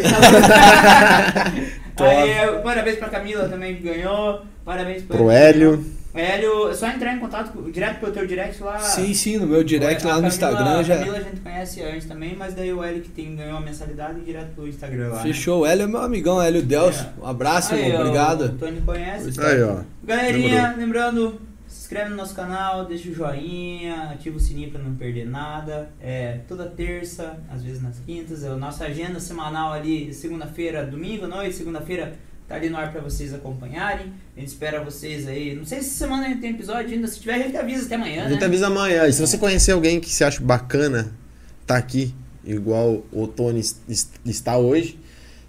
Aí, parabéns pra Camila também que ganhou. Parabéns pra Pro Hélio. Hélio, é só entrar em contato direto pelo teu direct lá. Sim, sim, no meu direct A lá no Camila- Instagram A já. Camila a gente conhece antes também, mas daí o Hélio que tem, ganhou a mensalidade direto pelo Instagram lá. né? Fechou. O Hélio é meu amigão, Hélio Delcio. É. Um abraço, Aí, irmão. ó, O Obrigado. Tony conhece. Aí, ó. Galerinha, lembrando, se inscreve no nosso canal, deixa o joinha, ativa o sininho pra não perder nada. É toda terça, às vezes nas quintas, é a nossa agenda semanal ali, segunda-feira, domingo à noite, segunda-feira tá ali no ar pra vocês acompanharem. A gente espera vocês aí. Não sei se semana a gente tem episódio ainda, se tiver a gente avisa até amanhã, A gente né? avisa amanhã. E se você conhecer alguém que você acha bacana, tá aqui, igual o Tony es- es- está hoje,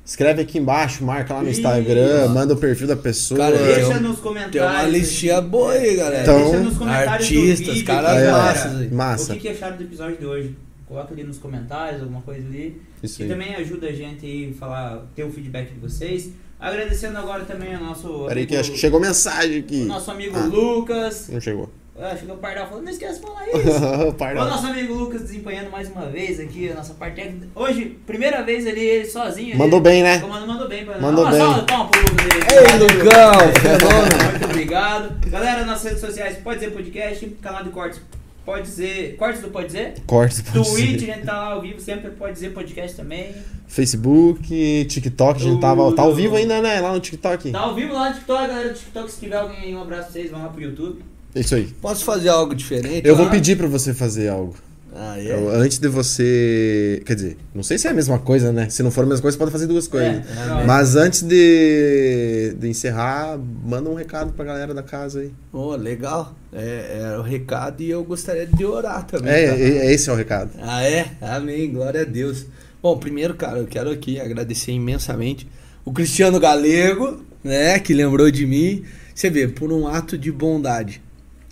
escreve aqui embaixo, marca lá no. Instagram, manda o perfil da pessoa. Cara, Deixa nos comentários. Tem uma listinha boa aí, galera. Então, Deixa nos comentários do artistas, vídeo caras massas aí. Massa. O que, que acharam do episódio de hoje? Coloca ali nos comentários, alguma coisa ali. Isso E aí. também ajuda a gente aí a falar, ter o feedback de vocês. Agradecendo agora também ao nosso Peraí amigo, que acho que chegou mensagem o aqui. nosso amigo Ah. Lucas. Não chegou. Ah, chegou o Pardal falando, não esquece de falar isso. o o Pardal. nosso amigo Lucas desempenhando mais uma vez aqui a nossa parte técnica. Hoje, primeira vez ele, ele sozinho. Mandou ele, bem, né? Mandou, mandou bem pra Mandou Uma bem. salva de palmas pro Lucas aí. Ei, Obrigado, Lucão, fenômeno. Muito obrigado. Galera, nas redes sociais, pode dizer podcast, canal de cortes, pode dizer. Cortes do Pode dizer? Cortes. pode Twitch, ser. a gente tá lá ao vivo, sempre pode dizer podcast também. Facebook, TikTok, a gente tava, tá ao vivo ainda, né? Lá no TikTok. Tá ao vivo lá no TikTok, galera do TikTok. Se tiver alguém aí, um abraço pra vocês, vão lá pro YouTube. Isso aí. Posso fazer algo diferente? Eu vou pedir pra você fazer algo. Ah, é? Eu- antes de você. Quer dizer, não sei se é a mesma coisa, né? Se não for a mesma coisa, pode fazer duas coisas. É, Amém. Mas antes de, de encerrar, manda um recado pra galera da casa aí. Oh, legal. É, é o recado e eu gostaria de orar também. É, é, é esse é o recado. Ah, é? Amém, glória a Deus. Bom, primeiro, cara, eu quero aqui agradecer imensamente o Cristiano Galego, né, que lembrou de mim. Você vê, por um ato de bondade.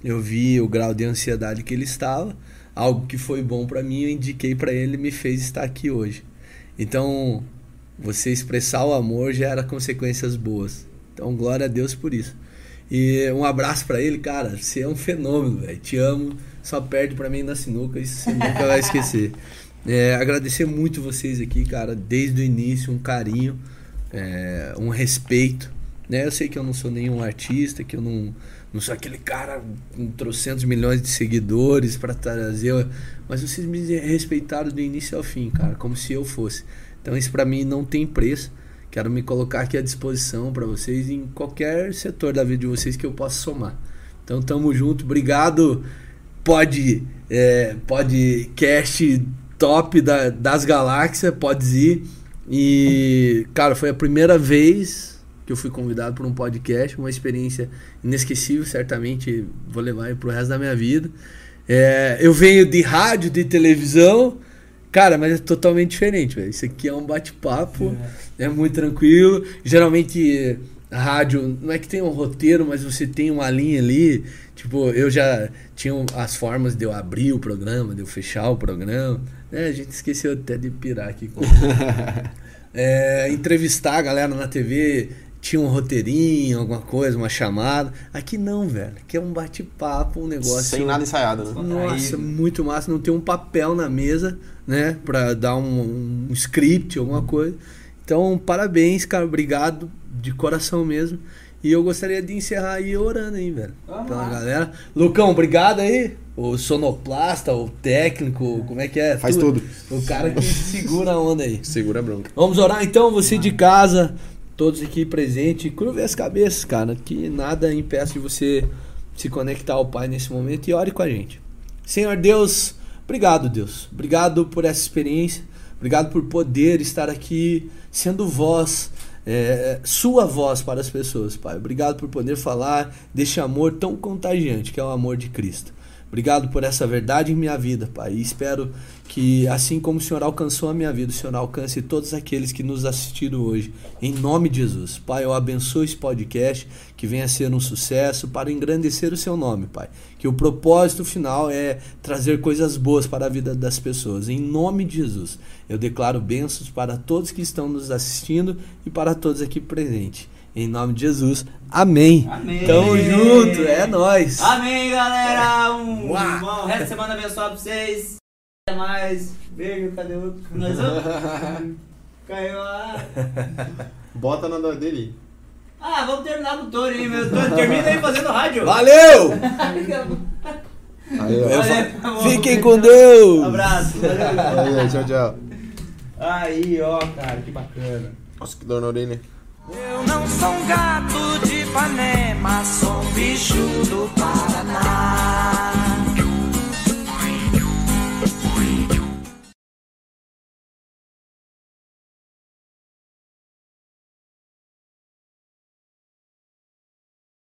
Eu vi o grau de ansiedade que ele estava, algo que foi bom pra mim, eu indiquei pra ele me fez estar aqui hoje. Então, você expressar o amor gera consequências boas. Então, glória a Deus por isso. E um abraço pra ele, cara. Você é um fenômeno, velho. Te amo. Só perde pra mim na sinuca, isso você nunca vai esquecer. É, agradecer muito vocês aqui, cara, desde o início, um carinho, é, um respeito. Né? Eu sei que eu não sou nenhum artista, que eu não, não sou aquele cara com trocentos milhões de seguidores pra trazer. Mas vocês me respeitaram do início ao fim, cara, como se eu fosse. Então isso pra mim não tem preço. Quero me colocar aqui à disposição pra vocês em qualquer setor da vida de vocês que eu possa somar. Então tamo junto, obrigado. Pode, é, podcast top da, das galáxias, pode ir. E, cara, foi a primeira vez que eu fui convidado por um podcast, uma experiência inesquecível, certamente vou levar aí pro resto da minha vida. É, eu venho de rádio, de televisão, cara, mas é totalmente diferente, velho. Isso aqui é um bate-papo, é muito tranquilo. Geralmente, a rádio, não é que tem um roteiro, mas você tem uma linha ali. Tipo, eu já tinha as formas de eu abrir o programa, de eu fechar o programa. né? a gente esqueceu até de pirar aqui. Com... É, entrevistar a galera na TV, tinha um roteirinho, alguma coisa, uma chamada. Aqui não, velho. Aqui é um bate-papo, um negócio. Sem nada ensaiado, né? Nossa, muito massa. Não tem um papel na mesa, né? Pra dar um, um script, alguma coisa. Então, parabéns, cara. Obrigado de coração mesmo. E eu gostaria de encerrar aí orando aí, velho. Vamos Pela galera. Lucão, obrigado aí. O sonoplasta, o técnico, como é que é? Faz Tu- tudo. O cara que segura a onda aí. Segura a bronca. Vamos orar então, você de casa, todos aqui presentes, curve as cabeças, cara, que nada impeça de você se conectar ao Pai nesse momento e ore com a gente. Senhor Deus, obrigado, Deus. Obrigado por essa experiência. Obrigado por poder estar aqui sendo voz, é, sua voz para as pessoas, Pai. Obrigado por poder falar deste amor tão contagiante que é o amor de Cristo. Obrigado por essa verdade em minha vida, Pai. E espero que, assim como o Senhor alcançou a minha vida, o Senhor alcance todos aqueles que nos assistiram hoje. Em nome de Jesus. Pai, eu abençoo esse podcast, que venha a ser um sucesso para engrandecer o seu nome, Pai. Que o propósito final é trazer coisas boas para a vida das pessoas. Em nome de Jesus, eu declaro bênçãos para todos que estão nos assistindo e para todos aqui presentes. Em nome de Jesus. Amém. Amém. Tamo junto. É nóis. Amém, galera. Um bom resto de semana abençoado pra vocês. Até mais. Beijo. Cadê o outro? Nós? Caiu lá. Bota na dor dele. Ah, vamos terminar com o Tony aí, meu. Tony, termina aí fazendo rádio. Valeu! Valeu, fa- tá. Fiquem com Deus! Abraço. Valeu. Tchau, tchau. Aí, ó, cara, que bacana. Nossa, que dor na orelha. Eu não sou um gato de Ipanema, sou um bicho do Paraná.